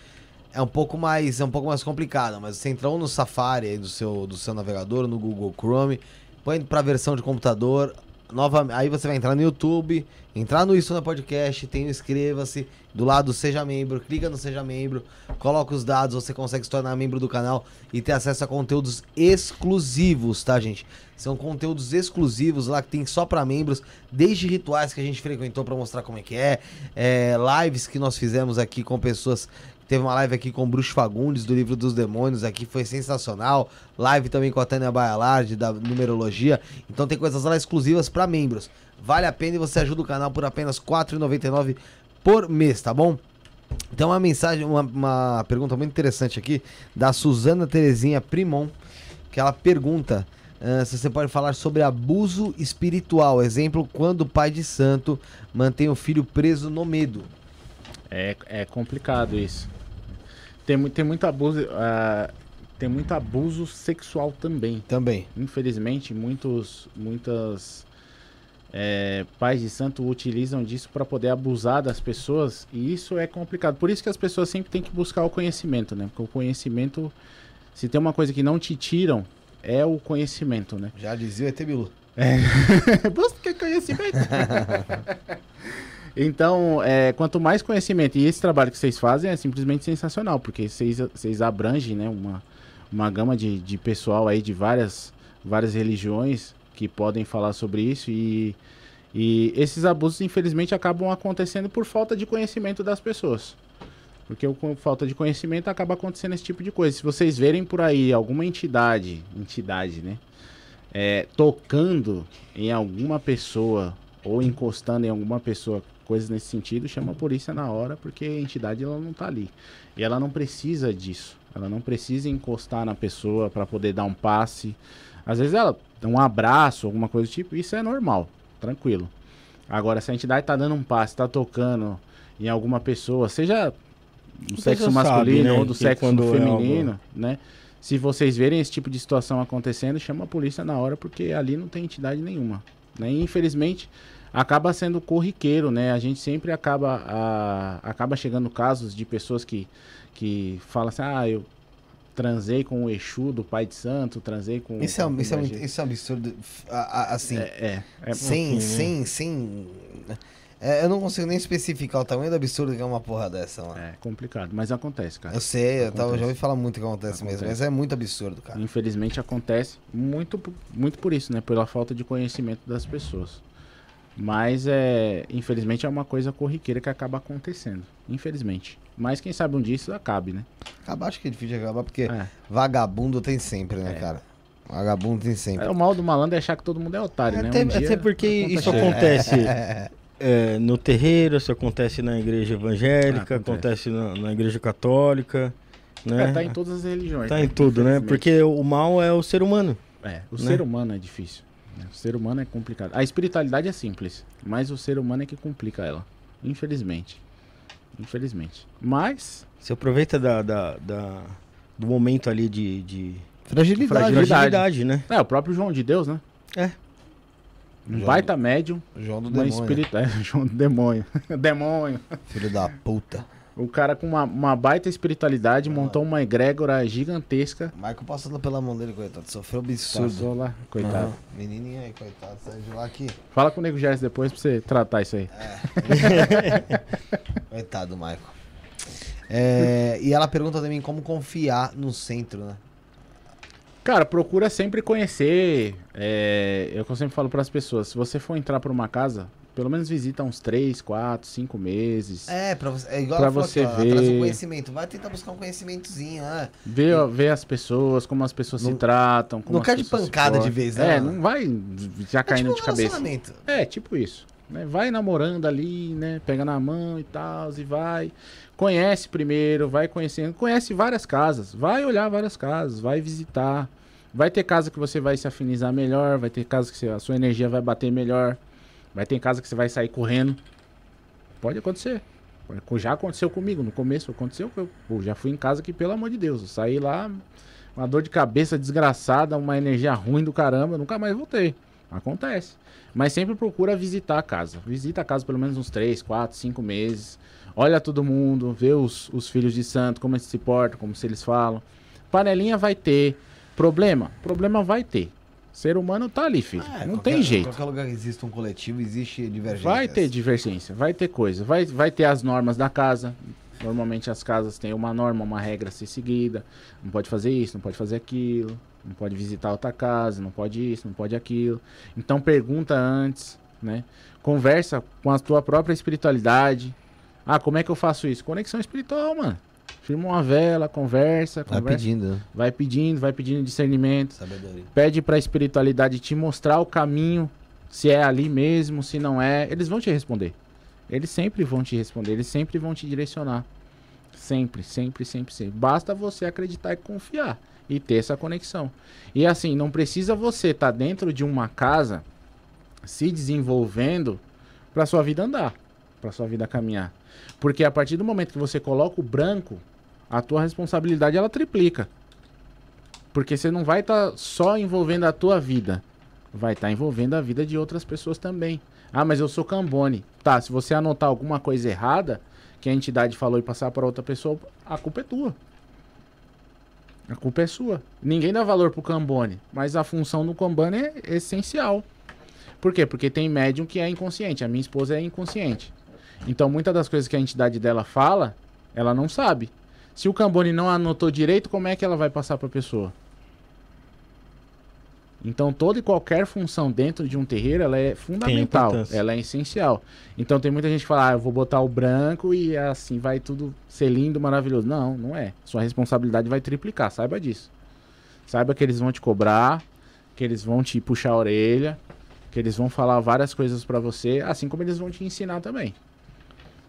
é um pouco mais é um pouco mais complicado, mas você entrou no Safari aí do seu do seu navegador, no Google Chrome, põe pra versão de computador, nova, aí você vai entrar no YouTube, entrar no Isso na Podcast, tem o inscreva-se, do lado seja membro, clica no seja membro, coloca os dados, você consegue se tornar membro do canal e ter acesso a conteúdos exclusivos, tá, gente? São conteúdos exclusivos lá que tem só pra membros, desde rituais que a gente frequentou pra mostrar como é que é, é, lives que nós fizemos aqui com pessoas Teve uma live aqui com o Bruxo Fagundes, do livro dos demônios, aqui foi sensacional. Live também com a Tânia Baialardi, da numerologia. Então tem coisas lá exclusivas para membros. Vale a pena e você ajuda o canal por apenas R$ 4,99 por mês, tá bom? Tem uma mensagem, uma, uma pergunta muito interessante aqui, da Suzana Terezinha Primon, que ela pergunta ah, se você pode falar sobre abuso espiritual. Exemplo, quando o pai de santo mantém o filho preso no medo. É, é complicado isso. Tem, tem muito abuso. ah, tem muito abuso sexual também. Também. Infelizmente, muitos, muitas é, pais de santo utilizam disso para poder abusar das pessoas e isso é complicado. Por isso que as pessoas sempre têm que buscar o conhecimento, né? Porque o conhecimento, se tem uma coisa que não te tiram, é o conhecimento, né? Já dizia o ET Bilu. Busca conhecimento. Então, é, quanto mais conhecimento, e esse trabalho que vocês fazem é simplesmente sensacional, porque vocês, vocês abrangem né, uma, uma gama de, de pessoal aí de várias, várias religiões que podem falar sobre isso e, e esses abusos, infelizmente, acabam acontecendo por falta de conhecimento das pessoas. Porque com falta de conhecimento acaba acontecendo esse tipo de coisa. Se vocês verem por aí alguma entidade, entidade, né? É, tocando em alguma pessoa ou encostando em alguma pessoa, coisas nesse sentido, chama a polícia na hora, porque a entidade ela não tá ali. E ela não precisa disso. Ela não precisa encostar na pessoa para poder dar um passe. Às vezes ela dá um abraço, alguma coisa do tipo, isso é normal, tranquilo. Agora, se a entidade tá dando um passe, tá tocando em alguma pessoa, seja do sexo masculino sabe, né? ou do sexo feminino, é né? Se vocês verem esse tipo de situação acontecendo, chama a polícia na hora, porque ali não tem entidade nenhuma. Né? E, infelizmente, acaba sendo corriqueiro, né? A gente sempre acaba, a, acaba chegando casos de pessoas que, que falam assim, ah, eu transei com o Exu do Pai de Santo, transei com... Isso, é, isso, é, isso é um absurdo, assim, é, é, é sem, sem, sem... É, eu não consigo nem especificar o tamanho do absurdo que é uma porra dessa, mano. É complicado, mas acontece, cara. Eu sei, acontece. eu já ouvi falar muito que acontece, acontece, mesmo, mas é muito absurdo, cara. Infelizmente acontece muito, muito por isso, né? Pela falta de conhecimento das pessoas. Mas é, infelizmente é uma coisa corriqueira que acaba acontecendo, infelizmente. Mas quem sabe um dia isso acabe, né? Acabar acho que é difícil de acabar, porque é. vagabundo tem sempre, né, é. cara? Vagabundo tem sempre. É, o mal do malandro é achar que todo mundo é otário, né? Até, um até porque isso acontece é, no terreiro, isso acontece na igreja evangélica, ah, acontece, acontece na, na, igreja católica. Né? É, tá em todas as religiões. Tá né? em tudo, né? Porque o mal é o ser humano. É, o né? ser humano é difícil. Né? O ser humano é complicado. A espiritualidade é simples, mas o ser humano é que complica ela. Infelizmente. Infelizmente. Mas. Você aproveita da, da, da do momento ali de. de... Fragilidade. Fragilidade, né? É, o próprio João de Deus, né? É. Um João baita do... médium. João do demônio. É, João do demônio. demônio. Filho da puta. O cara com uma, uma baita espiritualidade montou uma egrégora gigantesca. O Michael passando pela mão dele, coitado. Sofreu absurdo. Passou lá, coitado. Uhum. Menininho aí, coitado. Saiu de lá aqui. Fala com o Nego Gerson depois pra você tratar isso aí. É. coitado, Michael. É, e ela pergunta também como confiar no centro, né? Cara, procura sempre conhecer. É, eu sempre falo para as pessoas: se você for entrar para uma casa, pelo menos visita uns 3, 4, 5 meses. É, pra você, é igual pra você aqui, ó, ver. Traz um conhecimento. Vai tentar buscar um conhecimentozinho, né? Ver, e... ver as pessoas, como as pessoas não, se tratam. Como não cai de pancada de vez, né? É, não vai já caindo é tipo de cabeça. É, tipo isso. Né? Vai namorando ali, né? Pega na mão e tal, e vai. Conhece primeiro, vai conhecendo. Conhece várias casas. Vai olhar várias casas, vai visitar. Vai ter casa que você vai se afinizar melhor, vai ter casa que a sua energia vai bater melhor. Vai ter casa que você vai sair correndo. Pode acontecer. Já aconteceu comigo. No começo aconteceu. Eu já fui em casa que, pelo amor de Deus, eu saí lá, uma dor de cabeça desgraçada, uma energia ruim do caramba, nunca mais voltei. Acontece. Mas sempre procura visitar a casa. Visita a casa pelo menos uns 3, 4, 5 meses olha todo mundo, vê os, os filhos de santo, como eles se portam, como se eles falam. Panelinha vai ter. Problema? Problema vai ter. Ser humano tá ali, filho. É, não qualquer, tem jeito. Em qualquer lugar que existe um coletivo, existe divergência. Vai ter divergência, vai ter coisa. Vai, vai ter as normas da casa. Normalmente as casas têm uma norma, uma regra a ser seguida. Não pode fazer isso, não pode fazer aquilo. Não pode visitar outra casa, não pode isso, não pode aquilo. Então pergunta antes, né? Conversa com a tua própria espiritualidade, ah, como é que eu faço isso? Conexão espiritual, mano. Firma uma vela, conversa, Vai conversa, pedindo. Né? Vai pedindo, vai pedindo discernimento. Sabedoria. Pede pra espiritualidade te mostrar o caminho, se é ali mesmo, se não é. Eles vão te responder. Eles sempre vão te responder, eles sempre vão te direcionar. Sempre, sempre, sempre, sempre. Basta você acreditar e confiar e ter essa conexão. E assim, não precisa você estar tá dentro de uma casa se desenvolvendo para sua vida andar, para sua vida caminhar. Porque a partir do momento que você coloca o branco, a tua responsabilidade ela triplica. Porque você não vai estar tá só envolvendo a tua vida, vai estar tá envolvendo a vida de outras pessoas também. Ah, mas eu sou cambone. Tá, se você anotar alguma coisa errada que a entidade falou e passar para outra pessoa, a culpa é tua. A culpa é sua. Ninguém dá valor pro cambone, mas a função do cambone é essencial. Por quê? Porque tem médium que é inconsciente. A minha esposa é inconsciente. Então, muitas das coisas que a entidade dela fala, ela não sabe. Se o Cambone não anotou direito, como é que ela vai passar para a pessoa? Então, toda e qualquer função dentro de um terreiro, ela é fundamental, ela é essencial. Então, tem muita gente que fala, ah, eu vou botar o branco e assim vai tudo ser lindo, maravilhoso. Não, não é. Sua responsabilidade vai triplicar, saiba disso. Saiba que eles vão te cobrar, que eles vão te puxar a orelha, que eles vão falar várias coisas pra você, assim como eles vão te ensinar também.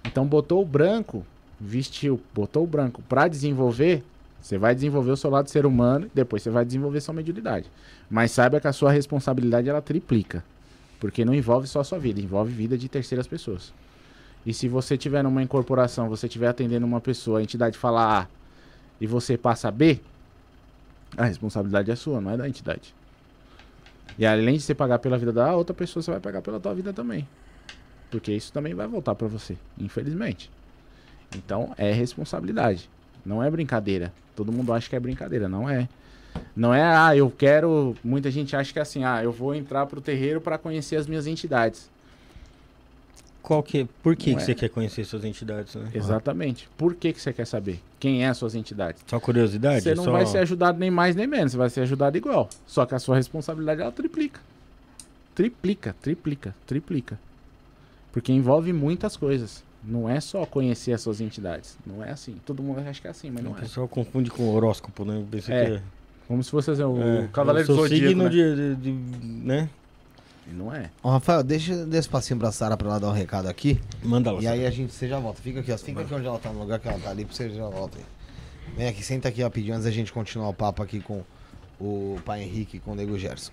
Então, botou o branco, vestiu, botou o branco pra desenvolver, você vai desenvolver o seu lado ser humano, depois você vai desenvolver sua mediunidade. Mas saiba que a sua responsabilidade ela triplica. Porque não envolve só a sua vida, envolve vida de terceiras pessoas. E se você tiver numa incorporação, você estiver atendendo uma pessoa, a entidade fala A e você passa B, a responsabilidade é sua, não é da entidade. E além de você pagar pela vida da outra pessoa, você vai pagar pela tua vida também. Porque isso também vai voltar pra você, infelizmente. Então é responsabilidade, não é brincadeira. Todo mundo acha que é brincadeira, não é. Não é, ah, eu quero. Muita gente acha que é assim, ah, eu vou entrar pro terreiro para conhecer as minhas entidades. Qual que, por que, que é. você quer conhecer suas entidades, né? Exatamente. Por que, que você quer saber? Quem é as suas entidades? Só curiosidade? Você não Só- vai ser ajudado nem mais nem menos, você vai ser ajudado igual. Só que a sua responsabilidade ela triplica. Triplica, triplica, triplica. Porque envolve muitas coisas. Não é só conhecer as suas entidades. Não é assim. Todo mundo acha que é assim, mas O não é. pessoal confunde com horóscopo, né? Eu pensei É, que é- Como se fosse assim, o é, Cavaleiro eu do Zodíaco, signo né? de, de- de- né? E Não é. Ó, Rafael, deixa desse passinho pra Sara pra ela dar um recado aqui. Manda lá. E aí a gente, você já volta. Fica aqui, ó. Fica aqui onde ela tá, no lugar que ela tá ali, pra você já volta aí. Vem aqui, senta aqui rapidinho antes da gente continuar o papo aqui com o pai Henrique e com o Nego Gerson.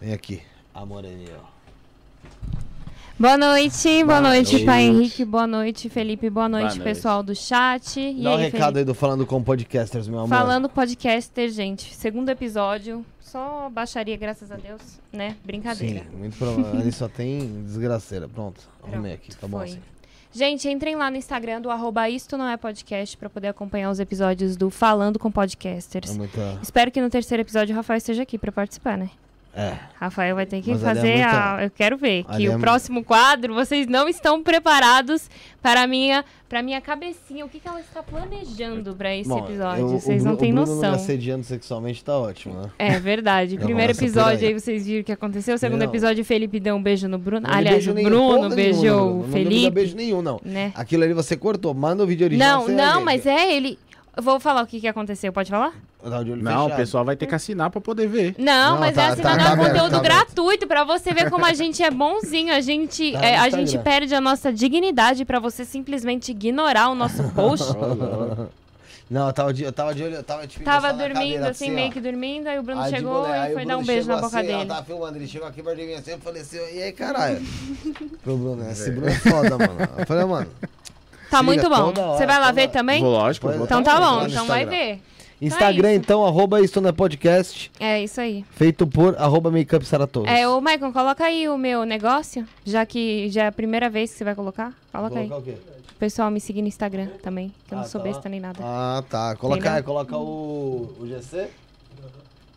Vem aqui, a moreninha, ó. Boa noite, boa, Boa noite, noite. pai Henrique, boa noite, Felipe, boa noite, noite. pessoal do chat. E Dá um aí, recado Felipe? aí do Falando com Podcasters, meu amor. Falando podcaster, gente, segundo episódio, só baixaria, graças a Deus, né? Brincadeira. Sim, muito provável. Ali só tem desgraceira. Pronto, arrumei aqui, tá bom Foi. assim. Gente, entrem lá no Instagram do arroba isto não é podcast pra poder acompanhar os episódios do Falando com É Podcasters. muita. Espero que no terceiro episódio o Rafael esteja aqui pra participar, né? É. Rafael vai ter que Mas é fazer muita- a. Eu quero ver ali que é o próximo quadro vocês não estão preparados para a minha, para minha cabecinha. O que, que ela está planejando para esse Bom, episódio? eu- o vocês não Bru- têm o noção. me assediando sexualmente tá ótimo, né? É verdade. Primeiro episódio aí. vocês viram o que aconteceu. O segundo Não. episódio, o Felipe deu um beijo no Bruno. Não Aliás, o nenhum, Bruno porra nenhuma, beijou o Não me dá Felipe. beijo nenhum, não. Né? Aquilo ali você cortou. Manda o vídeo original. Não, não, mas é ele. Eu vou falar o que, que aconteceu. Pode falar? Tá de olho Não, o pessoal vai ter que assinar pra poder ver. Não, Não, mas tá- é tá- assinando tá é um conteúdo tá aberto. gratuito pra você ver como a gente é bonzinho. A gente, Tá é, a gente perde a nossa dignidade pra você simplesmente ignorar o nosso post. Não, eu tava de, eu tava de olho, eu tava tipo, Tava dormindo, cadeira, assim, ó. meio que dormindo, aí o Bruno Aí chegou e foi Bruno dar um beijo na boca assim, Ela dele. tava filmando, ele chegou aqui de mim assim, eu falei assim, e aí, caralho? Pro Bruno, esse Bruno é foda, mano. Eu falei, mano, Tá muito bom. Você vai lá toda- ver também? Vou, lógico, vou é. Então tá bom, então vai Instagram. ver. Instagram, isso. então, arroba é podcast, É isso aí. feito por arroba makeup. É, ô Maicon, coloca aí o meu negócio, já que já é a primeira vez que você vai colocar. Coloca aí. Colocar o quê? O pessoal me seguir no Instagram também, que eu não Ah, sou tá besta nem nada. Ah, tá. Coloca, coloca o, o GC?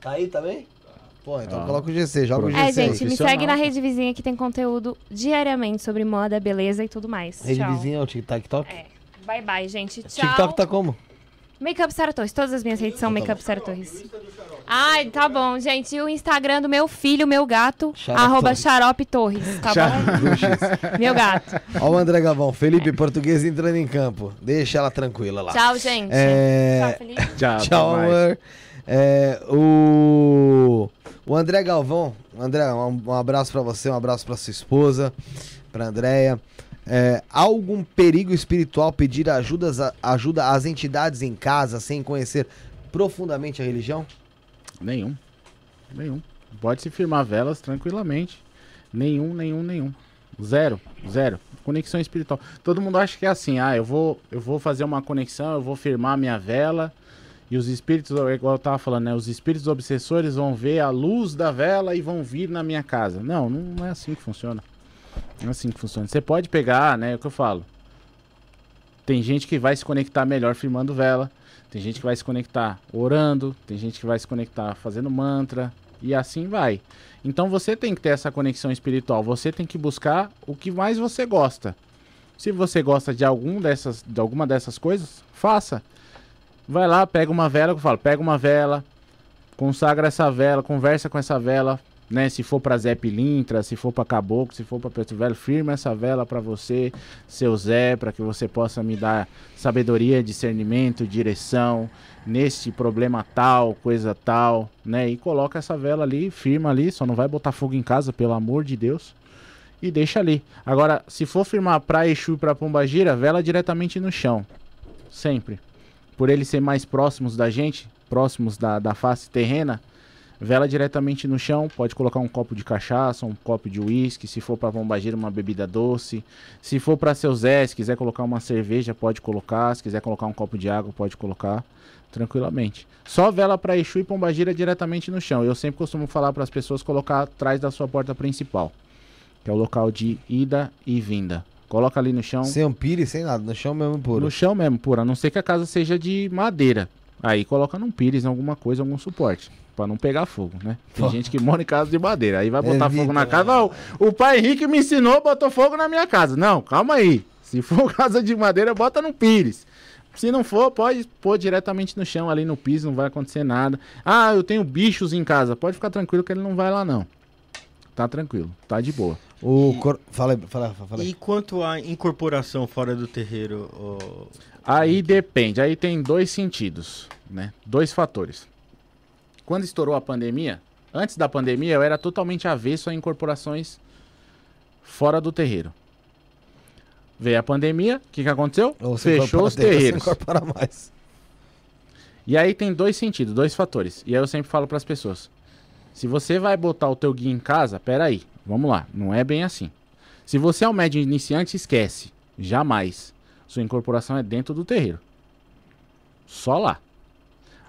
Tá aí também? Pô, então Ah. coloca o GC, joga o GC É, gente, me segue na rede vizinha que tem conteúdo diariamente sobre moda, beleza e tudo mais. Rede Tchau. vizinha é o TikTok? É. Bye bye, gente. Tchau. TikTok tá como? Makeup Sara Torres. Todas as minhas redes são Tá Makeup Sara Torres. Ai, tá bom, gente. E o Instagram do meu filho, meu gato, Xarope arroba Torres. Xarope Torres, tá bom? meu gato. Ó o André Gavão, Felipe Português entrando em campo. Deixa ela tranquila lá. Tchau, gente. É... Tchau, Felipe. Tchau, Tchau, até mais. É, o... o André Galvão, André, um, um abraço pra você, um abraço pra sua esposa, pra Andréia. É, algum perigo espiritual pedir ajudas ajuda às entidades em casa sem conhecer profundamente a religião? Nenhum. Nenhum. Pode se firmar velas tranquilamente. Nenhum, nenhum, nenhum. Zero, zero. Conexão espiritual. Todo mundo acha que é assim, ah, eu vou, eu vou fazer uma conexão, eu vou firmar minha vela e os espíritos, igual eu tava falando, né? Os espíritos obsessores vão ver a luz da vela e vão vir na minha casa. Não, não, não é assim que funciona. Não é assim que funciona. Você pode pegar, né? É o que eu falo. Tem gente que vai se conectar melhor firmando vela. Tem gente que vai se conectar orando, tem gente que vai se conectar fazendo mantra, E assim vai. Então você tem que ter essa conexão espiritual. Você tem que buscar o que mais você gosta. Se você gosta de algum dessas, de alguma dessas coisas, faça. Vai lá, pega uma vela, eu falo, pega uma vela, consagra essa vela, conversa com essa vela, né? Se for para Zé Pilintra, se for para Caboclo, se for para Preto Velho, firma essa vela para você, seu Zé, para que você possa me dar sabedoria, discernimento, direção neste problema tal, coisa tal, né? E coloca essa vela ali, firma ali, só não vai botar fogo em casa, pelo amor de Deus. E deixa ali. Agora, se for firmar para Exu e para Pombagira, vela diretamente no chão. Sempre. Por eles ser mais próximos da gente, próximos da, da face terrena, vela diretamente no chão, pode colocar um copo de cachaça, um copo de uísque, se for para Pombagira uma bebida doce, se for para seu Zé, se quiser colocar uma cerveja, pode colocar, se quiser colocar um copo de água, pode colocar tranquilamente. Só vela para Exu e Pombagira diretamente no chão. Eu sempre costumo falar para as pessoas colocar atrás da sua porta principal, que é o local de ida e vinda. Coloca ali no chão. Sem um pires, sem nada, no chão mesmo puro. No chão mesmo, puro. A não ser que a casa seja de madeira. Aí coloca num pires, alguma coisa, algum suporte. Pra não pegar fogo, né? Tem gente que mora em casa de madeira. Aí vai botar Evita, fogo na né? casa. Não, o pai Henrique me ensinou, botou fogo na minha casa. Não, calma aí. Se for casa de madeira, bota no pires. Se não for, pode pôr diretamente no chão, ali no piso, não vai acontecer nada. Ah, eu tenho bichos em casa. Pode ficar tranquilo que ele não vai lá, não. Tá tranquilo, tá de boa. O cor... Fala aí, fala, fala aí. E quanto à incorporação fora do terreiro? Aí depende, aí tem dois sentidos, né? Dois fatores. Quando estourou a pandemia, antes da pandemia eu era totalmente avesso a incorporações fora do terreiro. Veio a pandemia, o que, que aconteceu? Fechou os terreiros. E aí tem dois sentidos, dois fatores. E aí eu sempre falo para as pessoas: se você vai botar o teu guia em casa, peraí, vamos lá, não é bem assim. Se você é um médium iniciante, esquece. Jamais. Sua incorporação é dentro do terreiro. Só lá.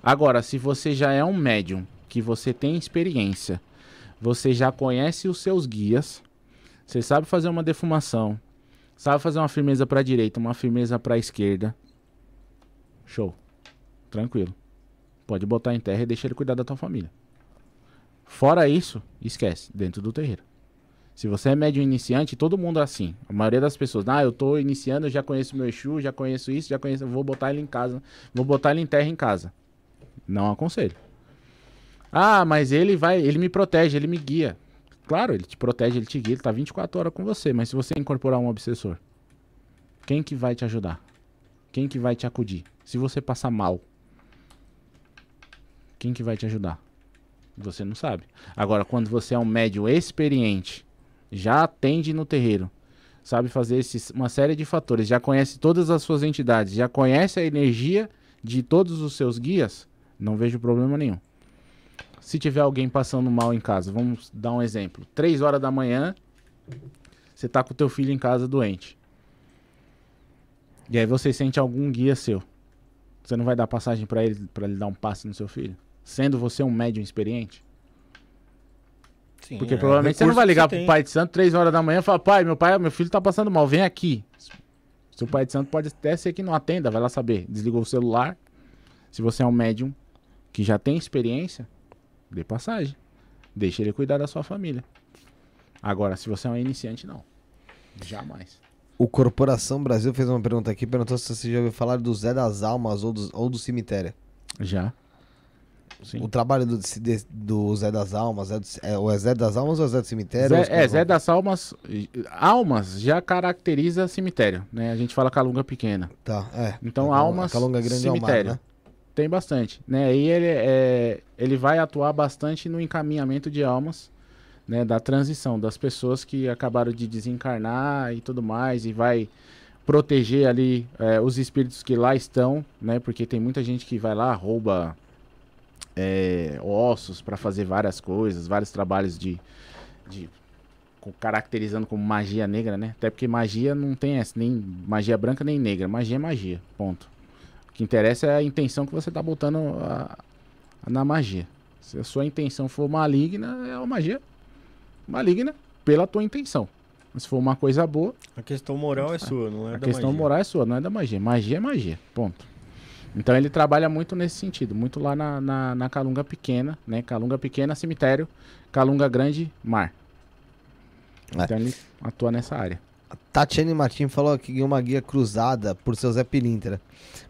Agora, se você já é um médium, que você tem experiência, você já conhece os seus guias, você sabe fazer uma defumação, sabe fazer uma firmeza para a direita, uma firmeza para a esquerda. Show. Tranquilo. Pode botar em terra e deixa ele cuidar da tua família. Fora isso, esquece, dentro do terreiro. Se você é médium iniciante, todo mundo é assim. A maioria das pessoas, ah, eu tô iniciando, já conheço meu Exu, já conheço isso, já conheço, vou botar ele em casa, vou botar ele em terra em casa. Não aconselho. Ah, mas ele vai, ele me protege, ele me guia. Claro, ele te protege, ele te guia, ele tá 24 horas com você, mas se você incorporar um obsessor, quem que vai te ajudar? Quem que vai te acudir? Se você passar mal, quem que vai te ajudar? Você não sabe. Agora, quando você é um médium experiente, já atende no terreiro, sabe fazer esses, uma série de fatores, já conhece todas as suas entidades, já conhece a energia de todos os seus guias, não vejo problema nenhum. Se tiver alguém passando mal em casa, vamos dar um exemplo. Três horas da manhã, você tá com o teu filho em casa doente. E aí você sente algum guia seu. Você não vai dar passagem pra ele para ele dar um passe no seu filho, sendo você um médium experiente? Sim, Porque é, provavelmente você não vai ligar tem. pro pai de santo três horas da manhã e falar, pai, meu pai, meu filho tá passando mal, vem aqui. Seu pai de santo pode até ser que não atenda, vai lá saber. Desligou o celular. Se você é um médium que já tem experiência, dê passagem. Deixa ele cuidar da sua família. Agora, se você é um iniciante, não. Jamais. O Corporação Brasil fez uma pergunta aqui, perguntou se você já ouviu falar do Zé das Almas ou do, ou do cemitério. Já. Sim. O trabalho do, de- do Zé das Almas, é, do- é o Zé das Almas ou é Zé do cemitério? Zé, Ou é, Zé das Almas. Almas já caracteriza cemitério, né? A gente fala calunga pequena. Tá, é. Então, A almas, Calunga Grande é mar, cemitério. né? Tem bastante, né? Aí ele, é, ele vai atuar bastante no encaminhamento de almas, né? Da transição das pessoas que acabaram de desencarnar e tudo mais, e vai proteger ali é, os espíritos que lá estão, né? Porque tem muita gente que vai lá, rouba é, ossos para fazer várias coisas, vários trabalhos de, de caracterizando como magia negra, né? Até porque magia não tem essa, nem magia branca nem negra, magia é magia, ponto. O que interessa é a intenção que você tá botando a- na magia. Se a sua intenção for maligna, é uma magia maligna pela tua intenção. Mas se for uma coisa boa, A questão moral é sua, não é a da questão magia. moral é sua, não é da magia. Magia é magia, ponto. Então ele trabalha muito nesse sentido, muito lá na, na, na Calunga Pequena, né? Calunga Pequena, cemitério, Calunga Grande, mar. É. Então ele atua nessa área. Tatiane Martins falou que ganhou uma guia cruzada por seu Zé Pilintra.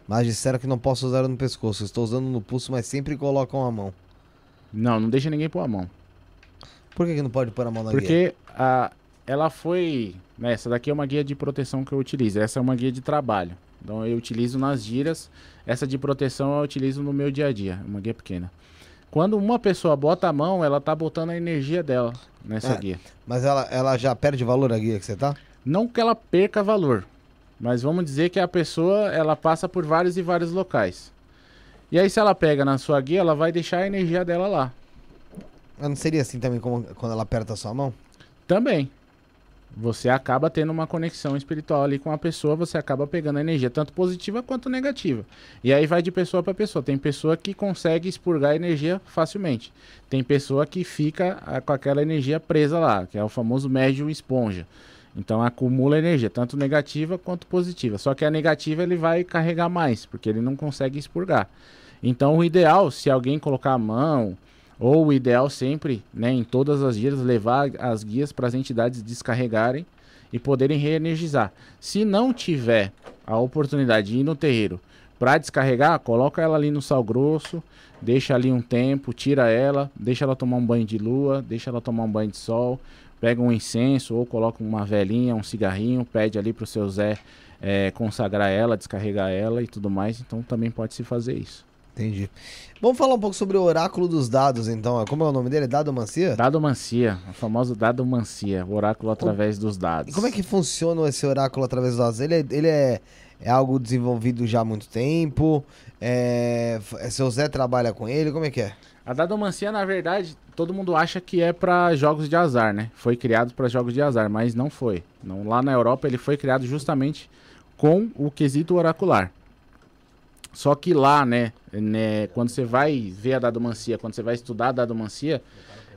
Mas disseram que não posso usar no pescoço. Estou usando no pulso, mas sempre colocam a mão. Não, não deixa ninguém pôr a mão. Por que, que não pode pôr a mão na guia? Porque a, ela foi. né, essa daqui é uma guia de proteção que eu utilizo. Essa é uma guia de trabalho. Então eu utilizo nas giras. Essa de proteção eu utilizo no meu dia a dia. Uma guia pequena. Quando uma pessoa bota a mão, ela tá botando a energia dela nessa É. guia. Mas ela, ela já perde valor a guia que você tá? Não que ela perca valor, mas vamos dizer que a pessoa ela passa por vários e vários locais. E aí se ela pega na sua guia, ela vai deixar a energia dela lá. Mas não seria assim também como quando ela aperta a sua mão? Também. Você acaba tendo uma conexão espiritual ali com a pessoa, você acaba pegando a energia tanto positiva quanto negativa. E aí vai de pessoa para pessoa. Tem pessoa que consegue expurgar a energia facilmente. Tem pessoa que fica ah, com aquela energia presa lá, que é o famoso médium esponja. Então acumula energia, tanto negativa quanto positiva. Só que a negativa ele vai carregar mais, porque ele não consegue expurgar. Então o ideal, se alguém colocar a mão, ou o ideal sempre, né, em todas as guias, levar as guias para as entidades descarregarem e poderem reenergizar. Se não tiver a oportunidade de ir no terreiro para descarregar, coloca ela ali no sal grosso, deixa ali um tempo, tira ela, deixa ela tomar um banho de lua, deixa ela tomar um banho de sol, pega um incenso ou coloca uma velinha, um cigarrinho, pede ali pro seu Zé eh, consagrar ela, descarregar ela e tudo mais. Então também pode se fazer isso. Entendi. Vamos falar um pouco sobre o oráculo dos dados, então. Como é o nome dele? Dadomancia? Dadomancia, o famoso Dadomancia, o oráculo através dos dados. E como é que funciona esse oráculo através dos dados? Ele é, ele é, é algo desenvolvido já há muito tempo? É, f- seu Zé trabalha com ele? Como é que é? A dadomancia, na verdade, todo mundo acha que é para jogos de azar, né? Foi criado para jogos de azar, mas não foi. Não, lá na Europa ele foi criado justamente com o quesito oracular. Só que lá, né, né, quando você vai ver a dadomancia, quando você vai estudar a dadomancia,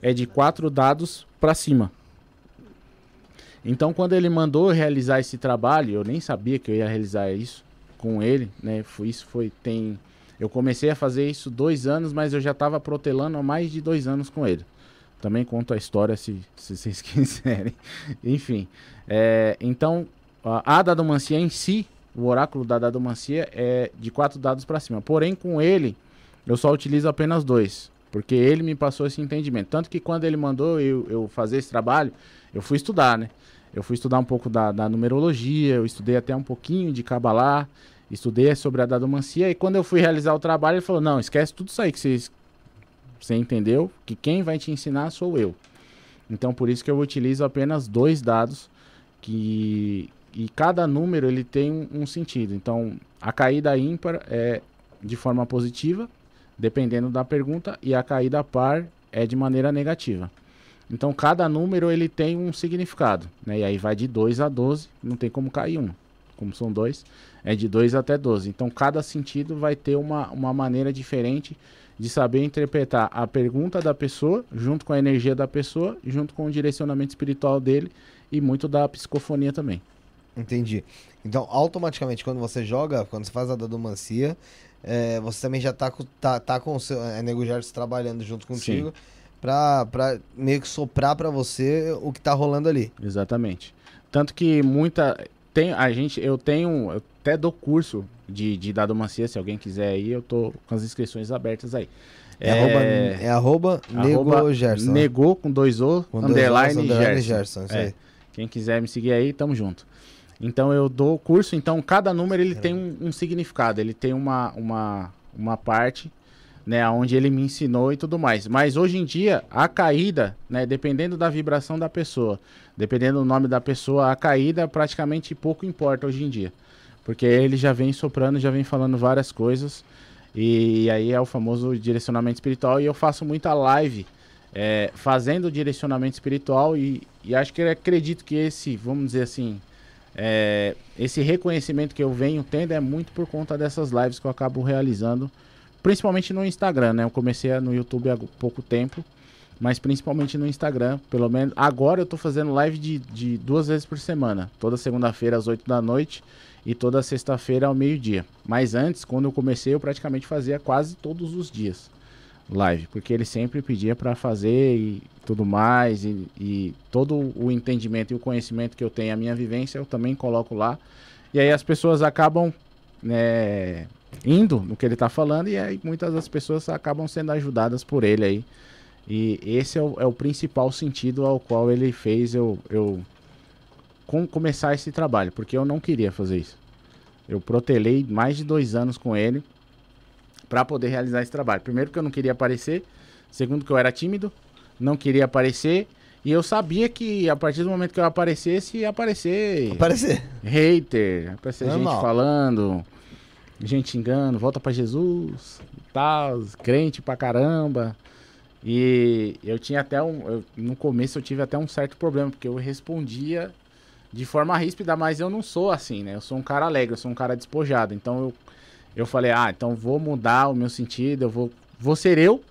é de quatro dados para cima. Então, quando ele mandou realizar esse trabalho, eu nem sabia que eu ia realizar isso com ele, né? Foi, isso foi tem eu comecei a fazer isso dois anos, mas eu já estava protelando há mais de dois anos com ele. Também conto a história se, se vocês quiserem. Enfim, é, então a, a dadomancia em si, o oráculo da dadomancia é de quatro dados para cima. Porém, com ele, eu só utilizo apenas dois, porque ele me passou esse entendimento. Tanto que quando ele mandou eu, eu fazer esse trabalho, eu fui estudar, né? Eu fui estudar um pouco da, da numerologia, eu estudei até um pouquinho de Kabbalah, estudei sobre a dadomancia, e quando eu fui realizar o trabalho, ele falou, não, esquece tudo isso aí que vocês, você entendeu, que quem vai te ensinar sou eu. Então, por isso que eu utilizo apenas dois dados, que e cada número ele tem um, sentido. Então, a caída ímpar é de forma positiva, dependendo da pergunta, e a caída par é de maneira negativa. Então, cada número ele tem um significado, né? E aí vai de 2 a 12, não tem como cair um. Como são dois, é de 2 até 12. Então, cada sentido vai ter uma, uma maneira diferente de saber interpretar a pergunta da pessoa, junto com a energia da pessoa, junto com o direcionamento espiritual dele e muito da psicofonia também. Entendi. Então, automaticamente, quando você joga, quando você faz a dadomancia, é, você também já tá com, tá, tá com o seu é, Nego Gerson trabalhando junto contigo pra, pra meio que soprar pra você o que tá rolando ali. Exatamente. Tanto que muita. Tem, a gente, eu tenho. Eu até dou curso de, de dadomancia, se alguém quiser aí, eu tô com as inscrições abertas aí. É, arroba, é arroba Nego Gerson. Negou com dois O, Com dois underline, underline Gerson. Gerson, É. Quem quiser me seguir aí, tamo junto. Então eu dou curso, então cada número ele tem um, um significado, ele tem uma, uma, uma parte, né, onde ele me ensinou e tudo mais. Mas hoje em dia, a caída, né, dependendo da vibração da pessoa, dependendo do nome da pessoa, a caída praticamente pouco importa hoje em dia. Porque ele já vem soprando, já vem falando várias coisas. E aí é o famoso direcionamento espiritual. E eu faço muita live é, fazendo direcionamento espiritual. E, e acho que eu acredito que esse, vamos dizer assim, é, esse reconhecimento que eu venho tendo é muito por conta dessas lives que eu acabo realizando, principalmente no Instagram, né? Eu comecei no YouTube há pouco tempo, mas principalmente no Instagram, pelo menos. Agora eu tô fazendo live de, de duas vezes por semana, toda segunda-feira às 8 da noite e toda sexta-feira ao meio-dia. Mas antes, quando eu comecei, eu praticamente fazia quase todos os dias live, porque ele sempre pedia para fazer e tudo mais, e, e, todo o entendimento e o conhecimento que eu tenho, a minha vivência, eu também coloco lá. E aí as pessoas acabam né, indo no que ele está falando, e aí muitas das pessoas acabam sendo ajudadas por ele aí. E esse é o, é o principal sentido ao qual ele fez eu, eu com, começar esse trabalho, porque eu não queria fazer isso. Eu protelei mais de dois anos com ele para poder realizar esse trabalho. Primeiro, que eu não queria aparecer. Segundo, que eu era tímido, não queria aparecer. E eu sabia que a partir do momento que eu aparecesse, ia aparecer. Aparecer. Hater, aparecer Normal. gente falando, gente xingando, volta para Jesus, tal, crente pra caramba. E eu tinha até um. eu- no começo eu tive até um certo problema, porque eu respondia de forma ríspida, mas eu não sou assim, né? Eu sou um cara alegre, eu sou um cara despojado. Então eu, eu falei, ah, então vou mudar o meu sentido, eu vou, vou ser eu,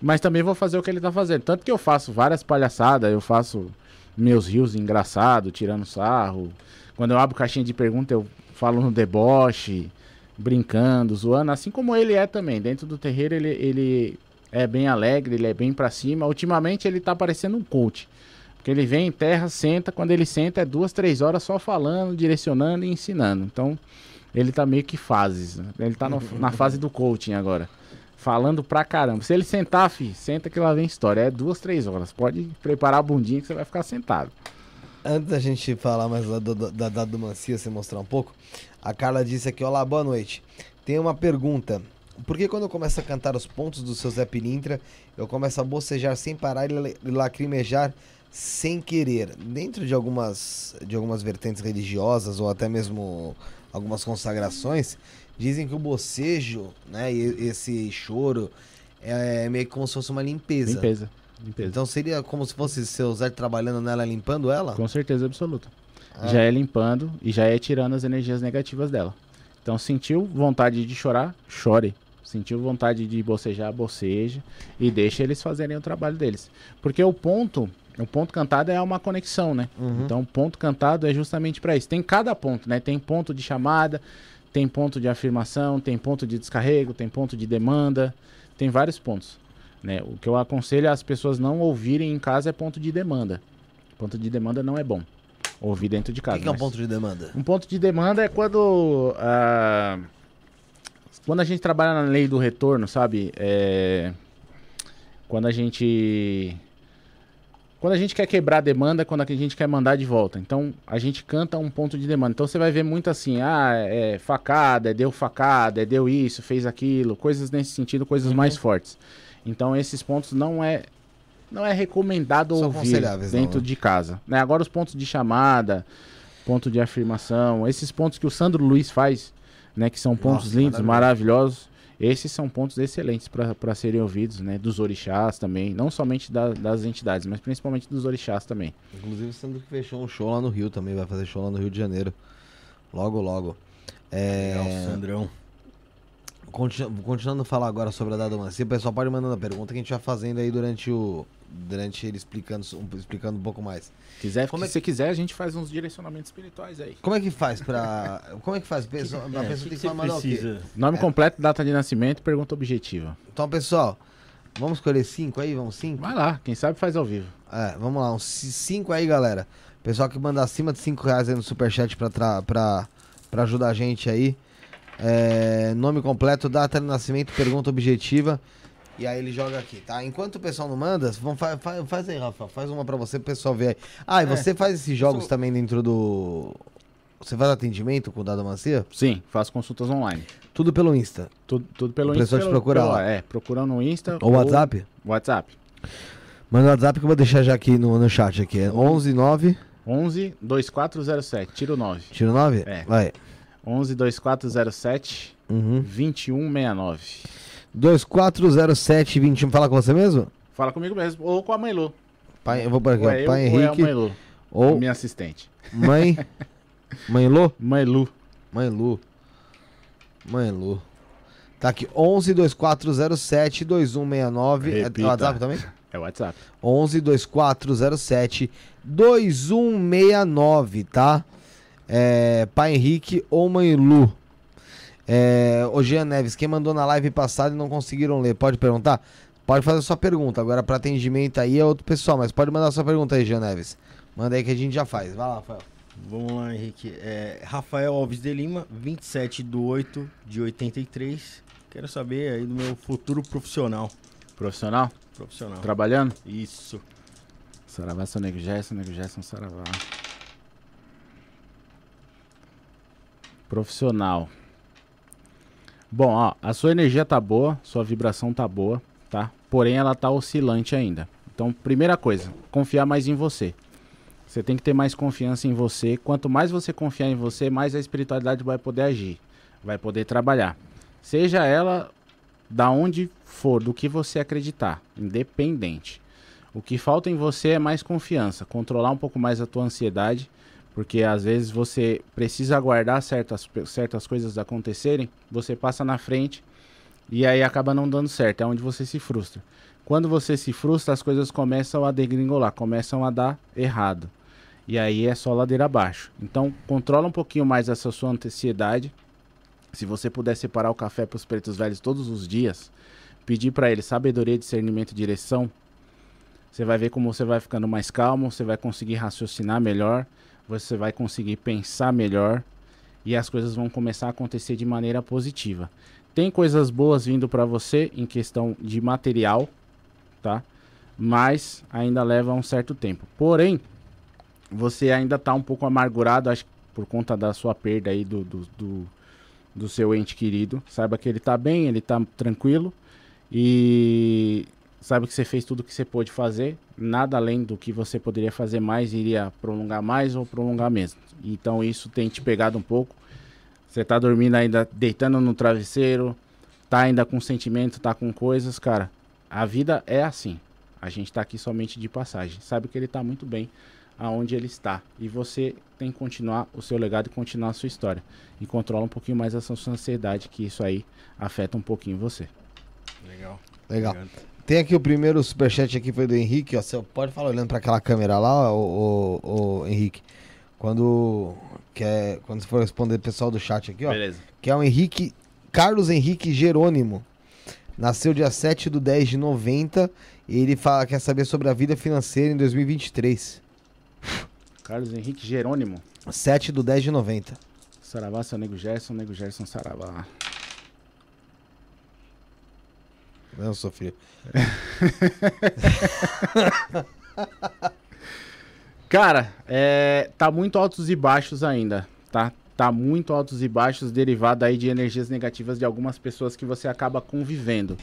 mas também vou fazer o que ele tá fazendo. Tanto que eu faço várias palhaçadas, eu faço meus rios engraçados, tirando sarro. Quando eu abro caixinha de pergunta, eu falo no deboche, brincando, zoando, assim como ele é também. Dentro do terreiro, ele, ele é bem alegre, ele é bem pra cima. Ultimamente, ele tá parecendo um coach. Porque ele vem em terra, senta, quando ele senta é duas, três horas só falando, direcionando e ensinando. Então, ele tá meio que fases. né? Ele tá no- na fase do coaching agora. Falando pra caramba. Se ele sentar, fi, senta que lá vem história. É duas, três horas. Pode preparar a bundinha que você vai ficar sentado. Antes da gente falar mais da da do Mancia, você mostrar um pouco, a Carla disse aqui, olá, boa noite. Tem uma pergunta. Por que quando eu começo a cantar os pontos do seu Zé Pilintra, eu começo a bocejar sem parar e e lacrimejar sem querer? Dentro de algumas, de algumas vertentes religiosas ou até mesmo algumas consagrações, dizem que o bocejo, né, e esse choro é meio que como se fosse uma limpeza. Limpeza. Limpeza. Então seria como se fosse seu Zé trabalhando nela, limpando ela? Com certeza absoluta. Ah. Já é limpando e já é tirando as energias negativas dela. Então, sentiu vontade de chorar? Chore. Sentiu vontade de bocejar? Boceja. E deixa eles fazerem o trabalho deles. Porque o ponto, o ponto cantado é uma conexão, né? Uhum. Então, o ponto cantado é justamente para isso. Tem cada ponto, né? Tem ponto de chamada, tem ponto de afirmação, tem ponto de descarrego, tem ponto de demanda, tem vários pontos. Né? O que eu aconselho as pessoas não ouvirem em casa é ponto de demanda. Ponto de demanda não é bom. Ouvir dentro de O casa. que, que é um ponto de demanda? um ponto de demanda é quando. ah, quando a gente trabalha na lei do retorno, sabe? É, quando a gente. Quando a gente quer quebrar a demanda, quando a gente quer mandar de volta. Então, a gente canta um ponto de demanda. Então, você vai ver muito assim, ah, é facada, é deu facada, é deu isso, fez aquilo, coisas nesse sentido, coisas mais fortes. Então, esses pontos não é não é recomendado São ouvir aconselháveis, não, dentro né? de casa. Né? Agora, os pontos de chamada, ponto de afirmação, esses pontos que o Sandro Luiz faz, né, que são pontos Nossa, lindos, maravilhoso. maravilhosos, esses são pontos excelentes para serem ouvidos, né, dos orixás também, não somente da- das entidades, mas principalmente dos orixás também. Inclusive o Sandro que fechou um show lá no Rio também, vai fazer show lá no Rio de Janeiro. Logo, logo. Legal, É, Sandrão. Continu- continuando a falar agora sobre a dadomancia, o pessoal pode mandando a pergunta que a gente vai fazendo aí durante o. Durante ele explicando, um- explicando um pouco mais. Quiser, Como é se quiser, a gente faz uns direcionamentos espirituais aí. Como é que faz pra. Como é que faz? A pessoa, a É, pessoa o tem que que, mandar o quê? precisa? Nome completo, data de nascimento, pergunta objetiva. Então, pessoal, vamos escolher cinco aí? Vamos cinco? Vai lá, quem sabe faz ao vivo. É, vamos lá, uns ci- cinco aí, galera. Pessoal que manda acima de cinco reais aí no superchat pra, pra, pra ajudar a gente aí. É, nome completo, data de nascimento, pergunta objetiva. E aí ele joga aqui, tá? Enquanto o pessoal não manda, vamos, fa- fa- faz aí, Rafa. Faz uma pra você pro pessoal ver aí. Ah, e você faz esses jogos sou- também dentro do. Você faz atendimento com o Dado Mancia? Sim, faço consultas online. Tudo pelo Insta. Tudo, tudo pelo O pessoal te pelo- procura pelo- lá. É, procurando no Insta. Ou WhatsApp? WhatsApp. Manda o WhatsApp que eu vou deixar já aqui no, no chat aqui. É 11 9. 11 2407, tiro 9. Tiro 9? É. Vai. 11 2407 Uhum. 2169. 2407 21. Fala com você mesmo? Fala comigo mesmo, ou com a mãe Lu. Pai, eu vou por aqui, Ou é eu, Pai ou é a Henrique mãe Lu, ou minha assistente. mãe. Mãe Lu? Mãe Lu. Mãe Lu. Mãe Lu. Tá aqui, 11 2407 2169. É Repita. o WhatsApp também? É o WhatsApp. 11 2407 2169, tá? É, pai Henrique ou mãe Lu? É, ô Jean Neves, quem mandou na live passada e não conseguiram ler, pode perguntar? Pode fazer sua pergunta. Agora, para atendimento aí é outro pessoal, mas pode mandar sua pergunta aí, Jean Neves. Manda aí que a gente já faz. Vai lá, Rafael. Vamos lá, Henrique. É, Rafael Alves de Lima, 27 de 8 de 83. Quero saber aí do meu futuro profissional. Profissional? Profissional. Trabalhando? Isso. Saravá, seu nego Gerson, nego Gerson, Saravá. Profissional. Bom, ó, a sua energia tá boa, sua vibração tá boa, tá? Porém, ela tá oscilante ainda. Então, primeira coisa, confiar mais em você. Você tem que ter mais confiança em você. Quanto mais você confiar em você, mais a espiritualidade vai poder agir, vai poder trabalhar. Seja ela da onde for, do que você acreditar, independente. O que falta em você é mais confiança, controlar um pouco mais a tua ansiedade, porque às vezes você precisa aguardar certas, certas coisas acontecerem, você passa na frente e aí acaba não dando certo, é onde você se frustra. Quando você se frustra, as coisas começam a degringolar, começam a dar errado. E aí é só ladeira abaixo. Então, controla um pouquinho mais essa sua ansiedade. Se você puder separar o café para os pretos velhos todos os dias, pedir para eles sabedoria, discernimento e direção, você vai ver como você vai ficando mais calmo, você vai conseguir raciocinar melhor, você vai conseguir pensar melhor e as coisas vão começar a acontecer de maneira positiva. Tem coisas boas vindo para você em questão de material, tá? Mas ainda leva um certo tempo. Porém, você ainda está um pouco amargurado, acho por conta da sua perda aí do, do, do, do seu ente querido. Saiba que ele está bem, ele está tranquilo e saiba que você fez tudo o que você pôde fazer. Nada além do que você poderia fazer mais iria prolongar mais ou prolongar mesmo. Então isso tem te pegado um pouco. Você está dormindo ainda, deitando no travesseiro, tá ainda com sentimento, tá com coisas, cara. A vida é assim. A gente está aqui somente de passagem. Sabe que ele está muito bem aonde ele está. E você tem que continuar o seu legado e continuar a sua história. E controla um pouquinho mais a sua ansiedade, que isso aí afeta um pouquinho você. Legal. Legal. Tem aqui o primeiro superchat aqui, foi do Henrique, ó. Você pode falar olhando para aquela câmera lá, o, o, Henrique. Quando, quer, quando você for responder o pessoal do chat aqui, ó. Beleza. Que é o Henrique, Carlos Henrique Jerônimo. Nasceu dia 7 do 10 de 90 e ele fala, quer saber sobre a vida financeira em 2023. Carlos Henrique Jerônimo. 7 do 10 de 90. Saravá, seu nego Gerson, nego Gerson Saravá. Não, Sofia. Cara, é, tá muito altos e baixos ainda, tá? Tá muito altos e baixos derivado aí de energias negativas de algumas pessoas que você acaba convivendo.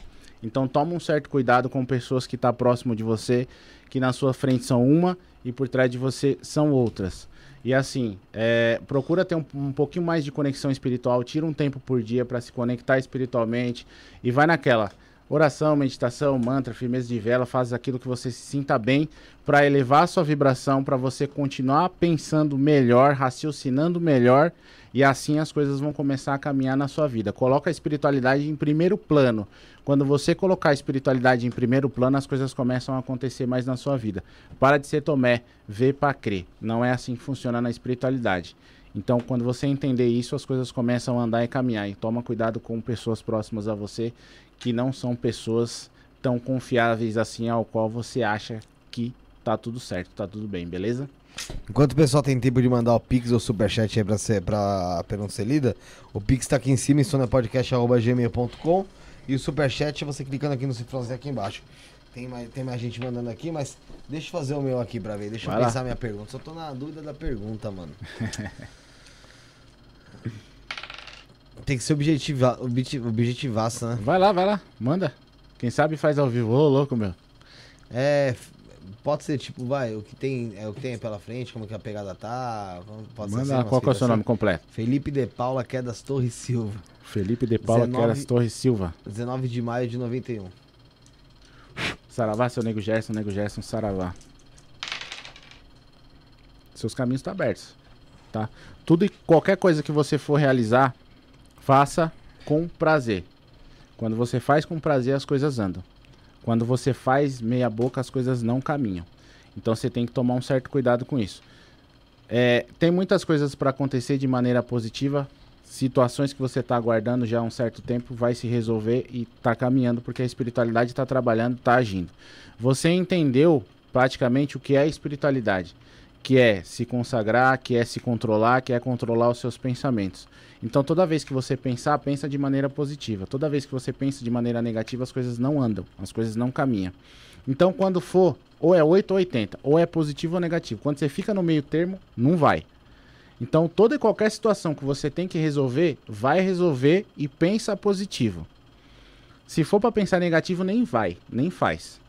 Então toma um certo cuidado com pessoas que tá próximo de você, que na sua frente são uma e por trás de você são outras. E assim, é, procura ter um, um, pouquinho mais de conexão espiritual, tira um tempo por dia para se conectar espiritualmente e vai naquela. Oração, meditação, mantra, firmeza de vela, faz aquilo que você se sinta bem para elevar a sua vibração, para você continuar pensando melhor, raciocinando melhor e assim as coisas vão começar a caminhar na sua vida. Coloca a espiritualidade em primeiro plano. Quando você colocar a espiritualidade em primeiro plano, as coisas começam a acontecer mais na sua vida. Para de ser Tomé, vê para crer. Não é assim que funciona na espiritualidade. Então, quando você entender isso, as coisas começam a andar e caminhar. E toma cuidado com pessoas próximas a você que não são pessoas tão confiáveis assim ao qual você acha que tá tudo certo, tá tudo bem, beleza? Enquanto o pessoal tem tempo de mandar o Pix ou Superchat aí pra, ser, pra pergunta ser lida, o Pix tá aqui em cima, insonapodcast.gmail.com e o Superchat é você clicando aqui no cifrãozinho aqui embaixo. Tem mais, tem mais gente mandando aqui, mas deixa eu fazer o meu aqui pra ver, deixa Vai eu lá. pensar minha pergunta. Só tô na dúvida da pergunta, mano. tem que ser objetiva, obje- objetivaço, né? Vai lá, vai lá, manda. Quem sabe faz ao vivo. Ô, louco, meu. É, pode ser tipo, vai, o que tem, é o que tem pela frente, como que a pegada tá, pode ser Manda assim, lá, umas qual é o seu assim? nome completo? Felipe de Paula Quedas Torres Silva, Felipe de Paula 19 Queras Torres Silva. 19 de maio de 91. Saravá, seu nego Gerson, nego Gerson, Saravá. Seus caminhos estão abertos, tá? Tudo e qualquer coisa que você for realizar, faça com prazer. Quando você faz com prazer, as coisas andam. Quando você faz meia boca, as coisas não caminham. Então você tem que tomar um certo cuidado com isso. É, tem muitas coisas para acontecer de maneira positiva. Situações que você está aguardando já há um certo tempo vai se resolver e está caminhando porque a espiritualidade está trabalhando, está agindo. Você entendeu praticamente o que é espiritualidade, que é se consagrar, que é se controlar, que é controlar os seus pensamentos. Então, toda vez que você pensar, pensa de maneira positiva. Toda vez que você pensa de maneira negativa, as coisas não andam, as coisas não caminham. Então, quando for, ou é 8 ou 80, ou é positivo ou negativo. Quando você fica no meio termo, não vai. Então, toda e qualquer situação que você tem que resolver, vai resolver e pensa positivo. Se for para pensar negativo, nem vai, nem faz.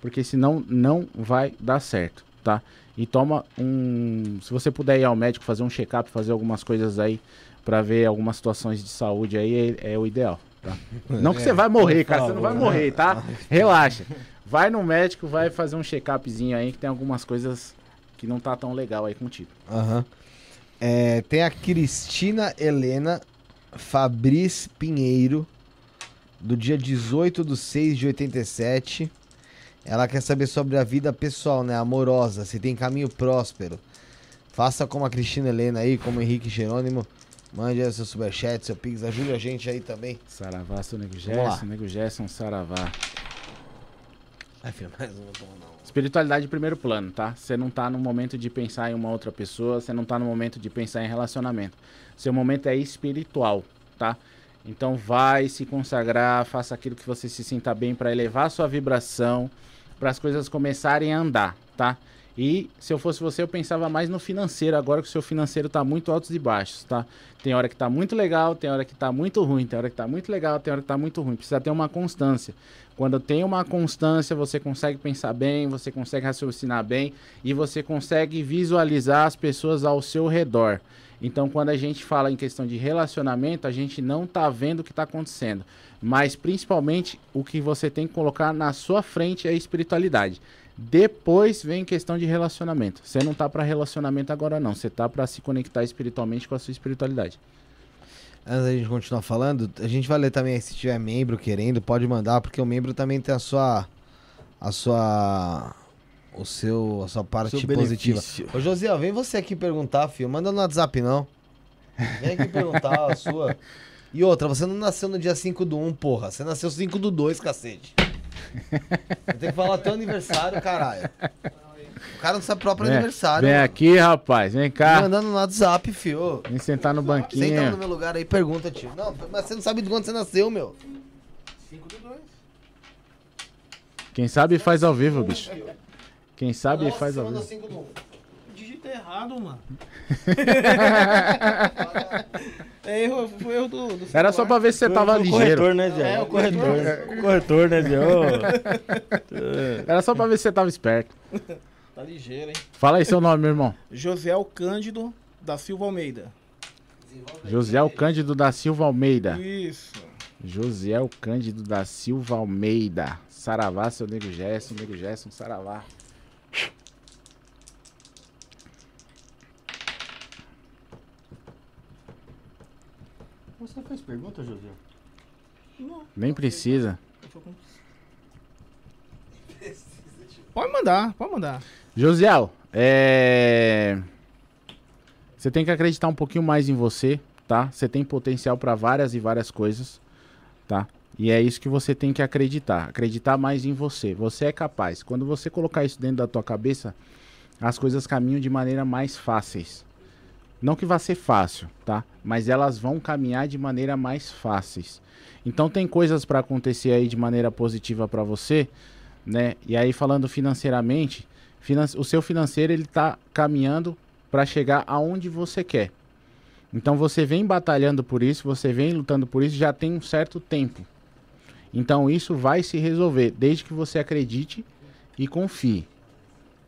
Porque senão não vai dar certo, tá? E toma um. Se você puder ir ao médico fazer um check-up, fazer algumas coisas aí para ver algumas situações de saúde aí, é, é o ideal. Tá? Não que você vai morrer, cara, você não vai morrer, tá? Relaxa. Vai no médico, vai fazer um check-upzinho aí, que tem algumas coisas que não tá tão legal aí contigo. Aham. É, tem a Cristina Helena Fabris Pinheiro, do dia 18 de 6 de 87. Ela quer saber sobre a vida pessoal, né? Amorosa, se tem caminho próspero. Faça como a Cristina Helena aí, como o Henrique Jerônimo. Mande aí seu superchat, seu pix, ajude a gente aí também. Saravá, seu Nego. Gerson, Nego Gerson, Saravá. Ai, filho, mais um, não, não. Espiritualidade em primeiro plano, tá? Você não tá no momento de pensar em uma outra pessoa, você não tá no momento de pensar em relacionamento. Seu momento é espiritual, tá? Então vai se consagrar, faça aquilo que você se sinta bem para elevar a sua vibração, para as coisas começarem a andar, tá? E se eu fosse você, eu pensava mais no financeiro, agora que o seu financeiro tá muito altos e baixos, tá? Tem hora que tá muito legal, tem hora que tá muito ruim, tem hora que tá muito legal, tem hora que tá muito ruim. Precisa ter uma constância. Quando tem uma constância, você consegue pensar bem, você consegue raciocinar bem e você consegue visualizar as pessoas ao seu redor. Então, quando a gente fala em questão de relacionamento, a gente não tá vendo o que tá acontecendo. Mas, principalmente, o que você tem que colocar na sua frente é a espiritualidade. Depois vem questão de relacionamento. Você não tá para relacionamento agora não, você tá para se conectar espiritualmente com a sua espiritualidade. Antes da gente continuar falando, a gente vai ler também aí, se tiver membro querendo, pode mandar, porque o membro também tem a sua. A sua. O seu. A sua parte Seu positiva. Ô Josiel, vem você aqui perguntar, filho. Manda no WhatsApp, não. Vem aqui perguntar a sua. E outra, você não nasceu no dia 5 do 1, porra. Você nasceu 5 do 2, cacete. Você tem que falar teu aniversário, caralho. O cara não sabe o próprio Vem, aniversário. vem mano. aqui, rapaz, vem cá. Mandando no WhatsApp, fio. Vem sentar no Senta no banquinho. meu lugar aí, pergunta, tio. Não, mas você não sabe de quando você nasceu, meu. 5 do 2. Quem sabe faz ao vivo, bicho. Quem sabe faz ao vivo. 5 do 1. Digita errado, mano. é erro, foi erro do, do Era só pra ver se você tava o ligeiro. corretor, né, Zé? É, o corretor. O corretor, né, Zé? Era só pra ver se você tava esperto. Tá ligeiro, hein? Fala aí seu nome, meu irmão. José Cândido da Silva Almeida. Josiel Cândido da Silva Almeida. Isso. Josiel Cândido da Silva Almeida. Saravá, seu nego Gerson, nego Gerson, Saravá. Você fez pergunta, José? Não, Nem precisa. eu tô com- Pode mandar, pode mandar. Josiel, é... Você tem que acreditar um pouquinho mais em você, tá? Você tem potencial pra várias e várias coisas, tá? E é isso que você tem que acreditar. Acreditar mais em você. Você é capaz. Quando você colocar isso dentro da tua cabeça, as coisas caminham de maneira mais fáceis. Não que vá ser fácil, tá? Mas elas vão caminhar de maneira mais fáceis. Então tem coisas pra acontecer aí de maneira positiva pra você, né? E aí falando financeiramente, finan- o seu financeiro ele tá caminhando para chegar aonde você quer. Então você vem batalhando por isso, você vem lutando por isso já tem um certo tempo. Então isso vai se resolver desde que você acredite e confie.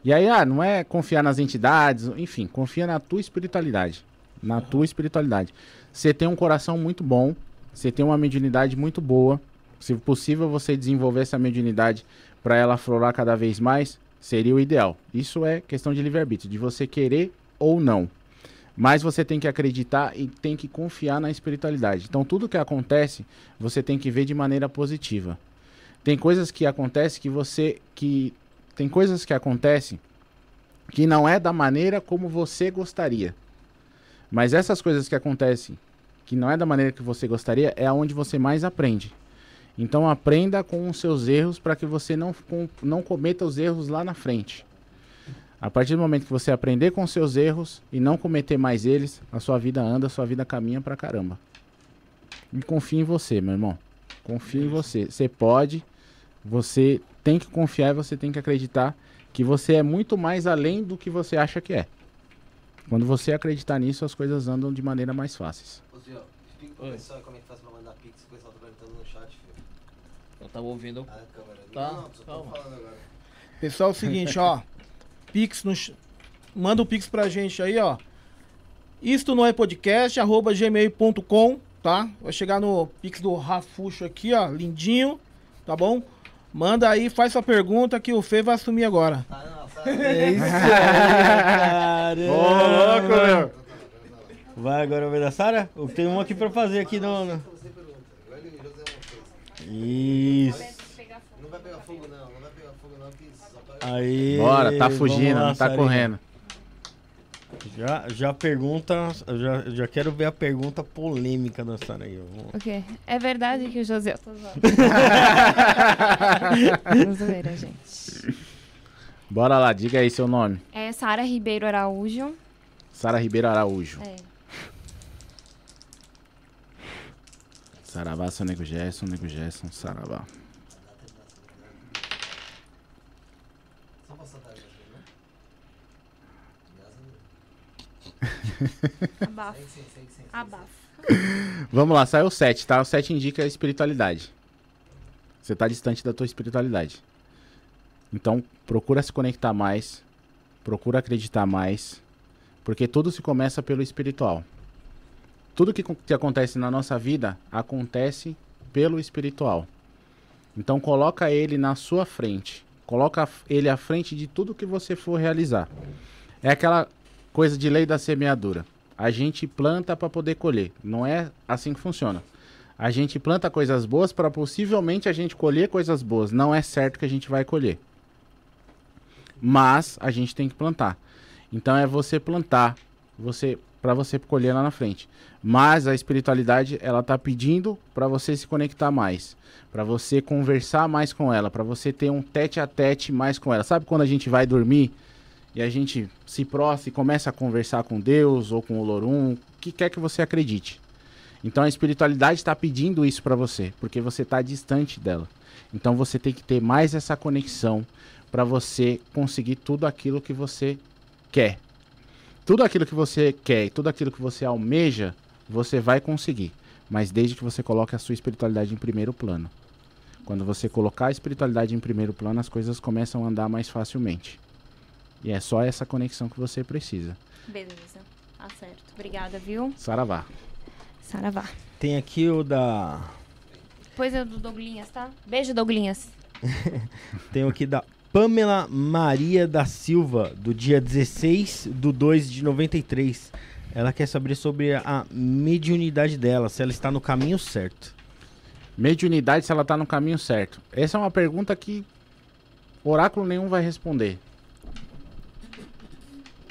E aí, ah, não é confiar nas entidades, enfim, confia na tua espiritualidade. Na tua espiritualidade. Você tem um coração muito bom, você tem uma mediunidade muito boa. Se possível, você desenvolver essa mediunidade para ela aflorar cada vez mais, seria o ideal. Isso é questão de livre-arbítrio, de você querer ou não. Mas você tem que acreditar e tem que confiar na espiritualidade. Então, tudo que acontece, você tem que ver de maneira positiva. Tem coisas que acontecem que você que tem coisas que acontecem que não é da maneira como você gostaria. Mas essas coisas que acontecem, que não é da maneira que você gostaria, é onde você mais aprende. Então aprenda com os seus erros para que você não, com- não cometa os erros lá na frente. A partir do momento que você aprender com os seus erros e não cometer mais eles, a sua vida anda, a sua vida caminha pra caramba. E confie em você, meu irmão. Confie em você. Você pode, você tem que confiar e você tem que acreditar que você é muito mais além do que você acha que é. Quando você acreditar nisso, as coisas andam de maneira mais fáceis. Ô, Zio, explica pro pessoal como é que faz pra mandar pix, o pessoal tá perguntando no chat, filho. Eu tava ouvindo. Ah, câmera. Tá, Não, só tô falando agora. Pessoal, é o seguinte, ó. Pix no. Manda o Pix pra gente aí, ó. Isto não é podcast, arroba gmail.com, tá? Vai chegar no Pix do Rafuxo aqui, ó. Lindinho, tá bom? Manda aí, faz sua pergunta que o Fê vai assumir agora. Tá, não, sabe? É isso aí, Ô, louco, meu! Vai agora vai da Sara? Tenho um aqui pra fazer aqui no... no-. Isso. Não vai pegar fogo, não. Não vai pegar fogo, não, pega... Aí. Bora, tá fugindo, lá, não tá Sarinha. correndo. Já, já pergunta, eu já, já quero ver a pergunta polêmica da Sara aí. O quê? É verdade que o José. Zoeira, gente. Bora lá, diga aí seu nome. É Sara Ribeiro Araújo. Sara Ribeiro Araújo. É. Saravá, seu nego Gerson, nego Gerson, Saravá. Só pra soltar a né? Graças a Deus. Abafo. Segue, segue, segue, Abafo. Vamos lá, saiu o 7, tá? O 7 indica a espiritualidade. Você tá distante da tua espiritualidade. Então, procura se conectar mais, procura acreditar mais, porque tudo se começa pelo espiritual. Tudo que, que acontece na nossa vida acontece pelo espiritual. Então, coloca ele na sua frente. Coloca ele à frente de tudo que você for realizar. É aquela coisa de lei da semeadura. A gente planta para poder colher. Não é assim que funciona. A gente planta coisas boas para possivelmente a gente colher coisas boas. Não é certo que a gente vai colher. Mas a gente tem que plantar. Então é você plantar, você para você colher lá na frente. Mas a espiritualidade, ela tá pedindo para você se conectar mais, para você conversar mais com ela, para você ter um tete a tete mais com ela. Sabe quando a gente vai dormir e a gente se prostra e começa a conversar com Deus ou com o Lorum, o que quer que você acredite. Então a espiritualidade está pedindo isso para você, porque você está distante dela. Então você tem que ter mais essa conexão para você conseguir tudo aquilo que você quer. Tudo aquilo que você quer e tudo aquilo que você almeja, você vai conseguir. Mas desde que você coloque a sua espiritualidade em primeiro plano. Quando você colocar a espiritualidade em primeiro plano, as coisas começam a andar mais facilmente. E é só essa conexão que você precisa. Beleza. Tá certo. Obrigada, viu? Saravá. Saravá. Tem aqui o da. Depois é do Douglinhas, tá? Beijo, Douglinhas. Tem aqui da Pamela Maria da Silva, do dia 16 do 2 de 93. Ela quer saber sobre a mediunidade dela, se ela está no caminho certo. Mediunidade se ela tá no caminho certo. Essa é uma pergunta que oráculo nenhum vai responder.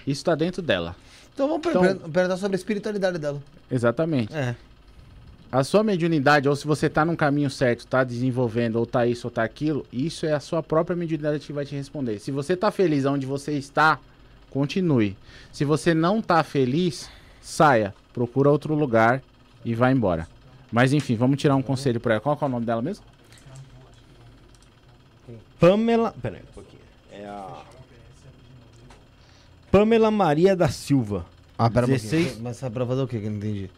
Isso tá dentro dela. Então vamos Então- per- perguntar sobre a espiritualidade dela. Exatamente. É. A sua mediunidade, ou se você tá no caminho certo, tá desenvolvendo, ou tá isso ou tá aquilo, isso é a sua própria mediunidade que vai te responder. Se você tá feliz onde você está, continue. Se você não tá feliz, saia, procura outro lugar e vá embora. Mas enfim, vamos tirar um conselho pra ela. Qual é o nome dela mesmo? Pamela. Pera aí um pouquinho. É a. Pamela Maria da Silva. Ah, pera 16. um. Mas é pra fazer o quê que eu não entendi?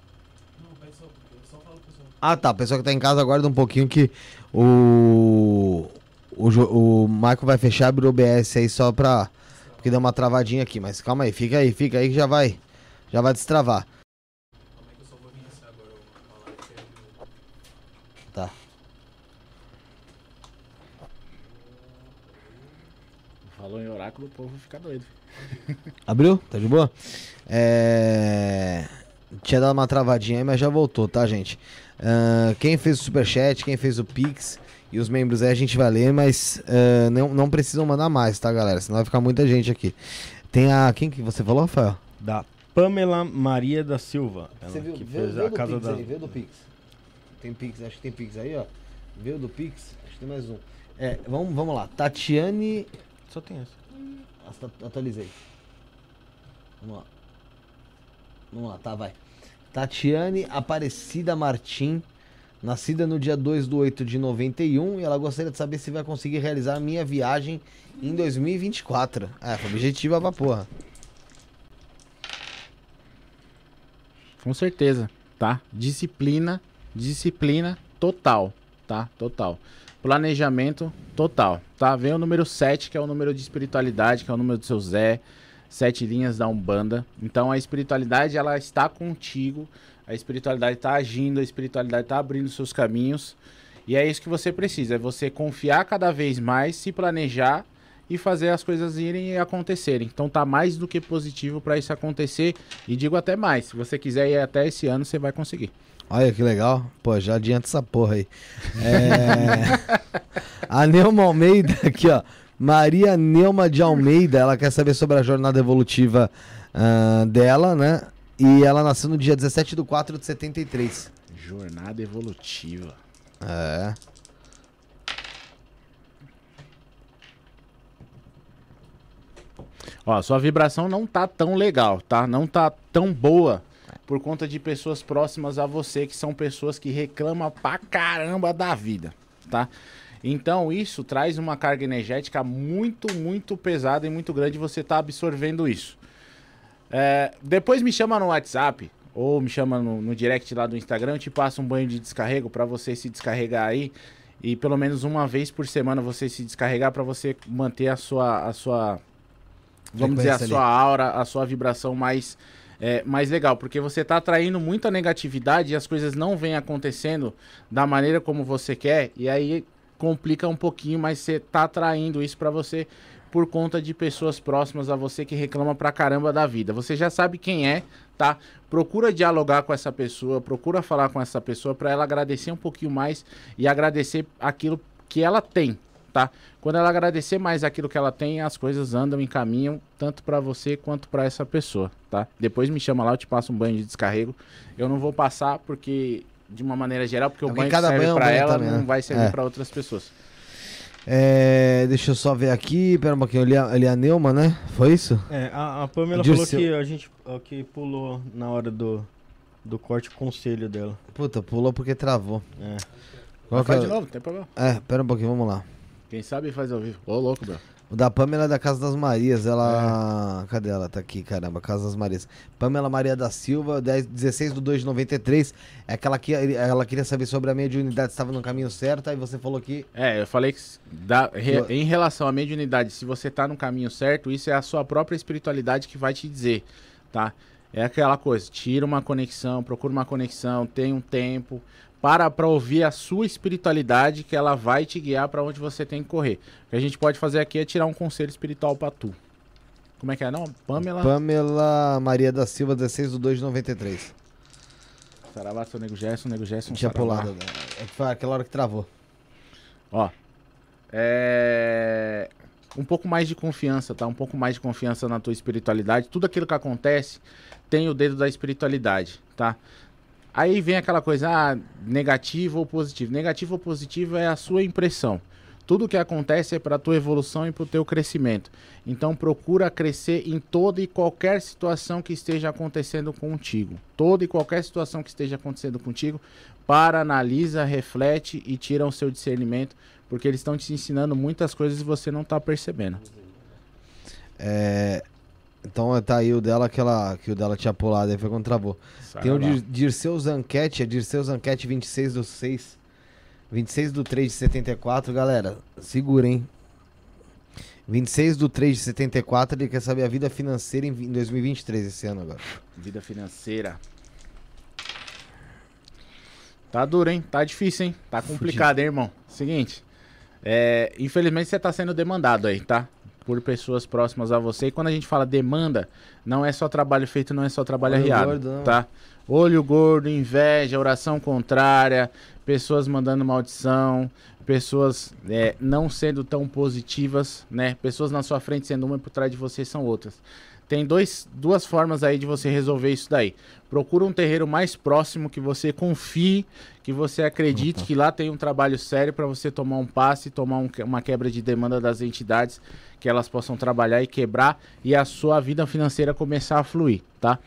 Ah, tá. A pessoa que tá em casa aguarda um pouquinho que o... O, Jo- o Michael vai fechar abrir o OBS aí só pra... Porque deu uma travadinha aqui. Mas calma aí, fica aí, fica aí que já vai... Já vai destravar. Tá. Falou em oráculo, o povo fica doido. Abriu? Tá de boa? É... Tinha dado uma travadinha aí, mas já voltou, tá, gente? Ah, quem fez o superchat, quem fez o Pix e os membros aí a gente vai ler, mas ah, não, não precisam mandar mais, tá, galera? Senão vai ficar muita gente aqui. Tem a. Quem que você falou, Rafael? Da Pamela Maria da Silva. Ela Você viu? que fez vê a do casa Pix da. aí, vê do Pix. Tem Pix, acho que tem Pix aí, ó. Vê o do Pix, acho que tem mais um. É, vamos, vamos lá. Tatiane. Só tem essa. Atu- Atualizei. Vamos lá. Vamos lá, tá, vai. Tatiane Aparecida Martim, nascida no dia 2 do 8 de 91, e ela gostaria de saber se vai conseguir realizar a minha viagem em 2024. É, foi objetiva pra porra. Com certeza, tá? Disciplina, disciplina total, tá? Total. Planejamento total, tá? Vem o número 7, que é o número de espiritualidade, que é o número do seu Zé, sete linhas da Umbanda. Então a espiritualidade, ela está contigo, a espiritualidade está agindo, a espiritualidade está abrindo seus caminhos. E é isso que você precisa, é você confiar cada vez mais, se planejar e fazer as coisas irem e acontecerem. Então tá mais do que positivo para isso acontecer e digo até mais, se você quiser ir até esse ano, você vai conseguir. Olha que legal. Pô, já adianta essa porra aí. É... a Neuma Almeida, aqui ó. Maria Neuma de Almeida, ela quer saber sobre a jornada evolutiva ah, dela, né? E ela nasceu no dia 17 de 4 de 73. Jornada evolutiva. É. Ó, sua vibração não tá tão legal, tá? Não tá tão boa por conta de pessoas próximas a você, que são pessoas que reclamam pra caramba da vida, tá? Então isso traz uma carga energética muito, muito pesada e muito grande. Você tá absorvendo isso. É, depois me chama no WhatsApp ou me chama no, no direct lá do Instagram. Eu te passo um banho de descarrego para você se descarregar aí e pelo menos uma vez por semana você se descarregar para você manter a sua, a sua, vamos dizer a Frequência sua aura, a sua vibração mais é, mais legal, porque você tá atraindo muita negatividade e as coisas não vêm acontecendo da maneira como você quer, e aí complica um pouquinho, mas você tá atraindo isso pra você por conta de pessoas próximas a você que reclamam pra caramba da vida. Você já sabe quem é, tá? Procura dialogar com essa pessoa, procura falar com essa pessoa pra ela agradecer um pouquinho mais e agradecer aquilo que ela tem, tá? Quando ela agradecer mais aquilo que ela tem, as coisas andam e caminham tanto pra você quanto pra essa pessoa, tá? Depois me chama lá, eu te passo um banho de descarrego. Eu não vou passar porque de uma maneira geral, porque o banho cada serve banho banho ela também, não né? vai servir É. pra outras pessoas. É, deixa eu só ver aqui. Pera um pouquinho. Ali a, ali a Neuma, né? Foi isso? É, a, a Pamela Dirceu. falou que a gente que pulou na hora do, do corte o conselho dela. Puta, pulou porque travou. É. Qual que é de novo, não tem problema. É, pera um pouquinho, vamos lá. Quem sabe faz ao vivo. Ô, louco, bro. O da Pamela é da Casa das Marias, ela. Cadê ela? Tá aqui, caramba, Casa das Marias. Pamela Maria da Silva, 10, 16 de 2 de 93. É aquela que ela queria saber sobre a mediunidade, estava no caminho certo, aí você falou que. É, eu falei que dá- re- em relação à mediunidade, se você tá no caminho certo, isso é a sua própria espiritualidade que vai te dizer, tá? É aquela coisa, tira uma conexão, procura uma conexão, tem um tempo, para pra ouvir a sua espiritualidade que ela vai te guiar pra onde você tem que correr. O que a gente pode fazer aqui é tirar um conselho espiritual pra tu. Como é que é, não? Pamela? Pamela Maria da Silva, 16 de 2 de 93. Saravá, seu nego Gerson, nego Gerson, Tinha pulado. É que foi aquela hora que travou. Ó. É. Um pouco mais de confiança, tá? Um pouco mais de confiança na tua espiritualidade. Tudo aquilo que acontece tem o dedo da espiritualidade, tá? Aí vem aquela coisa, ah, negativo ou positivo. Negativo ou positivo é a sua impressão. Tudo que acontece é para tua evolução e para o teu crescimento. Então procura crescer em toda e qualquer situação que esteja acontecendo contigo. Toda e qualquer situação que esteja acontecendo contigo, para, analisa, reflete e tira o seu discernimento, porque eles estão te ensinando muitas coisas e você não está percebendo. É, Então tá aí o dela que, ela, que o dela tinha pulado, aí foi quando travou. Tem o Saravá. Dir- Dirceu Zanquete, é Dirceu Zanquete 26 do 6. 26 do 3 de 74, galera. Segura, hein? 26 do 3 de 74, ele quer saber a vida financeira em vi- em 2023, esse ano agora. Vida financeira. Tá duro, hein? Tá difícil, hein? Tá complicado, hein, irmão? Seguinte. É, infelizmente você tá sendo demandado aí, tá? Por pessoas próximas a você. E quando a gente fala demanda, não é só trabalho feito, não é só trabalho Olho arriado, gordo, tá? Olho gordo, inveja, oração contrária, pessoas mandando maldição, pessoas é, não sendo tão positivas, né? Pessoas na sua frente sendo uma e por trás de você são outras. Tem dois, duas formas aí de você resolver isso daí. Procura um terreiro mais próximo que você confie, que você acredite que lá tem um trabalho sério para você tomar um passe, tomar um uma quebra de demanda das entidades, que elas possam trabalhar e quebrar e a sua vida financeira começar a fluir, tá?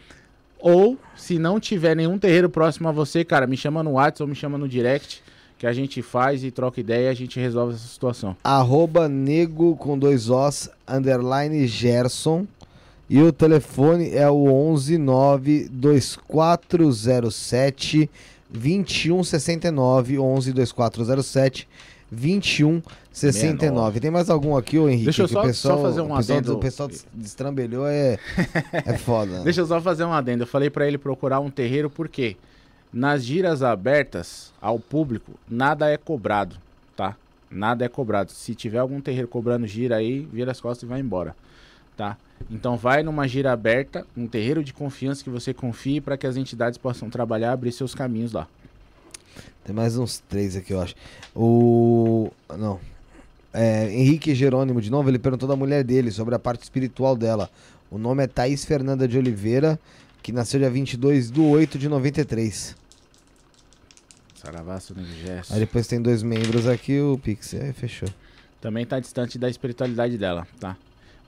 Ou, se não tiver nenhum terreiro próximo a você, cara, me chama no WhatsApp ou me chama no direct, que a gente faz e troca ideia e a gente resolve essa situação. Arroba nego com dois Os, underline Gerson. E o telefone é o 11 92407 2169. 11 2407 2169. Tem mais algum aqui, ô Henrique? Deixa eu só- pessoal, só fazer um pessoal, adendo. O pessoal des- destrambelhou é, é foda. Deixa eu só fazer um adendo. Eu falei pra ele procurar um terreiro porque nas giras abertas ao público, nada é cobrado, tá? Nada é cobrado. Se tiver algum terreiro cobrando gira aí, vira as costas e vai embora, tá? Então vai numa gira aberta, um terreiro de confiança que você confie para que as entidades possam trabalhar, abrir seus caminhos lá. Tem mais uns três aqui, eu acho. O. Não. É, Henrique Jerônimo, de novo, ele perguntou da mulher dele, sobre a parte espiritual dela. O nome é Thaís Fernanda de Oliveira, que nasceu dia 22 de 8 de 93. Saravaço no gesto. Aí depois tem dois membros aqui, o Pix. Aí fechou. também tá distante da espiritualidade dela, tá?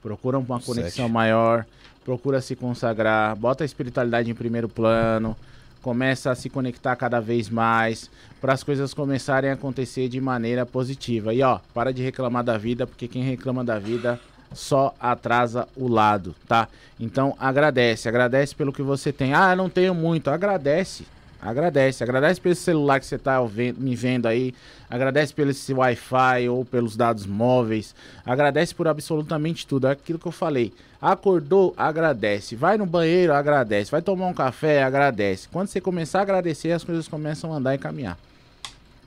Procura uma conexão Sete. maior, procura se consagrar, bota a espiritualidade em primeiro plano, começa a se conectar cada vez mais, para as coisas começarem a acontecer de maneira positiva. E ó, para de reclamar da vida, porque quem reclama da vida só atrasa o lado, tá? Então agradece, agradece pelo que você tem. Ah, eu não tenho muito, agradece. Agradece, agradece pelo celular que você tá ouven- me vendo aí, agradece pelo esse Wi-Fi ou pelos dados móveis, agradece por absolutamente tudo, é aquilo que eu falei. Acordou, agradece. Vai no banheiro, agradece. Vai tomar um café, agradece. Quando você começar a agradecer, as coisas começam a andar e caminhar.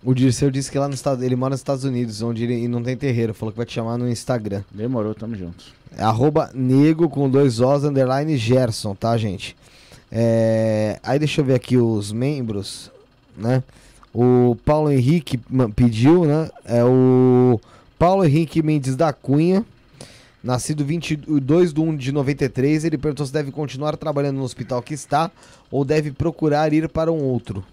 O Dirceu disse que lá no estado, ele mora nos Estados Unidos, onde ele não tem terreiro. Falou que vai te chamar no Instagram. Demorou, tamo junto. É arroba nego com dois Os, underline Gerson, tá, gente? É, Aí deixa eu ver aqui os membros, né? O Paulo Henrique pediu, né? É o Paulo Henrique Mendes da Cunha, nascido 22 de 1 de 93. Ele perguntou se deve continuar trabalhando no hospital que está ou deve procurar ir para um outro.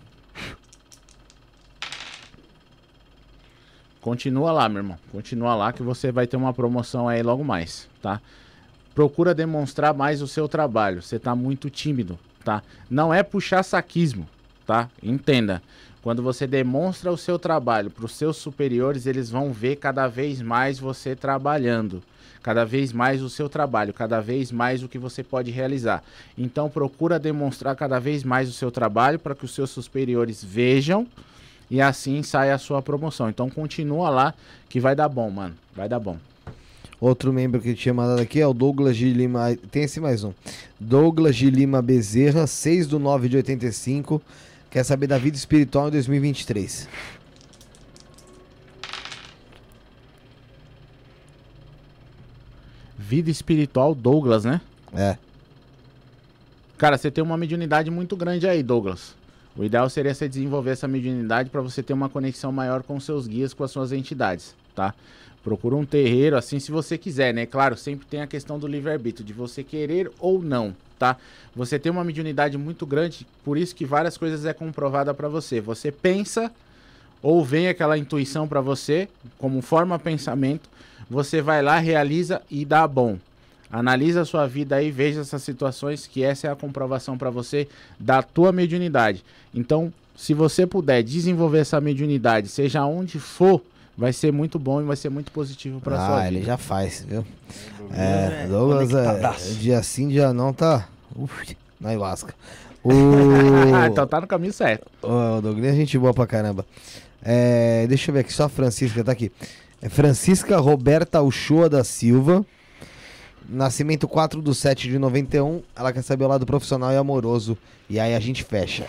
Continua lá, meu irmão. Continua lá que você vai ter uma promoção aí logo mais, tá? Procura demonstrar mais o seu trabalho. Você tá muito tímido, tá? Não é puxar saquismo, tá? Entenda. Quando você demonstra o seu trabalho para os seus superiores, eles vão ver cada vez mais você trabalhando, cada vez mais o seu trabalho, cada vez mais o que você pode realizar. Então procura demonstrar cada vez mais o seu trabalho para que os seus superiores vejam e assim sai a sua promoção. Então continua lá que vai dar bom, mano. Vai dar bom. Outro membro que tinha mandado aqui é o Douglas de Lima. Tem esse mais um. Douglas de Lima Bezerra, 6 do 9 de 85. Quer saber da vida espiritual em 2023. Vida espiritual Douglas, né? É. Cara, você tem uma mediunidade muito grande aí, Douglas. O ideal seria você desenvolver essa mediunidade para você ter uma conexão maior com seus guias, com as suas entidades, tá? Procura um terreiro, assim, se você quiser, né? Claro, sempre tem a questão do livre-arbítrio, de você querer ou não, tá? Você tem uma mediunidade muito grande, por isso que várias coisas é comprovada para você. Você pensa ou vem aquela intuição para você, como forma pensamento, você vai lá, realiza e dá bom. Analisa a sua vida aí, veja essas situações, que essa é a comprovação para você da tua mediunidade. Então, se você puder desenvolver essa mediunidade, seja onde for, vai ser muito bom e vai ser muito positivo para ah, sua ele vida. já faz, viu? é É, Douglas é, dia sim, dia não tá. Uf, na ayahuasca. O, então tá no caminho certo. o Douglas é gente boa pra caramba. É, deixa eu ver aqui, só a Francisca tá aqui. É Francisca Roberta Uchoa da Silva. Nascimento 4 do 7 de 91. Ela quer saber o lado profissional e amoroso. E aí a gente fecha.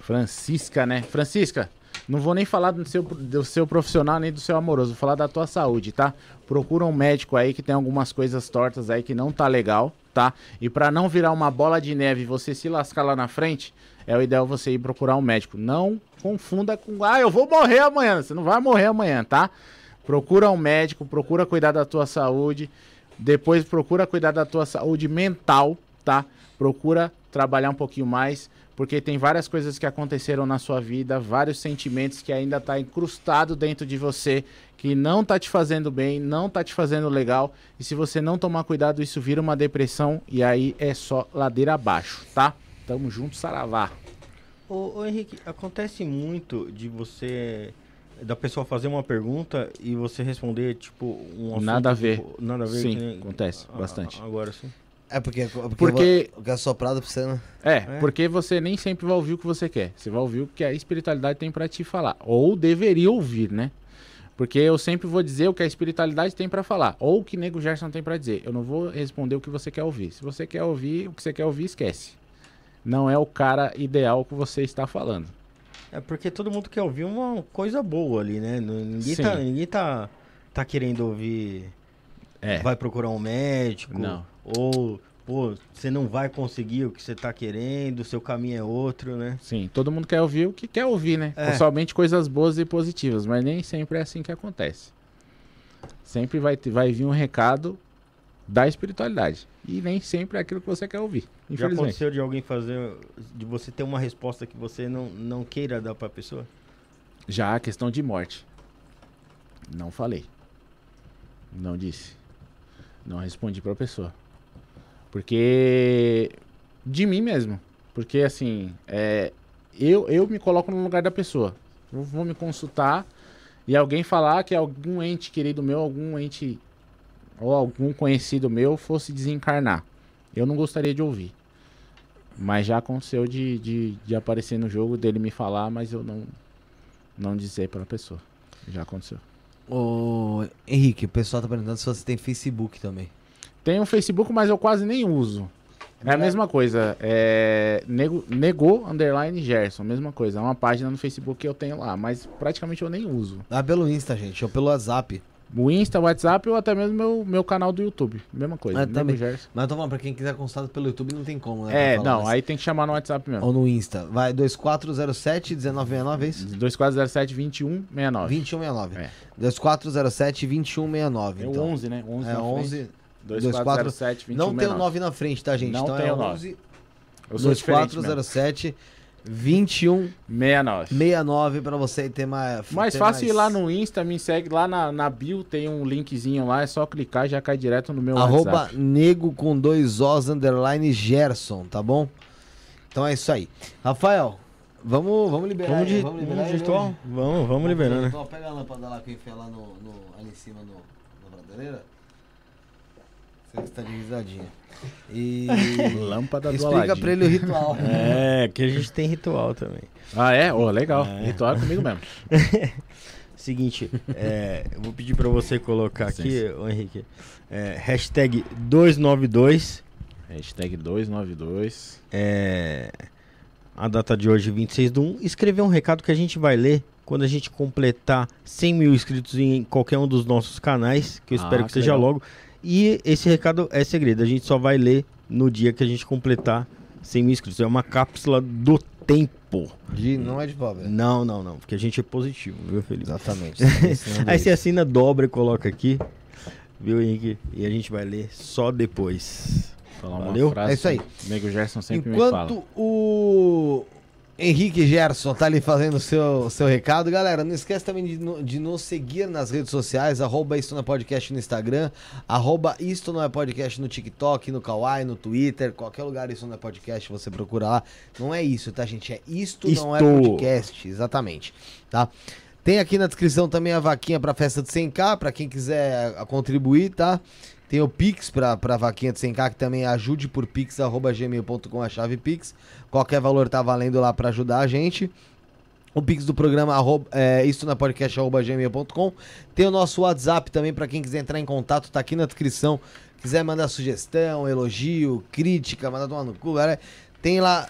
Francisca, né? Francisca, não vou nem falar do seu, do seu profissional nem do seu amoroso, vou falar da tua saúde, tá? Procura um médico aí que tem algumas coisas tortas aí que não tá legal, tá? E pra não virar uma bola de neve e você se lascar lá na frente, é o ideal você ir procurar um médico. Não confunda com, ah, eu vou morrer amanhã. Você não vai morrer amanhã, tá? Procura um médico, procura cuidar da tua saúde. Depois procura cuidar da tua saúde mental, tá? Procura trabalhar um pouquinho mais, porque tem várias coisas que aconteceram na sua vida, vários sentimentos que ainda tá incrustado dentro de você, que não tá te fazendo bem, não tá te fazendo legal. E se você não tomar cuidado, isso vira uma depressão e aí é só ladeira abaixo, tá? Tamo junto, saravá. Ô, ô, Henrique, acontece muito de você. Da pessoa fazer uma pergunta e você responder, tipo, um assunto, Nada a ver. tipo, nada a ver Sim, nem- acontece Ah, bastante. Agora sim. É porque, porque, Porque- o que é soprado pra você, né? É, É. porque você nem sempre vai ouvir o que você quer. Você vai ouvir o que a espiritualidade tem pra te falar. Ou deveria ouvir, né? Porque eu sempre vou dizer o que a espiritualidade tem pra falar. Ou o que Nego Gerson tem pra dizer. Eu não vou responder o que você quer ouvir. Se você quer ouvir o que você quer ouvir, esquece. Não é o cara ideal que você está falando. É porque todo mundo quer ouvir uma coisa boa ali, né? Ninguém, Sim. tá, ninguém tá, tá querendo ouvir. É. Vai procurar um médico. Não. Ou, pô, você não vai conseguir o que você tá querendo, seu caminho é outro, né? Sim, todo mundo quer ouvir o que quer ouvir, né? É. Somente coisas boas e positivas, mas nem sempre é assim que acontece. Sempre vai, vai vir um recado da espiritualidade. E nem sempre é aquilo que você quer ouvir, Já aconteceu de alguém fazer. de você ter uma resposta que você não, não queira dar pra pessoa? Já a questão de morte. Não falei. Não disse. Não respondi pra pessoa. Porque. De mim mesmo. Porque assim, é, eu, eu me coloco no lugar da pessoa. Eu vou me consultar e alguém falar que algum ente querido meu, algum ente ou algum conhecido meu fosse desencarnar. Eu não gostaria de ouvir. Mas já aconteceu de, de, de aparecer no jogo, dele me falar, mas eu não, não dizer pra pessoa. Já aconteceu. Ô, Henrique, o pessoal tá perguntando se você tem Facebook também. Tem o Facebook, mas eu quase nem uso. É a mesma coisa. É nego, negou underline Gerson, mesma coisa. É uma página no Facebook que eu tenho lá, mas praticamente eu nem uso. Ah, pelo Insta, gente, ou pelo WhatsApp. O Insta, o WhatsApp ou até mesmo meu, meu canal do YouTube. Mesma coisa. Ah, Nego também. Gerson. Mas falando, pra quem quiser consultar pelo YouTube, não tem como, né? É, não, mas- aí tem que chamar no WhatsApp mesmo. Ou no Insta. Vai, 2407-1969, é isso? 2407 2169. 2169. É. 2407-2169. É o então. 11, né? 11 É na 11. frente. 2407 Não tem o 2169. 9 na frente, tá, gente? Não então tem é o 9. 11 Eu sou diferente mesmo. 2407 2169 69. pra você ter mais. Mais ter fácil ir lá no Insta, me segue lá na, na bio, tem um linkzinho lá, é só clicar e já cai direto no meu Arroba WhatsApp. nego com dois Os underline Gerson, tá bom? Então é isso aí. Rafael, vamos, vamos liberar Vamos, aí, de, vamos vamos liberar aí, virtual? vamos- Vamos, vamos liberando, né? Então, Pega a lâmpada lá que eu enfiei lá no, no- ali em cima no, na prateleira. Você está de risadinha. E Lâmpada do explica Aladim. pra ele o ritual. É, que a gente tem ritual também. Ah, é? Ô, legal. É. Ritual é comigo mesmo. Seguinte, é, eu vou pedir pra você colocar Sim, aqui, ô Henrique, é, hashtag 292, Hashtag 292. é, a data de hoje, 26 de 1, escrever um recado que a gente vai ler quando a gente completar 100 mil inscritos em qualquer um dos nossos canais, que eu Ah, espero que que seja legal. logo. E esse recado é segredo, a gente só vai ler no dia que a gente completar 100 mil inscritos. É uma cápsula do tempo. De, não é de pobre. Não, não, não, porque a gente é positivo, viu, Felipe? Exatamente. Aí você assina, dobra e coloca aqui. Viu, Henrique? E a gente vai ler só depois. Falar Valeu? uma frase. É isso aí. que o Nego Gerson sempre me fala. Enquanto o Henrique Gerson tá ali fazendo o seu, seu recado, galera, não esquece também de, de nos seguir nas redes sociais, arroba Isto Não é Podcast no Instagram, arroba Isto Não é Podcast no TikTok, no Kawaii, no Twitter, qualquer lugar Isto Não é Podcast, você procura lá. Não é isso, tá, gente? É Isto, Não é Isto. Podcast, exatamente, tá? Tem aqui na descrição também a vaquinha pra festa de 100k, pra quem quiser a, contribuir, tá? Tem o Pix pra, pra vaquinha de 100k, que também é ajude por pix, arroba gmail.com, a chave Pix. Qualquer valor tá valendo lá pra ajudar a gente. O Pix do programa, arroba, é, isto na gmail.com. Tem o nosso WhatsApp também, pra quem quiser entrar em contato, tá aqui na descrição. Quiser mandar sugestão, elogio, crítica, mandar tomar no cu, galera. Tem lá,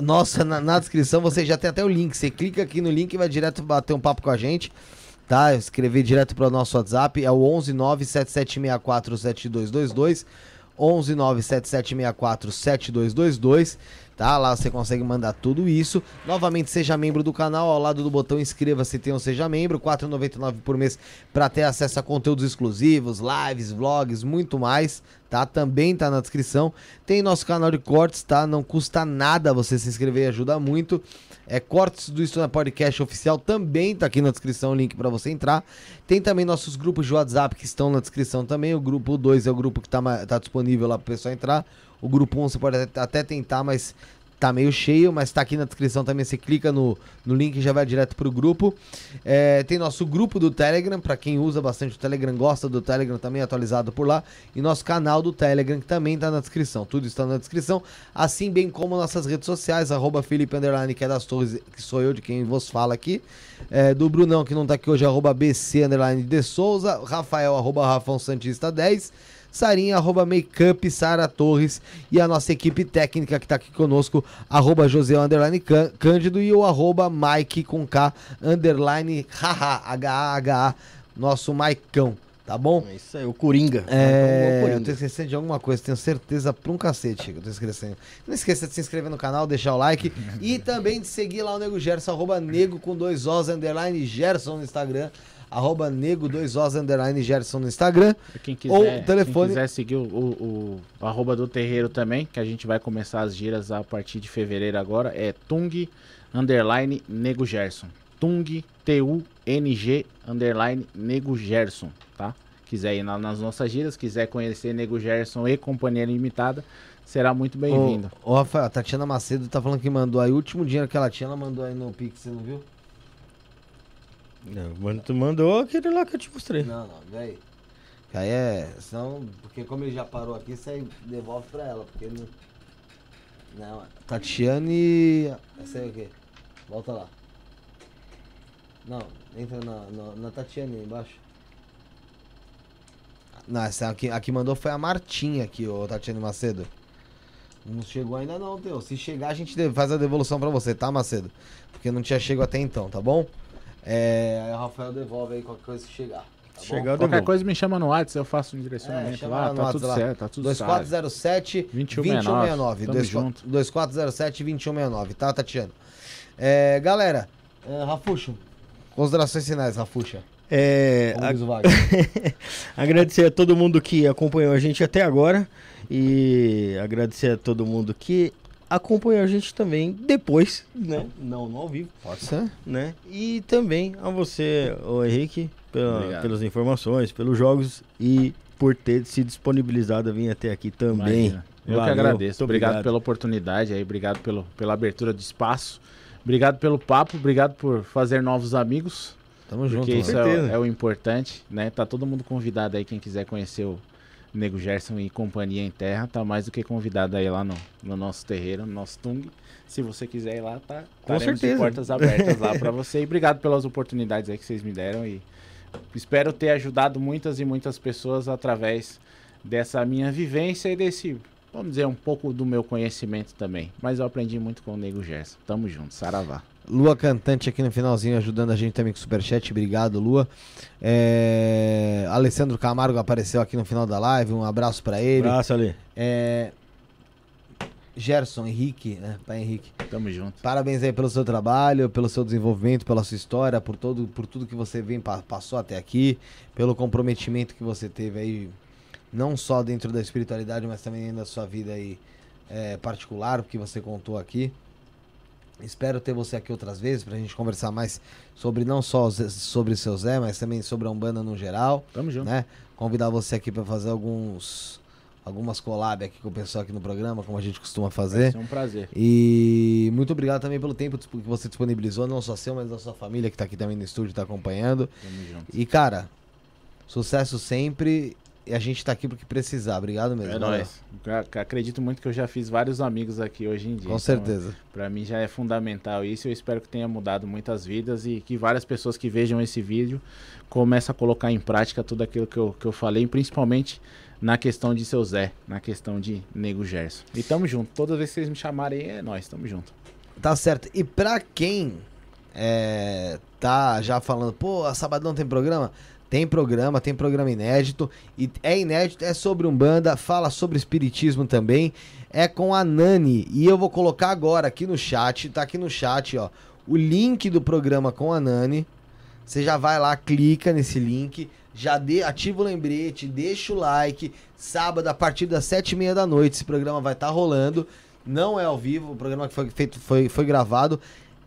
nossa, na, na descrição você já tem até o link. Você clica aqui no link e vai direto bater um papo com a gente tá? Escrever direto para o nosso WhatsApp, é o 11977647222. 11 97764 7222. Tá, lá você consegue mandar tudo isso. Novamente, seja membro do canal, ao lado do botão inscreva-se, tem um Seja Membro, R$ 4,99 por mês para ter acesso a conteúdos exclusivos, lives, vlogs, muito mais, tá? Também tá na descrição. Tem nosso canal de cortes, tá? Não custa nada você se inscrever ajuda muito. É Cortes do na Podcast Oficial, também tá aqui na descrição o link para você entrar. Tem também nossos grupos de WhatsApp que estão na descrição também. O grupo 2 é o grupo que tá, tá disponível lá pro pessoal entrar. O grupo 1 um você pode até tentar, mas tá meio cheio, mas tá aqui na descrição também. Você clica no, no link e já vai direto pro grupo. É, tem nosso grupo do Telegram, para quem usa bastante o Telegram, gosta do Telegram também atualizado por lá. E nosso canal do Telegram, que também tá na descrição. Tudo está na descrição. Assim bem como nossas redes sociais, arroba Felipe Underline, que é das torres, que sou eu de quem vos fala aqui. É, do Brunão, que não tá aqui hoje, arroba BC Underline de Souza. Rafael, arroba Rafão Santista 10. Sarinha, arroba Makeup Sara Torres e a nossa equipe técnica que tá aqui conosco, arroba José Underline Cân- Cândido e o arroba Mike com K Underline Haha, H-A-H-A, nosso Maicão, tá bom? É isso aí, o Coringa. É, o eu tô Coringa. esquecendo de alguma coisa, tenho certeza pra um cacete que eu tô esquecendo. Não esqueça de se inscrever no canal, deixar o like e também de seguir lá o Nego Gerson, arroba nego com dois Os, underline Gerson no Instagram, arroba nego dois Os, underline Gerson no Instagram. Quem Ou quiser, telefone- quem quiser seguir o, o, o arroba do terreiro também, que a gente vai começar as giras a partir de fevereiro agora, é Tung underline Nego Gerson. Tung, T-U-N-G underline Nego Gerson, tá? Quiser ir na- nas nossas giras, quiser conhecer Nego Gerson e Companhia Limitada, será muito bem-vindo. Ô, ô, Rafael, a Tatiana Macedo tá falando que mandou aí, o último dinheiro que ela tinha, ela mandou aí no Pix, você não viu? Não, mano, tu mandou aquele lá que eu te mostrei. Não, não, vê aí. Que é. Senão, porque como ele já parou aqui, você devolve pra ela, porque não. Não, Tatiane. Essa aí é o quê? Volta lá. Não, entra na, na, na Tatiane embaixo. Não, essa aqui, aqui mandou foi a Martinha aqui, ô Tatiane Macedo. Não chegou ainda não, Teu. Se chegar, a gente faz a devolução pra você, tá, Macedo? Porque não tinha chego até então, tá bom? É, aí o Rafael devolve aí qualquer coisa que chegar. Tá eu Qualquer coisa me chama no WhatsApp, eu faço um É, direcionamento chama lá, no tá WhatsApp tudo lá. certo, tá tudo certo. 2407 2169. 2169. Tamo junto. 2407 2169, tá, Tatiana? É, galera, é, Rafuxo, considerações finais, Rafuxa. É, a- agradecer a todo mundo que acompanhou a gente até agora e agradecer a todo mundo que acompanhou a gente também depois, né? Não, não ao vivo, Pode ser? né? E também a você, o Henrique, pela- pelas informações, pelos jogos e por ter se disponibilizado a vir até aqui também. Imagina. Eu que Valeu, agradeço. muito Obrigado, obrigado. pela oportunidade aí, obrigado pelo, pela abertura do espaço. Obrigado pelo papo, obrigado por fazer novos amigos, Tamo junto, porque mano. isso é, é o importante, né? Tá todo mundo convidado aí, quem quiser conhecer o Nego Gerson e companhia em terra, tá mais do que convidado aí lá no, no nosso terreiro, no nosso Tung. Se você quiser ir lá, tá Com certeza. portas abertas lá pra você. E obrigado pelas oportunidades aí que vocês me deram e espero ter ajudado muitas e muitas pessoas através dessa minha vivência e desse, vamos dizer, um pouco do meu conhecimento também. Mas eu aprendi muito com o Nego Gerson. Tamo junto, saravá. Lua Cantante aqui no finalzinho ajudando a gente também com o Superchat. Obrigado, Lua. É, Alessandro Camargo apareceu aqui no final da live. Um abraço pra ele. Abraço ali. É, Gerson Henrique, né? Pai Henrique. Tamo junto. Parabéns aí pelo seu trabalho, pelo seu desenvolvimento, pela sua história, por, todo, por tudo que você vem, pa- passou até aqui, pelo comprometimento que você teve aí, não só dentro da espiritualidade, mas também dentro da sua vida aí é, particular, o que você contou aqui. Espero ter você aqui outras vezes pra gente conversar mais sobre não só sobre o seu Zé, mas também sobre a Umbanda no geral, Tamo junto. né? Convidar você aqui pra fazer alguns algumas collab aqui com o pessoal aqui no programa, como a gente costuma fazer. Ser um prazer. E muito obrigado também pelo tempo que você disponibilizou, não só seu, mas da sua família que tá aqui também no estúdio, tá acompanhando. Tamo junto. E cara, sucesso sempre. E a gente tá aqui porque precisar. Obrigado mesmo. É nóis. Ac- Acredito muito que eu já fiz vários amigos aqui hoje em dia. Com então, certeza. Pra mim já é fundamental isso. Eu espero que tenha mudado muitas vidas e que várias pessoas que vejam esse vídeo comecem a colocar em prática tudo aquilo que eu, que eu falei, principalmente na questão de seu Zé, na questão de Nego Gerson. E tamo junto. Toda vez que vocês me chamarem, é nós, tamo junto. Tá certo. E pra quem é, tá já falando, pô, a Sabadão tem programa, Tem programa, tem programa inédito. E é inédito, é sobre Umbanda, fala sobre Espiritismo também. É com a Nani. E eu vou colocar agora aqui no chat, tá aqui no chat, ó, o link do programa com a Nani. Você já vai lá, clica nesse link, já dê, ativa o lembrete, deixa o like. Sábado, a partir das sete e meia da noite, esse programa vai estar rolando. Não é ao vivo, o programa que foi feito foi, foi gravado.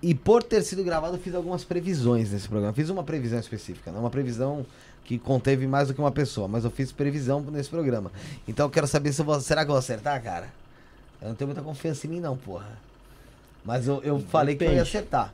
E por ter sido gravado, eu fiz algumas previsões nesse programa. Fiz uma previsão específica, não uma previsão que conteve mais do que uma pessoa, mas eu fiz previsão nesse programa. Então eu quero saber se eu vou. Será que eu vou acertar, cara? Eu não tenho muita confiança em mim, não, porra. Mas eu, eu falei que eu ia acertar.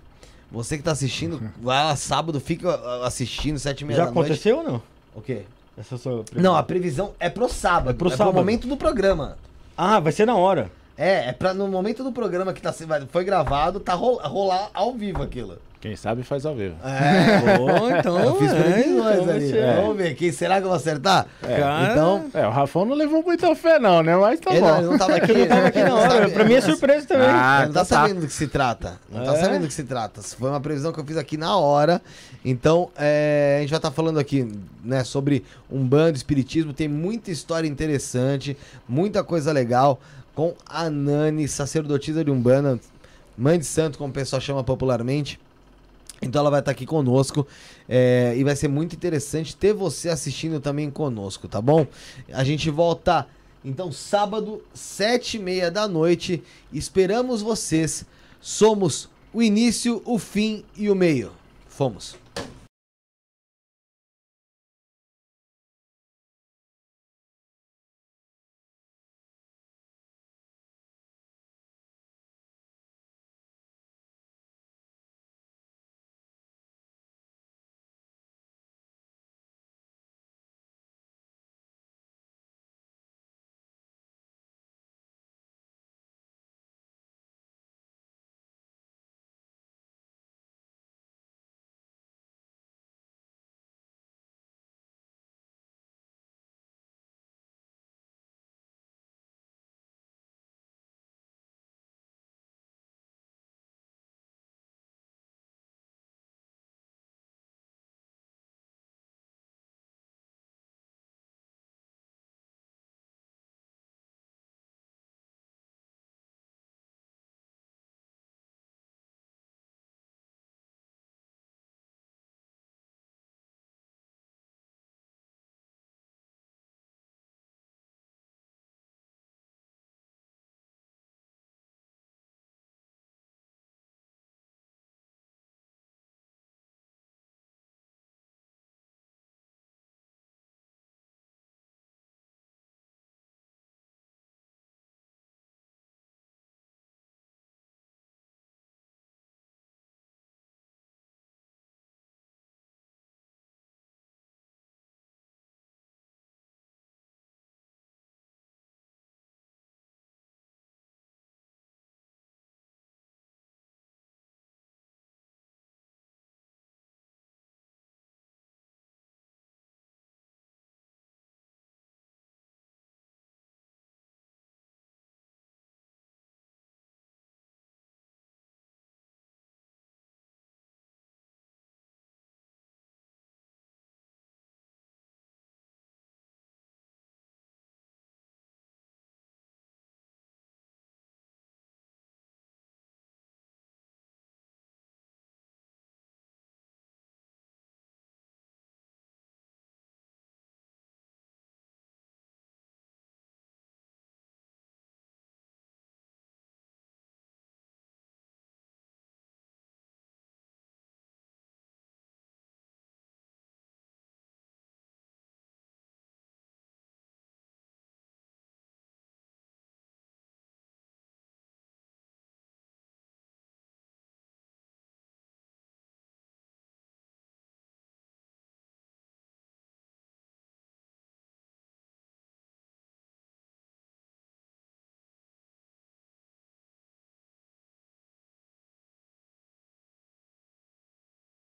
Você que tá assistindo, vai lá sábado, fica ah, assistindo, sete e meia Já da noite. aconteceu ou não? O quê? Essa sua Não, a previsão é pro sábado. É pro é sábado. pro momento do programa. Ah, vai ser na hora. É, é pra no momento do programa que tá, foi gravado, tá ro- rolar ao vivo aquilo. Quem sabe faz ao vivo. É. Pô, então. Eu fiz é, previsões então ali. ser- Vamos ver, quem será que eu vou acertar? Cara, Então, É, o Rafão não levou muita fé, não, né? Mas tá ele, bom. não, ele não tava aqui. não tava aqui na não hora. sabe- Pra mim é surpresa também. Ah, Ele não tá então tá. sabendo do que se trata. Não tá É? sabendo do que se trata. Foi uma previsão que eu fiz aqui na hora. Então, é, a gente vai estar falando aqui, né, sobre um bando espiritismo. Tem muita história interessante, muita coisa legal com a Nani, sacerdotisa de Umbanda, mãe de santo, como o pessoal chama popularmente. Então ela vai estar aqui conosco é, e vai ser muito interessante ter você assistindo também conosco, tá bom? A gente volta então sábado, sete e meia da noite. Esperamos vocês. Somos o início, o fim e o meio. Fomos.